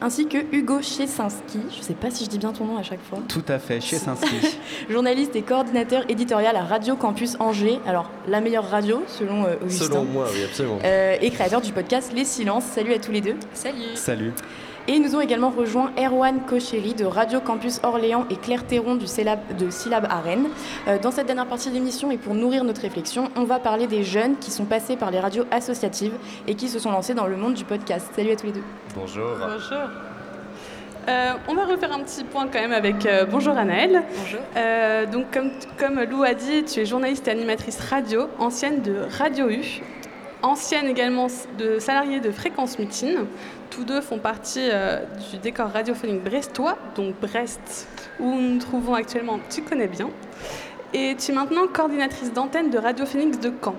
ainsi que Hugo Chesinski, je ne sais pas si je dis bien ton nom à chaque fois, Tout à fait, chez Sainski. journaliste et coordinateur éditorial à Radio Campus Angers, alors la meilleure radio selon euh, Augustin. Selon moi, oui, absolument. Euh, et créateur du podcast Les Silences. Salut à tous les deux. Salut. Salut. Et nous ont également rejoint Erwan Kocheri de Radio Campus Orléans et Claire Théron du Célab, de Syllab à Rennes. Euh, dans cette dernière partie de l'émission et pour nourrir notre réflexion, on va parler des jeunes qui sont passés par les radios associatives et qui se sont lancés dans le monde du podcast. Salut à tous les deux. Bonjour. Bonjour. Euh, on va refaire un petit point quand même avec euh, Bonjour Anaëlle. Bonjour. Euh, donc comme, comme Lou a dit, tu es journaliste et animatrice radio, ancienne de Radio U, ancienne également de salariée de Fréquence Mutine. Tous deux font partie euh, du décor radiophonique brestois, donc Brest, où nous nous trouvons actuellement, tu connais bien. Et tu es maintenant coordinatrice d'antenne de Radio Phoenix de Caen.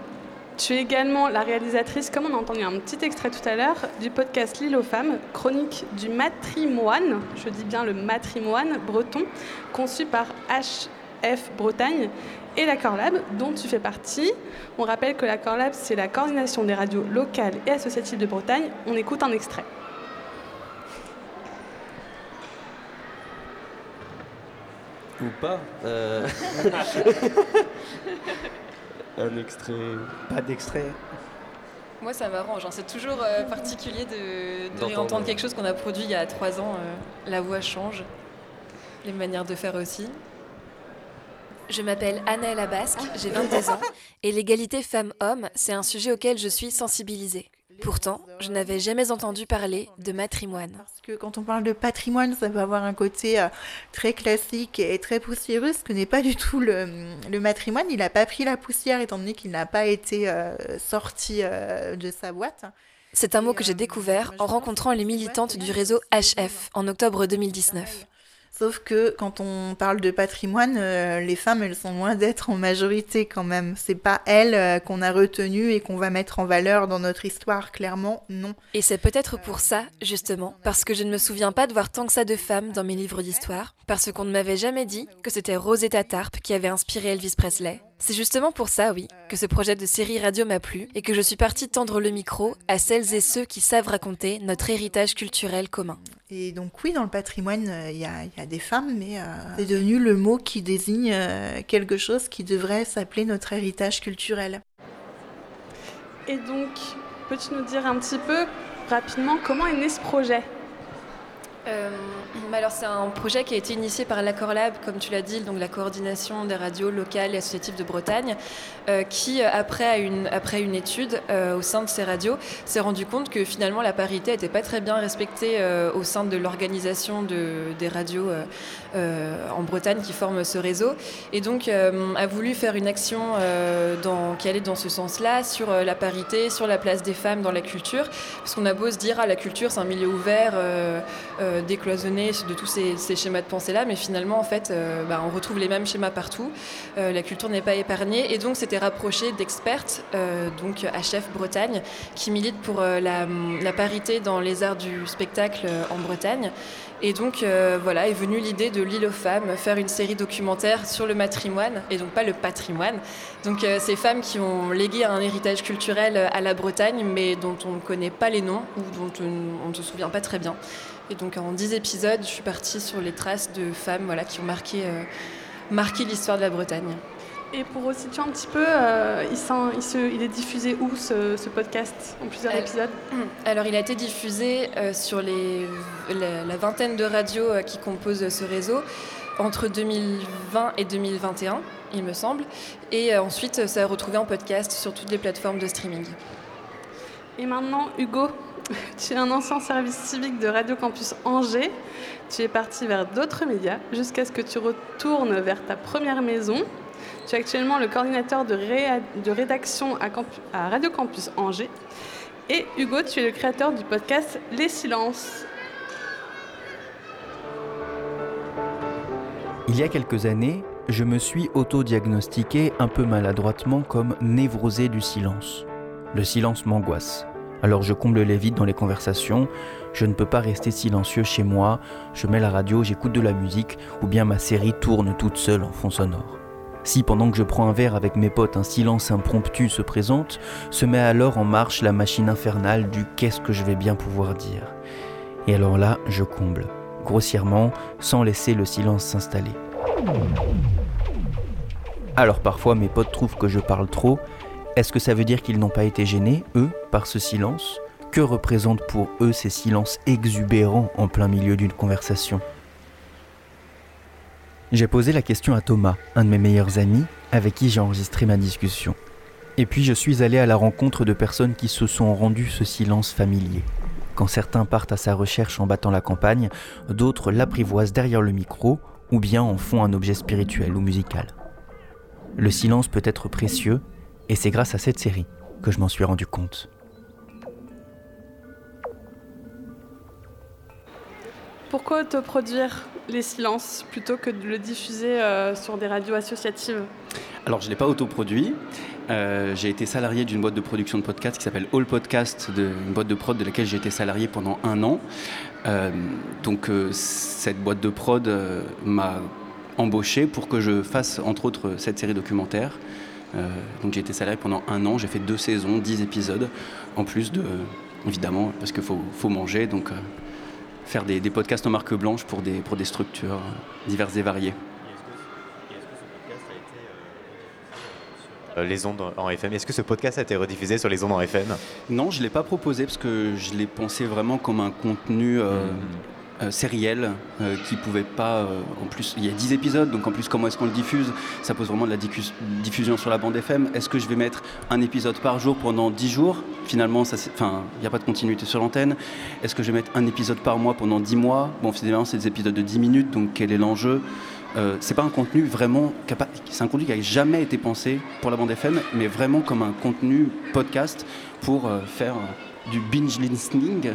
Tu es également la réalisatrice, comme on a entendu un petit extrait tout à l'heure, du podcast L'île aux femmes, chronique du matrimoine, je dis bien le matrimoine breton, conçu par HF Bretagne et la Corlab, dont tu fais partie. On rappelle que la Corlab, c'est la coordination des radios locales et associatives de Bretagne. On écoute un extrait. Ou pas. euh, Un extrait. Pas d'extrait. Moi, ça m'arrange. hein. C'est toujours euh, particulier de, de D'entendre. réentendre quelque chose qu'on a produit il y a trois ans. euh, la voix change, les manières de faire aussi. Je m'appelle Anaëlla Basque, j'ai 22 ans, et l'égalité femmes-hommes, c'est un sujet auquel je suis sensibilisée. Pourtant, je n'avais jamais entendu parler de matrimoine. Parce que quand on parle de patrimoine, ça peut avoir un côté euh, très classique et très poussiéreux, ce que n'est pas du tout le, le matrimoine. Il n'a pas pris la poussière étant donné qu'il n'a pas été euh, sorti euh, de sa boîte. C'est un mot que j'ai découvert en rencontrant les militantes du réseau HF en octobre 2019. Sauf que quand on parle de patrimoine, euh, les femmes, elles sont loin d'être en majorité quand même. C'est pas elles euh, qu'on a retenues et qu'on va mettre en valeur dans notre histoire, clairement, non. Et c'est peut-être pour ça, justement, parce que je ne me souviens pas de voir tant que ça de femmes dans mes livres d'histoire, parce qu'on ne m'avait jamais dit que c'était Rosetta Tarp qui avait inspiré Elvis Presley. C'est justement pour ça, oui, que ce projet de série radio m'a plu et que je suis partie tendre le micro à celles et ceux qui savent raconter notre héritage culturel commun. Et donc oui, dans le patrimoine, euh, il y, a, il y a des femmes, mais euh, c'est devenu le mot qui désigne euh, quelque chose qui devrait s'appeler notre héritage culturel. Et donc, peux-tu nous dire un petit peu rapidement comment est né ce projet? Euh, alors c'est un projet qui a été initié par l'Accord Lab, comme tu l'as dit, donc la coordination des radios locales et associatives de Bretagne, euh, qui après une, après une étude euh, au sein de ces radios s'est rendu compte que finalement la parité n'était pas très bien respectée euh, au sein de l'organisation de, des radios en Bretagne qui forment ce réseau, et donc a voulu faire une action qui allait dans ce sens-là sur la parité, sur la place des femmes dans la culture, parce qu'on a beau se dire ah la culture c'est un milieu ouvert. euh, de tous ces, schémas de pensée-là, mais finalement, en fait, euh, bah, on retrouve les mêmes schémas partout. Euh, la culture n'est pas épargnée, et donc c'était rapproché d'expertes, euh, donc HF Bretagne, qui militent pour la, la parité dans les arts du spectacle en Bretagne. Et donc, voilà, est venue l'idée de l'île aux femmes, faire une série documentaire sur le matrimoine, et donc pas le patrimoine. Donc, ces femmes qui ont légué un héritage culturel à la Bretagne, mais dont on ne connaît pas les noms, ou dont on ne se souvient pas très bien. Et donc, en 10 épisodes, je suis partie sur les traces de femmes voilà, qui ont marqué, euh, marqué l'histoire de la Bretagne. Et pour resituer un petit peu, euh, il, s'en- il se- il est diffusé où ce, ce podcast En plusieurs Euh, épisodes? Alors, il a été diffusé euh, sur les, la, la vingtaine de radios euh, qui composent ce réseau entre 2020 et 2021, il me semble. Et ensuite, ça a retrouvé en podcast sur toutes les plateformes de streaming. Et maintenant, Hugo, tu es un ancien service civique de Radio Campus Angers. Tu es parti vers d'autres médias jusqu'à ce que tu retournes vers ta première maison. Tu es actuellement le coordinateur de, rédaction à Radio Campus Angers. Et Hugo, tu es le créateur du podcast Les Silences. Il y a quelques années, je me suis auto-diagnostiqué un peu maladroitement comme névrosé du silence. Le silence m'angoisse. Alors je comble les vides dans les conversations, je ne peux pas rester silencieux chez moi, je mets la radio, j'écoute de la musique, ou bien ma série tourne toute seule en fond sonore. Si pendant que je prends un verre avec mes potes, un silence impromptu se présente, se met alors en marche la machine infernale du qu'est-ce que je vais bien pouvoir dire. Et alors là, je comble, grossièrement, sans laisser le silence s'installer. Alors parfois mes potes trouvent que je parle trop. Est-ce que ça veut dire qu'ils n'ont pas été gênés, eux, par ce silence? Que représentent pour eux ces silences exubérants en plein milieu d'une conversation? J'ai posé la question à Thomas, un de mes meilleurs amis, avec qui j'ai enregistré ma discussion. Et puis je suis allé à la rencontre de personnes qui se sont rendues ce silence familier. Quand certains partent à sa recherche en battant la campagne, d'autres l'apprivoisent derrière le micro ou bien en font un objet spirituel ou musical. Le silence peut être précieux, et c'est grâce à cette série que je m'en suis rendu compte. Pourquoi autoproduire les silences plutôt que de le diffuser euh, sur des radios associatives? Alors, je ne l'ai pas autoproduit. Euh, j'ai été salarié d'une boîte de production de podcast qui s'appelle All Podcast, de, une boîte de prod de laquelle j'ai été salarié pendant un an. Euh, donc, euh, cette boîte de prod euh, m'a embauché pour que je fasse, entre autres, cette série documentaire. Euh, donc, j'ai été salarié pendant un an. J'ai fait deux saisons, dix épisodes, en plus de, évidemment, parce qu'il faut, faut manger. Donc, euh, faire des, des podcasts en marque blanche pour des, pour des structures euh, diverses et variées. Les ondes en FM. Est-ce que ce podcast a été rediffusé sur les ondes en FM Non, je ne l'ai pas proposé parce que je l'ai pensé vraiment comme un contenu euh, euh, sériel euh, qui pouvait pas. euh, en plus, il y a 10 épisodes, donc en plus, comment est-ce qu'on le diffuse? Ça pose vraiment de la diffus- diffusion sur la bande FM. Est-ce que je vais mettre un épisode par jour pendant 10 jours? Finalement, ça, enfin, il n'y a pas de continuité sur l'antenne. Est-ce que je vais mettre un épisode par mois pendant 10 mois? Bon, finalement, c'est des épisodes de 10 minutes, donc quel est l'enjeu? Euh, c'est pas un contenu vraiment c'est un contenu qui n'a jamais été pensé pour la bande FM mais vraiment comme un contenu podcast pour euh, faire du binge listening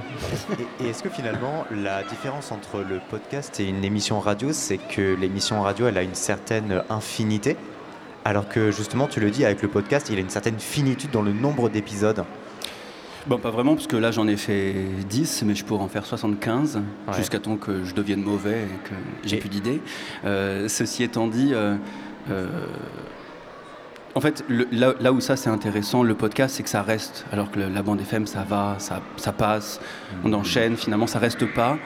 Et, et est-ce que finalement, la différence entre le podcast et une émission radio, c'est que l'émission radio, elle a une certaine infinité alors que justement, tu le dis, avec le podcast, il y a une certaine finitude dans le nombre d'épisodes? Bon, pas vraiment, parce que là j'en ai fait 10, mais je pourrais en faire 75, Ouais. jusqu'à temps que je devienne mauvais et que j'ai plus d'idées. Euh, ceci étant dit, euh, euh, en fait, là, où ça c'est intéressant, le podcast, c'est que ça reste, alors que la bande FM, ça va, ça, ça passe, on enchaîne, finalement ça reste pas.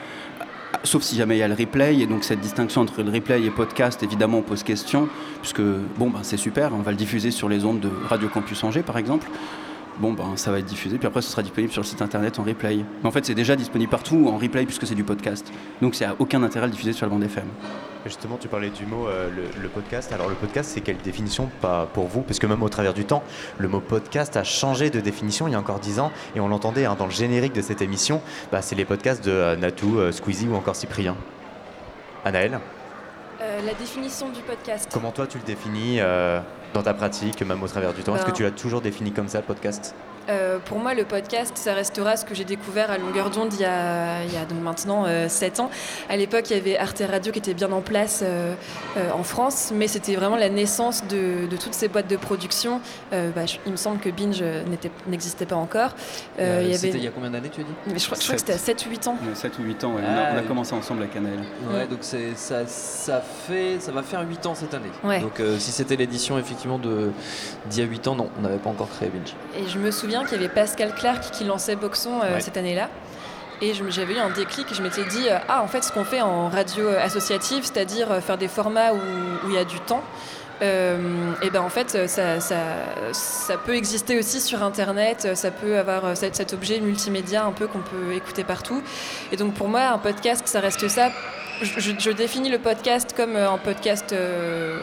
Sauf si jamais il y a le replay, et donc cette distinction entre le replay et podcast, évidemment, on pose question, puisque bon, ben, c'est super, on va le diffuser sur les ondes de Radio Campus Angers, par exemple. Bon, ben, ça va être diffusé, puis après, ce sera disponible sur le site internet en replay. Mais en fait, c'est déjà disponible partout en replay, puisque c'est du podcast. Donc, n'y a aucun intérêt à le diffuser sur la bande FM. Justement, tu parlais du mot euh, le, podcast. Alors, le podcast, c'est quelle définition? Pas pour vous Parce que même au travers du temps, le mot podcast a changé de définition il y a encore 10 ans. Et on l'entendait hein, dans le générique de cette émission. Bah, c'est les podcasts de euh, Natou, euh, Squeezie ou encore Cyprien. Anaël, Euh, la définition du podcast. comment toi tu le définis euh, dans ta pratique, même au travers du temps? Est-ce que Ben- tu l'as toujours défini comme ça, le podcast? Euh, pour moi, le podcast, ça restera ce que j'ai découvert à longueur d'onde il y a, il y a donc maintenant 7 ans. À l'époque, il y avait Arte Radio qui était bien en place euh, euh, en France, mais c'était vraiment la naissance de, de toutes ces boîtes de production. Euh, bah, je- il me semble que Binge euh, n'existait pas encore. Euh, il y C'était avait- il y a combien d'années, tu as dit? Mais je crois, je crois que c'était à 7 ou 8 ans. 7 ou 8 ans, ouais. on, Ah, a, on a commencé ensemble à Canal. Ouais, donc ça, ça fait ça va faire 8 ans cette année. Ouais. Donc euh, si c'était l'édition effectivement de d'il y a 8 ans, non, on n'avait pas encore créé Binge. Et je me souviens qu'il y avait Pascal Clark qui lançait Boxon euh, Ouais. cette année-là. Et j'avais eu un déclic et je m'étais dit, euh, ah, en fait, ce qu'on fait en radio euh, associative, c'est-à-dire euh, faire des formats où il y a du temps, et ben en fait, euh, ça, ça, ça peut exister aussi sur Internet, euh, ça peut avoir euh, cet, cet objet multimédia un peu qu'on peut écouter partout. Et donc pour moi, un podcast, ça reste ça. Je, je- je définis le podcast comme euh, un podcast, euh,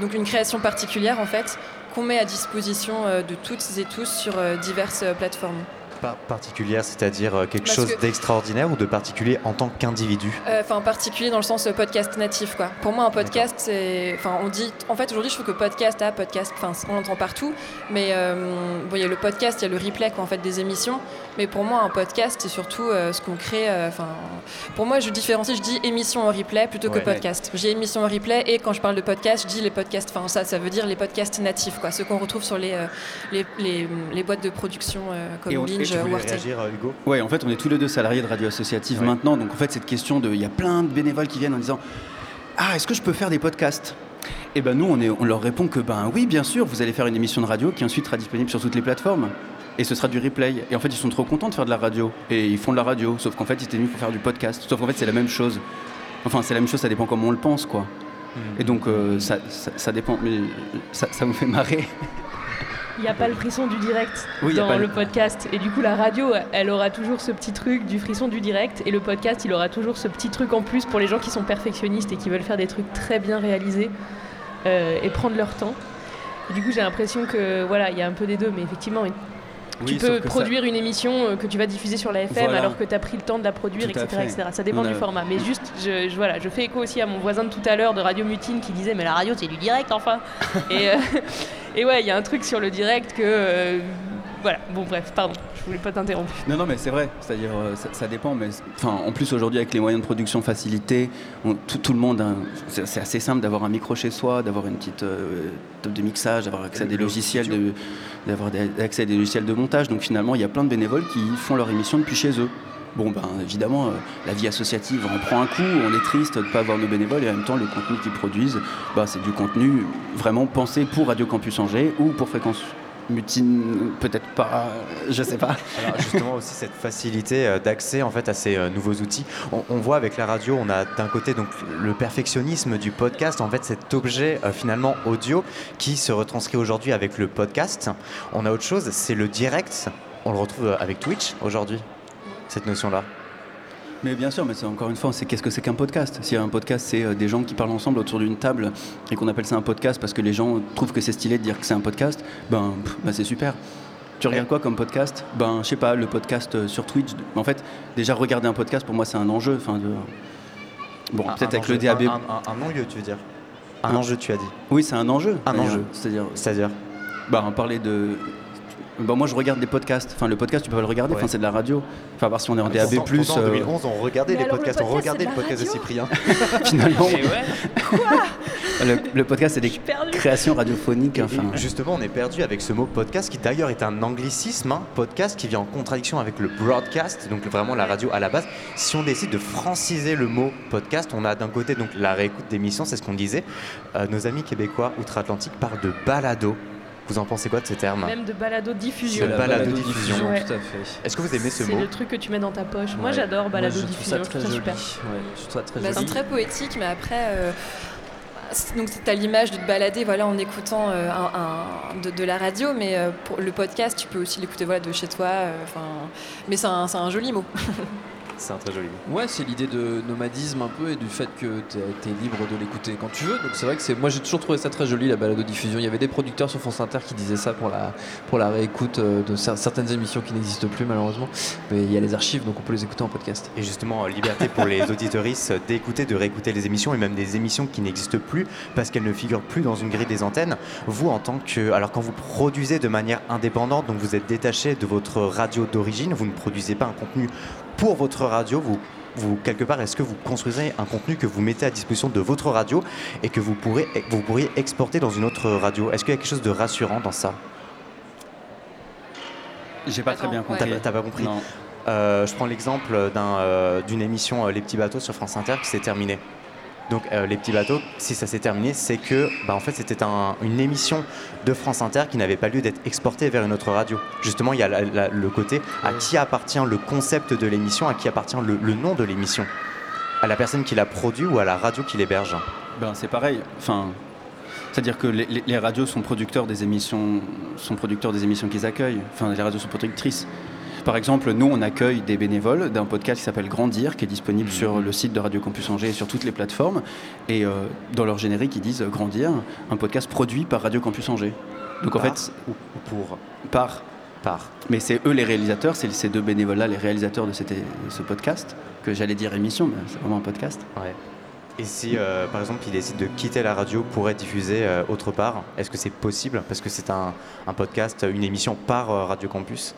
donc une création particulière en fait, qu'on met à disposition euh, de toutes et tous sur euh, diverses euh, plateformes. Par- Particulière, c'est-à-dire euh, quelque Parce chose que- d'extraordinaire ou de particulier en tant qu'individu? Euh, Enfin, en particulier dans le sens euh, podcast natif, quoi. Pour moi, un podcast, c'est. Enfin, on dit. En fait, aujourd'hui, je trouve que podcast, ah, podcast, enfin, on l'entend partout. Mais euh, bon, il y a le podcast, il y a le replay, quoi, en fait, des émissions. Mais pour moi, un podcast, c'est surtout euh, ce qu'on crée. euh, Enfin, pour moi, je différencie, je dis émission en replay plutôt que Ouais. podcast. J'ai émission en replay et quand je parle de podcast, je dis les podcasts. Enfin, ça, ça veut dire les podcasts natifs, quoi. Ceux qu'on retrouve sur les, euh, les, les, les boîtes de production euh, comme Et réagir, euh, Hugo Ouais, en fait, on est tous les deux salariés de radio associative maintenant. Donc, en fait, cette question de. Il y a plein de bénévoles qui viennent en disant Ah, est-ce que je peux faire des podcasts? Et ben, nous, on, est, on leur répond que, ben oui, bien sûr, vous allez faire une émission de radio qui ensuite sera disponible sur toutes les plateformes. Et ce sera du replay. Et en fait, ils sont trop contents de faire de la radio. Et ils font de la radio. Sauf qu'en fait, ils étaient venus pour faire du podcast. Sauf qu'en fait, c'est la même chose. Enfin, c'est la même chose, ça dépend comment on le pense, quoi. Et donc, euh, ça, ça, ça dépend. Mais ça, ça me fait marrer. Il n'y a pas le frisson du direct Oui, dans le- podcast. Et du coup, la radio, elle aura toujours ce petit truc du frisson du direct. Et le podcast, il aura toujours ce petit truc en plus pour les gens qui sont perfectionnistes et qui veulent faire des trucs très bien réalisés euh, et prendre leur temps. Et du coup, j'ai l'impression que voilà, il y a un peu des deux, mais effectivement, tu Oui, peux ça- produire une émission euh, que tu vas diffuser sur la FM Voilà. alors que tu as pris le temps de la produire, etc., etc. Ça dépend On du format. Mais juste, je, je- voilà, je fais écho aussi à mon voisin de tout à l'heure de Radio Mutine qui disait Mais la radio, c'est du direct, enfin et, euh, et ouais, il y a un truc sur le direct que. euh, voilà, bon, bref, pardon, je voulais pas t'interrompre. Non, non, mais c'est vrai. C'est-à-dire, euh, ça, ça dépend. Mais enfin, en plus aujourd'hui, avec les moyens de production facilités, on- tout, tout le monde, hein, c'est assez simple d'avoir un micro chez soi, d'avoir une petite euh, table de mixage, d'avoir accès à des logiciels, de, d'avoir accès à des logiciels de montage. Donc finalement, il y a plein de bénévoles qui font leur émission depuis chez eux. Bon, ben évidemment, euh, la vie associative en prend un coup. On est triste de ne pas avoir nos bénévoles et en même temps, le contenu qu'ils produisent, bah, c'est du contenu vraiment pensé pour Radio Campus Angers ou pour Fréquence Mutine, peut-être pas, je sais pas. Justement aussi cette facilité euh, d'accès en fait à ces euh, nouveaux outils. On, voit avec la radio, on a d'un côté donc le perfectionnisme du podcast, en fait cet objet euh, finalement audio qui se retranscrit aujourd'hui avec le podcast. On a autre chose, c'est le direct. On le retrouve euh, avec Twitch aujourd'hui, cette notion-là. Mais bien sûr, mais c'est encore une fois, c'est qu'est-ce que c'est qu'un podcast? Si un podcast, c'est euh, des gens qui parlent ensemble autour d'une table et qu'on appelle ça un podcast parce que les gens trouvent que c'est stylé de dire que c'est un podcast, ben, ben, c'est super. Tu regardes quoi comme podcast? Ben, je sais pas, le podcast euh, sur Twitch. En fait, déjà regarder un podcast pour moi c'est un enjeu. Enfin, de... bon, Un- peut-être avec le enjeu- DAB. Un, un- un non-lieu, tu veux dire? Un enjeu, tu as dit. Oui, c'est un enjeu. Un enjeu. C'est-à-dire. C'est-à-dire? Ben, parler de. Ben, moi, je regarde des podcasts. Enfin, le podcast, tu peux pas le regarder. Ouais. Enfin, c'est de la radio. Enfin, à part si on est en DAB+. Pourtant- pourtant, en euh, 2011, on regardait Mais les le podcasts, on podcast, regardait le podcast de Cyprien. Finalement. Ouais. le, le podcast, c'est des créations radiophoniques. Enfin, justement, on est perdu avec ce mot podcast qui d'ailleurs est un anglicisme, hein, podcast qui vient en contradiction avec le broadcast, donc vraiment la radio à la base. Si on décide de franciser le mot podcast, on a d'un côté donc la réécoute d'émissions, c'est ce qu'on disait. Euh, nos amis québécois outre-Atlantique parlent de balado. Vous en pensez quoi de ces termes Même de balado-diffusion. De balado-diffusion, Ouais. tout à fait. Est-ce que vous aimez ce C'est mot le truc que tu mets dans ta poche. Moi, Ouais. j'adore balado-diffusion, je je trouve ça trouve ça très super. joli. Ouais, je trouve ça très Bah, joli. c'est très poétique, mais après, euh, c'est- donc c'est à l'image de te balader voilà, en écoutant euh, un, un- de, de la radio, mais euh, pour le podcast, tu peux aussi l'écouter voilà, de chez toi. euh, Enfin, mais c'est un, c'est un joli mot. C'est un très joli mot. Ouais, c'est l'idée de nomadisme un peu et du fait que tu es, libre de l'écouter quand tu veux. Donc c'est vrai que c'est moi j'ai toujours trouvé ça très joli la balade diffusion. Il y avait des producteurs sur France Inter qui disaient ça pour la pour la réécoute euh, de cer- certaines émissions qui n'existent plus malheureusement. Mais il y a les archives donc on peut les écouter en podcast. Et justement, euh, liberté pour les auditoristes d'écouter, de réécouter les émissions et même des émissions qui n'existent plus parce qu'elles ne figurent plus dans une grille des antennes. Vous, en tant que. Alors, quand vous produisez de manière indépendante, donc vous êtes détaché de votre radio d'origine, vous ne produisez pas un contenu pour votre radio, vous. Vous, quelque part, est-ce que vous construisez un contenu que vous mettez à disposition de votre radio et que vous, pourrez, vous pourriez exporter dans une autre radio? Est-ce qu'il y a quelque chose de rassurant dans ça? J'ai pas très bien compris. T'as pas compris Non. Euh, Je prends l'exemple d'un, euh, d'une émission euh, Les Petits Bateaux sur France Inter qui s'est terminée. Donc euh, Les Petits Bateaux, si ça s'est terminé, c'est que bah, en fait c'était un- une émission de France Inter qui n'avait pas lieu d'être exportée vers une autre radio. Justement, il y a la- la- le côté à qui appartient le concept de l'émission, à qui appartient le, le nom de l'émission, à la personne qui l'a produit ou à la radio qui l'héberge? Ben, c'est pareil. Enfin, c'est-à-dire que les, les- les radios sont producteurs des émissions, sont producteurs des émissions qu'ils accueillent. Enfin, les radios sont productrices. Par exemple, nous, on accueille des bénévoles d'un podcast qui s'appelle Grandir, qui est disponible sur le site de Radio Campus Angers et sur toutes les plateformes. Et euh, dans leur générique, ils disent euh, Grandir, un podcast produit par Radio Campus Angers. Donc en fait, ou pour? par par. Mais c'est eux les réalisateurs, c'est ces deux bénévoles-là, les réalisateurs de, cette- de ce podcast que j'allais dire émission, mais c'est vraiment un podcast. Ouais. Et si, euh, par exemple, il décide de quitter la radio pour être diffusé euh, autre part, est-ce que c'est possible? Parce que c'est un, un podcast, une émission par euh, Radio Campus.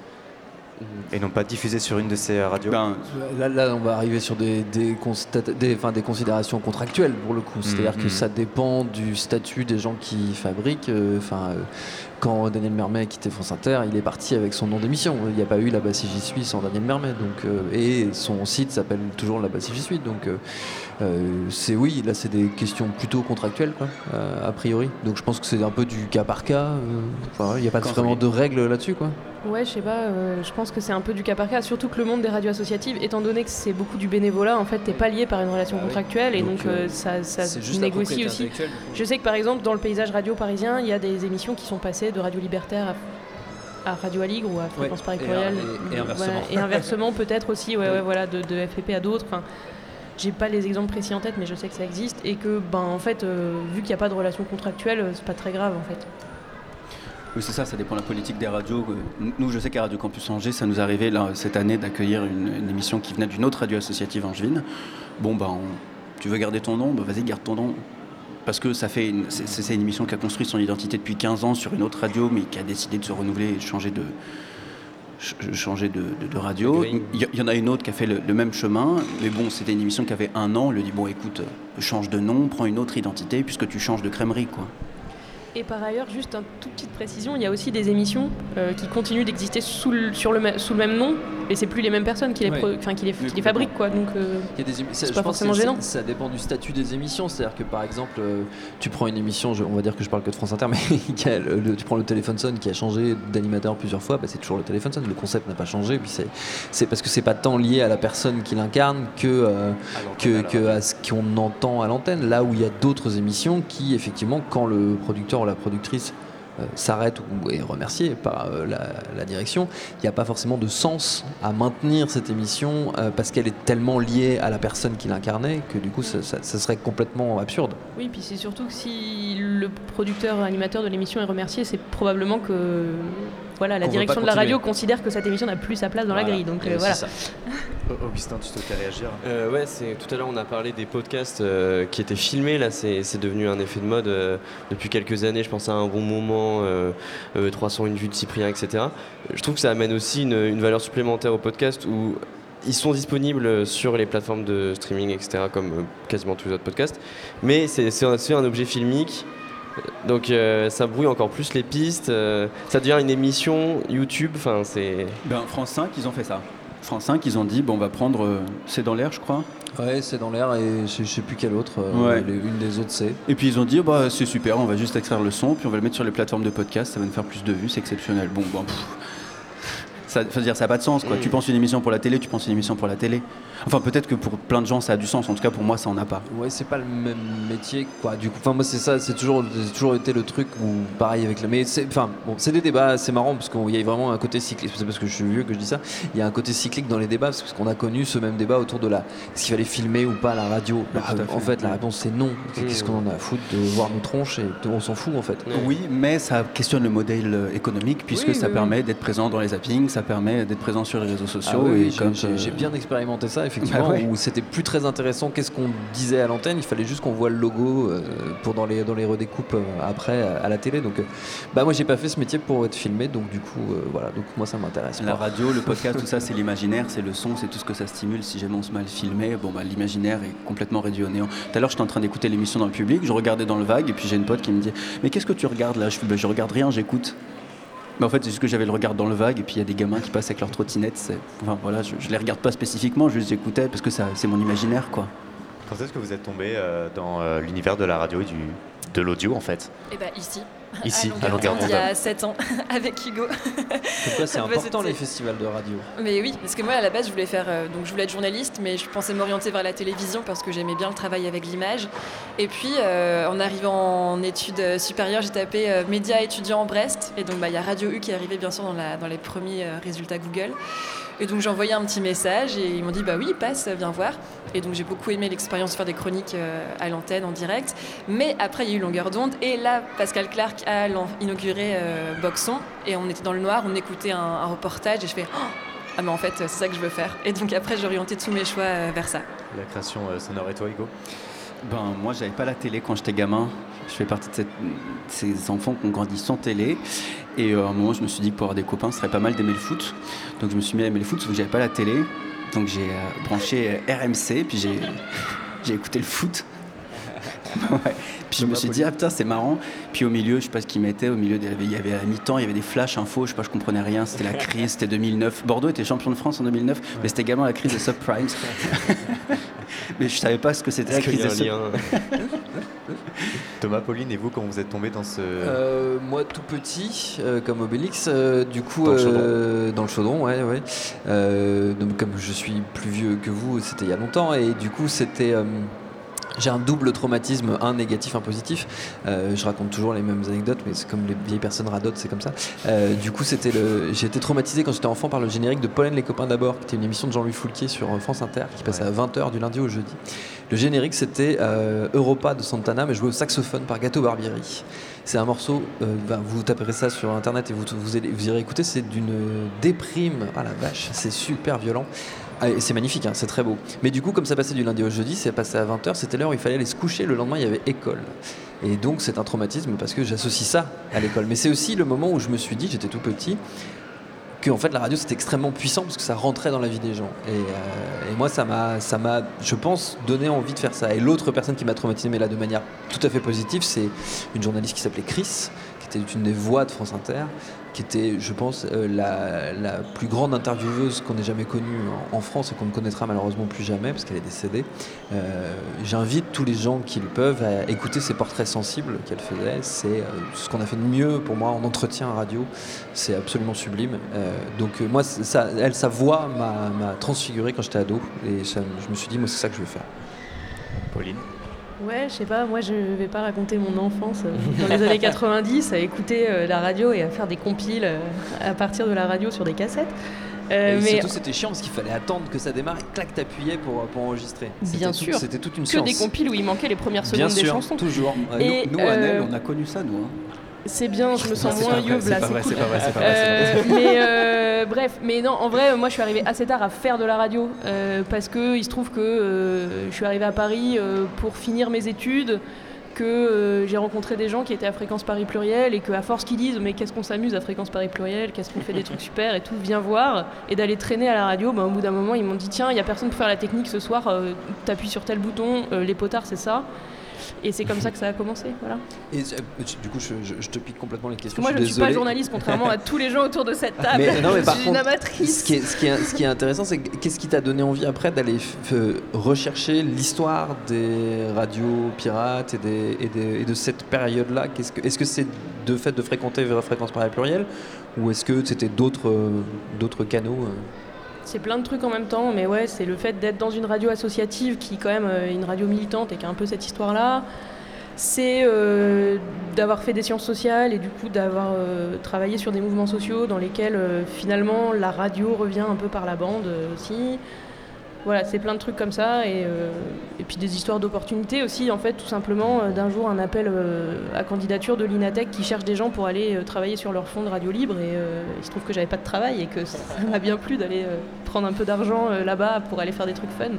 Et non pas diffusé sur une de ces radios Ben, Là, là, on va arriver sur des, des, constata- des, enfin, des considérations contractuelles pour le coup. C'est-à-dire Mhm. que ça dépend du statut des gens qui fabriquent. euh, Enfin, euh, quand Daniel Mermet a quitté France Inter, il est parti avec son nom d'émission. Il n'y a pas eu La Bassie J'y suis sans Daniel Mermet. Donc, euh, et son site s'appelle toujours La Bassie J'y suis. Donc, euh, euh, c'est oui, là, c'est des questions plutôt contractuelles, quoi, euh, a priori. Donc, je pense que c'est un peu du cas par cas. euh, il n'y a pas Quand- vraiment de règles là-dessus, quoi. Ouais, je sais pas, euh, je pense que c'est un peu du cas par cas, surtout que le monde des radios associatives, étant donné que c'est beaucoup du bénévolat, en fait, t'es pas lié par une relation contractuelle et Donc, donc, ça, ça se négocie aussi. Je sais que par exemple, dans le paysage radio parisien, il y a des émissions qui sont passées de Radio Libertaire à, à Radio Aligre ou à Fréquence Paris et- Courriel. et- et inversement. Voilà, et inversement, peut-être aussi, ouais, ouais, voilà, de, de FPP à d'autres. Enfin, j'ai pas les exemples précis en tête, mais je sais que ça existe et que, ben, en fait, euh, vu qu'il n'y a pas de relation contractuelle, euh, c'est pas très grave, en fait. Oui, c'est ça, ça dépend de la politique des radios. Euh, Nous, je sais qu'à Radio Campus Angers, ça nous est arrivé là, cette année d'accueillir une, une émission qui venait d'une autre radio associative angevine. Bon, on- tu veux garder ton nom? Bah, Vas-y, garde ton nom. Parce que ça fait une- c'est une émission qui a construit son identité depuis 15 ans sur une autre radio, mais qui a décidé de se renouveler et de changer de, ch- changer de, de- de radio. Il y, en a une autre qui a fait le, le même chemin, mais bon, c'était une émission qui avait un an. On lui dit bon, écoute, euh, change de nom, prends une autre identité, puisque tu changes de crèmerie, quoi. Et par ailleurs, juste une toute petite précision, il y a aussi des émissions euh, qui continuent d'exister sous, le- sur le, ma- sous le même nom, et c'est plus les mêmes personnes qui les, Ouais. pro- enfin, qui les, qui les fabriquent, quoi. Donc, euh, Il y a des émi- ça- c'est je pas forcément gênant. Ça dépend du statut des émissions. C'est-à-dire que par exemple, euh, tu prends une émission, je- on va dire que je parle que de France Inter, mais qui a le- le- tu prends le téléphone sonne qui a changé d'animateur plusieurs fois, bah, c'est toujours le téléphone sonne. Le concept n'a pas changé. Puis c'est, c'est parce que c'est pas tant lié à la personne qui l'incarne que, euh, que, que à ce qu'on entend à l'antenne. Là où il y a d'autres émissions qui, effectivement, quand le producteur la productrice s'arrête ou est remercié par euh, la, la direction, il n'y a pas forcément de sens à maintenir cette émission euh, parce qu'elle est tellement liée à la personne qui l'incarnait que du coup ça, ça- ça serait complètement absurde. Oui, puis c'est surtout que si le producteur animateur de l'émission est remercié, c'est probablement que voilà, la direction de la radio considère que cette émission n'a plus sa place dans la grille. Donc euh, voilà. ça. Augustin, tu souhaitais réagir Euh, ouais, c'est tout à l'heure on a parlé des podcasts euh, qui étaient filmés. Là, c'est c'est devenu un effet de mode euh, depuis quelques années. Je pense à un bon moment, euh, euh, 301 vues de Cyprien, etc. Je trouve que ça amène aussi une, valeur supplémentaire au podcast où ils sont disponibles sur les plateformes de streaming, etc., comme euh, quasiment tous les autres podcasts. Mais c'est c'est un, c'est un objet filmique. Donc euh, ça brouille encore plus les pistes. euh, ça devient une émission YouTube. Enfin, c'est. Ben, France 5, ils ont fait ça. France 5, ils ont dit, bon, on va prendre. euh, c'est dans l'air, je crois. Ouais, c'est dans l'air et je, je sais plus quelle autre. euh, Ouais. les- une des autres c'est. Et puis ils ont dit, bah, c'est super, on va juste extraire le son, puis on va le mettre sur les plateformes de podcast, ça va nous faire plus de vues, c'est exceptionnel. Bon, bon, pff, ça, faut dire, ça n'a pas de sens, quoi. Tu penses une émission pour la télé, tu penses une émission pour la télé. Enfin, peut-être que pour plein de gens, ça a du sens. En tout cas, pour moi, ça en a pas. Ouais, c'est pas le même métier, quoi. Du coup, enfin, moi, c'est ça, c'est toujours, c'est toujours été le truc où, pareil avec la. Mais c'est, enfin, bon, c'est des débats, c'est marrant parce qu'il y a vraiment un côté cyclique. C'est parce que je suis vieux que je dis ça. Il y a un côté cyclique dans les débats parce qu'on a connu ce même débat autour de la. Est-ce qu'il fallait filmer ou pas la radio? Bah, à fait. En fait, la réponse c'est non. Qu'est-ce Mm. qu'on en a à foutre de voir nos tronches et on s'en fout en fait. Oui, mais ça questionne le modèle euh, économique, puisque Oui, ça oui, permet d'être présent dans les zappings, ça permet d'être présent sur les réseaux Ah sociaux. oui, et j'ai- comme, j'ai euh, j'ai bien expérimenté ça effectivement Bah ouais. où c'était plus très intéressant qu'est-ce qu'on disait à l'antenne il fallait juste qu'on voit le logo euh, pour dans les dans les redécoupes euh, après à la télé donc euh, bah moi j'ai pas fait ce métier pour être filmé donc du coup voilà donc moi ça m'intéresse La pas. radio, le podcast, tout ça, c'est l'imaginaire, c'est le son, c'est tout ce que ça stimule. Si jamais on se mal filmé, bon, bah, l'imaginaire est complètement réduit au néant. Tout à l'heure, j'étais en train d'écouter l'émission dans le public, je regardais dans le vague, et puis j'ai une pote qui me dit Mais qu'est-ce que tu regardes là Je Bah, Je regarde rien, j'écoute. Mais en fait, c'est juste que j'avais le regard dans le vague, et puis il y a des gamins qui passent avec leur trottinette. c'est- Enfin, voilà, je, je les regarde pas spécifiquement, juste j'écoutais parce que ça, c'est mon imaginaire, quoi. Quand est-ce que vous êtes tombé euh, dans euh, l'univers de la radio et du, de l'audio en fait? Et bah ici. Ici, à d'onde, il y a d'onde. 7 ans, avec Hugo. Comme quoi c'est important les festivals de radio. Mais oui, parce que moi à la base je voulais faire, euh, donc je voulais être journaliste, mais je pensais m'orienter vers la télévision parce que j'aimais bien le travail avec l'image. Et puis euh, en arrivant en études supérieures, j'ai tapé euh, médias étudiants Brest, et donc bah, il y a Radio U qui est arrivé bien sûr dans, la- dans les premiers euh, résultats Google. Et donc j'ai envoyé un petit message et ils m'ont dit bah oui passe, viens voir. Et donc j'ai beaucoup aimé l'expérience de faire des chroniques euh, à l'antenne en direct. Mais après il y a eu longueur d'onde et là Pascal Clark a inauguré euh, Boxon et on était dans le noir, on écoutait un, un reportage et je fais Oh ah mais en fait c'est ça que je veux faire. Et donc après j'ai orienté tous mes choix euh, vers ça. La création sonore et toi Hugo? Ben, moi, j'avais pas la télé quand j'étais gamin. Je fais partie de ces enfants qui ont grandi sans télé. Et euh, à un moment, je me suis dit que pour avoir des copains, ce serait pas mal d'aimer le foot. Donc, je me suis mis à aimer le foot, sauf que j'avais pas la télé. Donc, j'ai euh, branché euh, RMC, puis j'ai écouté le foot. Ouais. Puis je me suis dit, ah putain, c'est marrant. Puis au milieu, je sais pas ce qu'ils mettaient, au milieu, il y avait- il y avait à mi-temps, il y avait des flash infos, je sais pas, je comprenais rien, c'était la crise, c'était 2009. Bordeaux était champion de France en 2009, mais c'était également la crise des subprimes. mais je savais pas ce que c'était la crise des subprimes. Thomas, Pauline, et vous, quand vous êtes tombé dans ce. Euh, moi tout petit, euh, comme Obélix, euh, du coup Dans le chaudron. euh, dans le chaudron, ouais, ouais. Euh, donc comme je suis plus vieux que vous, c'était il y a longtemps, et du coup c'était. J'ai un double traumatisme, un négatif, un positif. Euh, je raconte toujours les mêmes anecdotes, mais c'est comme les vieilles personnes radotent, c'est comme ça. Euh, du coup, c'était le. J'ai été traumatisé quand j'étais enfant par le générique de Pollen les copains d'abord, qui était une émission de Jean-Louis Foulquier sur euh, France Inter, qui passait à 20h du lundi au jeudi. Le générique, c'était euh, Europa de Santana, mais joué au saxophone par Gato Barbieri. C'est un morceau, ben, vous taperez ça sur internet et vous, vous, allez- vous irez écouter, c'est d'une déprime. Ah la vache, c'est super violent. Ah, c'est magnifique, hein, c'est très beau. Mais du coup, comme ça passait du lundi au jeudi, c'est passé à 20h, c'était l'heure où il fallait aller se coucher. Le lendemain, il y avait école. Et donc, c'est un traumatisme parce que j'associe ça à l'école. Mais c'est aussi le moment où je me suis dit, j'étais tout petit, que en fait la radio c'était extrêmement puissant parce que ça rentrait dans la vie des gens et, euh, et moi ça m'a ça m'a je pense donné envie de faire ça et l'autre personne qui m'a traumatisé mais là de manière tout à fait positive c'est une journaliste qui s'appelait Chris qui était une des voix de France Inter qui était je pense euh, la, la plus grande intervieweuse qu'on ait jamais connue en, France et qu'on ne connaîtra malheureusement plus jamais parce qu'elle est décédée Euh, j'invite tous les gens qui le peuvent à écouter ces portraits sensibles qu'elle faisait c'est euh, ce qu'on a fait de mieux pour moi en entretien radio c'est absolument sublime. Donc moi, elle, sa voix m'a transfiguré quand j'étais ado. Et je me suis dit, moi, c'est ça que je veux faire. Pauline? Ouais, je sais pas, moi je vais pas raconter mon enfance euh, dans les années 90 à écouter euh, la radio et à faire des compiles euh, à partir de la radio sur des cassettes. Et mais surtout, c'était chiant parce qu'il fallait attendre que ça démarre et clac, t'appuyais pour, pour enregistrer. bien sûr, C'était toute une que science. des compiles où il manquait les premières Bien secondes des sûr, chansons. toujours. Et, nous, nous, à Nel, on a connu ça, nous. hein. C'est bien, je me sens moins c'est là, pas c'est cool. Euh, mais euh, bref, mais non, en vrai, moi je suis arrivée assez tard à faire de la radio euh, parce que il se trouve que euh, je suis arrivée à Paris euh, pour finir mes études, que j'ai rencontré des gens qui étaient à Fréquence Paris Pluriel et que à force qu'ils disent mais qu'est-ce qu'on s'amuse à Fréquence Paris Pluriel, qu'est-ce qu'on fait des trucs super et tout, viens voir et d'aller traîner à la radio, bah, au bout d'un moment ils m'ont dit tiens il y a personne pour faire la technique ce soir, t'appuies sur tel bouton, les potards c'est ça. Et c'est comme ça que ça a commencé, voilà. Et euh, du coup, je, je- je te pique complètement les questions. que moi, je ne suis pas journaliste, contrairement à tous les gens autour de cette table. Mais, non, mais je par suis une contre, amatrice. Ce qui est, ce qui est- ce qui est intéressant, c'est que- qu'est-ce qui t'a donné envie après d'aller rechercher l'histoire des radios pirates et, des- et des- et de cette période-là? Est-ce que c'est de fait de fréquenter Fréquence Paris Pluriel ou est-ce que c'était d'autres euh, d'autres canaux euh? C'est plein de trucs en même temps, mais ouais, c'est le fait d'être dans une radio associative qui, quand même, euh, est une radio militante et qui a un peu cette histoire-là. C'est euh, d'avoir fait des sciences sociales et du coup d'avoir euh, travaillé sur des mouvements sociaux dans lesquels finalement la radio revient un peu par la bande aussi. Voilà, c'est plein de trucs comme ça et, euh, et puis des histoires d'opportunités aussi, en fait, tout simplement. euh, D'un jour, un appel euh, à candidature de l'INATEC qui cherche des gens pour aller travailler sur leur fonds de radio libre et il se trouve que j'avais pas de travail et que ça m'a bien plu d'aller prendre un peu d'argent là-bas pour aller faire des trucs fun.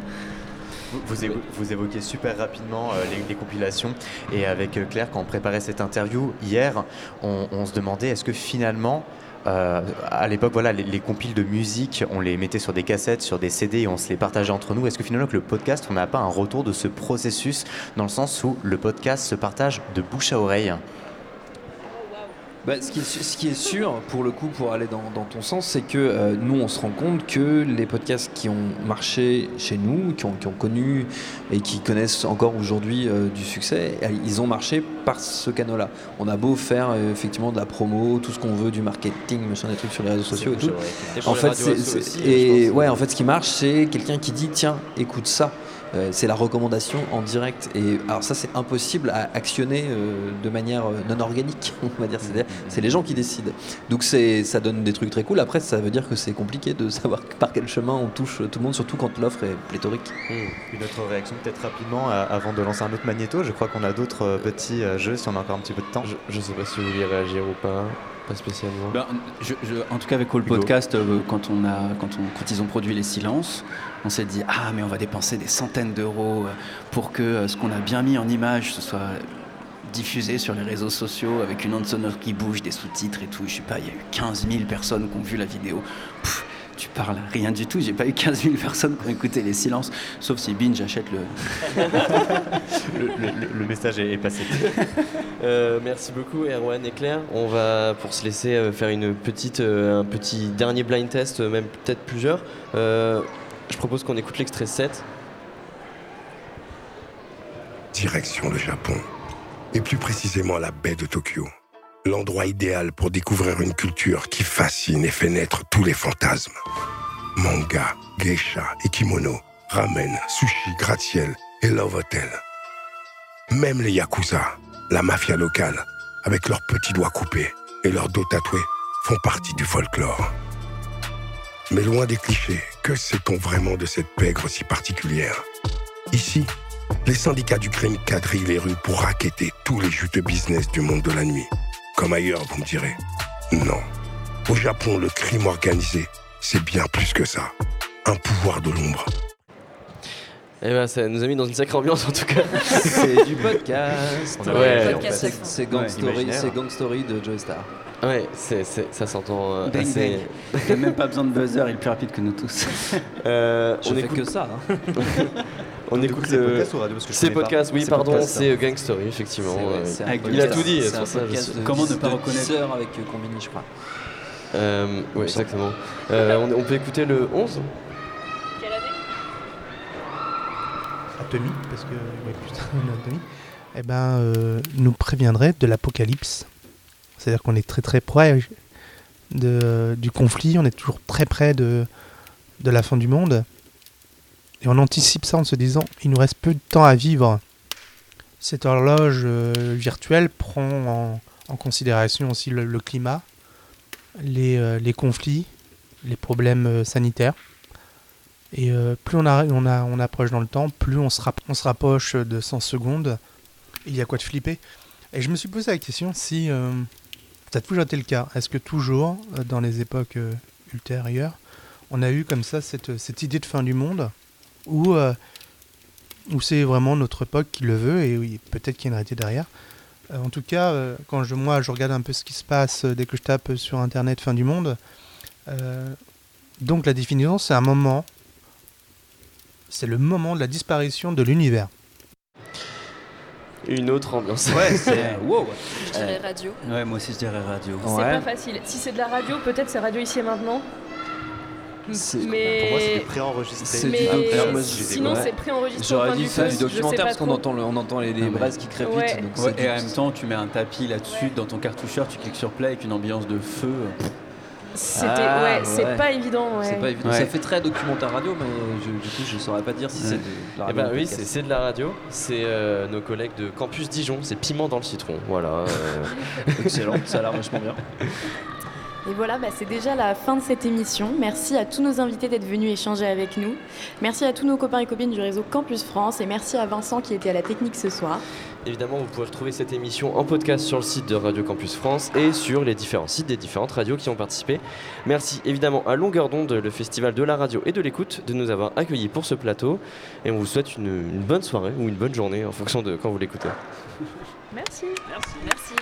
Vous, vous évo- vous évoquez super rapidement les, compilations et avec Claire, quand on préparait cette interview hier, on se demandait est-ce que finalement, euh, à l'époque, voilà, les, les compiles de musique, on les mettait sur des cassettes, sur des CD on se les partageait entre nous. Est-ce que finalement, avec le podcast, on n'a pas un retour de ce processus dans le sens où le podcast se partage de bouche à oreille? Bah, ce, qui est, su- ce qui est sûr, pour le coup, pour aller dans, dans ton sens, c'est que euh, nous, on se rend compte que les podcasts qui ont marché chez nous, qui ont, qui ont connu et qui connaissent encore aujourd'hui euh, du succès, euh, ils ont marché par ce canal-là. On a beau faire euh, effectivement de la promo, tout ce qu'on veut, du marketing, machin, des trucs sur les réseaux sociaux et tout. vrai. Et En fait, aussi, et ouais, en fait, ce qui marche, c'est quelqu'un qui dit tiens, écoute ça. Euh, c'est la recommandation en direct. Et alors ça, c'est impossible à actionner euh, de manière euh, non organique, on va dire. C'est-à-dire, c'est les gens qui décident. Donc c'est, ça donne des trucs très cool. Après, ça veut dire que c'est compliqué de savoir par quel chemin on touche tout le monde, surtout quand l'offre est pléthorique. Une autre réaction peut-être rapidement avant de lancer un autre magnéto. Je crois qu'on a d'autres petits jeux si on a encore un petit peu de temps. Je, je sais pas si vous vouliez réagir ou pas. Pas spécialement. Ben, je- je- en tout cas, avec All. Podcast, euh, quand, on a, quand, on, quand ils ont produit Les Silences, on s'est dit Ah, mais on va dépenser des centaines d'euros euh, pour que euh, ce qu'on a bien mis en image, ce soit diffusé sur les réseaux sociaux avec une onde sonore qui bouge, des sous-titres et tout. Je sais pas, il y a eu 15 000 personnes qui ont vu la vidéo. Pff, tu parles rien du tout, j'ai pas eu 15 000 personnes qui ont écouté Les Silences, sauf si Binge achète le. le, le- le message est, passé. Euh, merci beaucoup Erwan et Claire. On va pour se laisser faire une petite, un petit dernier blind test, même peut-être plusieurs. Euh, je propose qu'on écoute l'extrait 7. Direction le Japon, et plus précisément la baie de Tokyo. L'endroit idéal pour découvrir une culture qui fascine et fait naître tous les fantasmes. Manga, geisha et kimono, ramen, sushi, gratte-ciel et love hotel. Même les yakuza, la mafia locale, avec leurs petits doigts coupés et leurs dos tatoués, font partie du folklore. Mais loin des clichés, que sait-on vraiment de cette pègre si particulière? Ici, les syndicats du crime quadrillent les rues pour raqueter tous les juteux business du monde de la nuit. Comme ailleurs, vous me direz. Non. Au Japon, le crime organisé, c'est bien plus que ça. Un pouvoir de l'ombre. Eh ben, ça nous a mis dans une sacrée ambiance en tout cas. C'est du podcast. Ouais. En fait, c'est- Gang Ouais, Story, imaginaire. c'est Gang Story de Joe Star. Ouais, c'est, c'est- ça s'entend euh, Bang, assez. bang. Il a même pas besoin de buzzer, il est plus rapide que nous tous. Euh, Je on fais écoute que ça, hein. on Donc, écoute coup, ou radio Parce que je C'est podcast, oui, C'est pardon, podcast, c'est. Gang Story, effectivement. C'est- euh, il a tout dit, c'est un ça. podcast de Comment ne pas reconnaître avec euh, Combini, je crois. Euh, oui, exactement. Euh, on, on peut écouter le 11 Atomy, parce que ouais, putain, on a Atomy, eh ben, euh, nous préviendrait de l'apocalypse. C'est-à-dire qu'on est très très près de, du conflit, on est toujours très près de, de la fin du monde. Et on anticipe ça en se disant, il nous reste peu de temps à vivre. Cette horloge euh, virtuelle prend en, considération aussi le, climat, les, euh, les conflits, les problèmes euh, sanitaires. Et plus on, a, on, a, on approche dans le temps, plus on se, on se rapproche de 100 secondes. Il y a quoi de flipper? Et je me suis posé la question si ça a toujours été le cas. Est-ce que toujours, euh, dans les époques euh, ultérieures, on a eu comme ça cette, cette idée de fin du monde euh, où c'est vraiment notre époque qui le veut et oui, peut-être qu'il y a une derrière. Euh, en tout cas, euh, quand je, moi je regarde un peu ce qui se passe euh, dès que je tape sur internet fin du monde, euh, donc la définition c'est un moment c'est le moment de la disparition de l'univers. Une autre ambiance. Ouais, c'est. wow. Je dirais radio. Ouais, moi aussi je dirais radio. C'est pas facile. Si c'est de la radio, peut-être c'est radio ici et maintenant. Mais Pour moi, c'est préenregistré. C'est Mais sinon, c'est préenregistré au J'aurais dit du ça du documentaire parce qu'on entend, le- on entend les, les Ah, braises qui Ouais. donc Ouais, c'est et en même temps, tu mets un tapis là-dessus dans ton cartoucheur, tu cliques sur play avec une ambiance de feu. C'était Ah, ouais, c'est ouais. pas évident. Ouais. C'est pas évident. Ouais. Ça fait très documentaire radio, mais je- du coup, je saurais pas dire si c'est de la Eh radio. ben ou oui, podcast. c'est c'est de la radio. C'est euh, nos collègues de Campus Dijon. C'est piment dans le citron. Voilà. euh. Excellent, ça a l'air vachement bien. Et voilà, bah, c'est déjà la fin de cette émission. Merci à tous nos invités d'être venus échanger avec nous. Merci à tous nos copains et copines du réseau Campus France et merci à Vincent qui était à la technique ce soir. Évidemment, vous pouvez retrouver cette émission en podcast sur le site de Radio Campus France et sur les différents sites des différentes radios qui ont participé. Merci évidemment à Longueur d'onde, le festival de la radio et de l'écoute, de nous avoir accueillis pour ce plateau. Et on vous souhaite une, une bonne soirée ou une bonne journée en fonction de quand vous l'écoutez. Merci. Merci.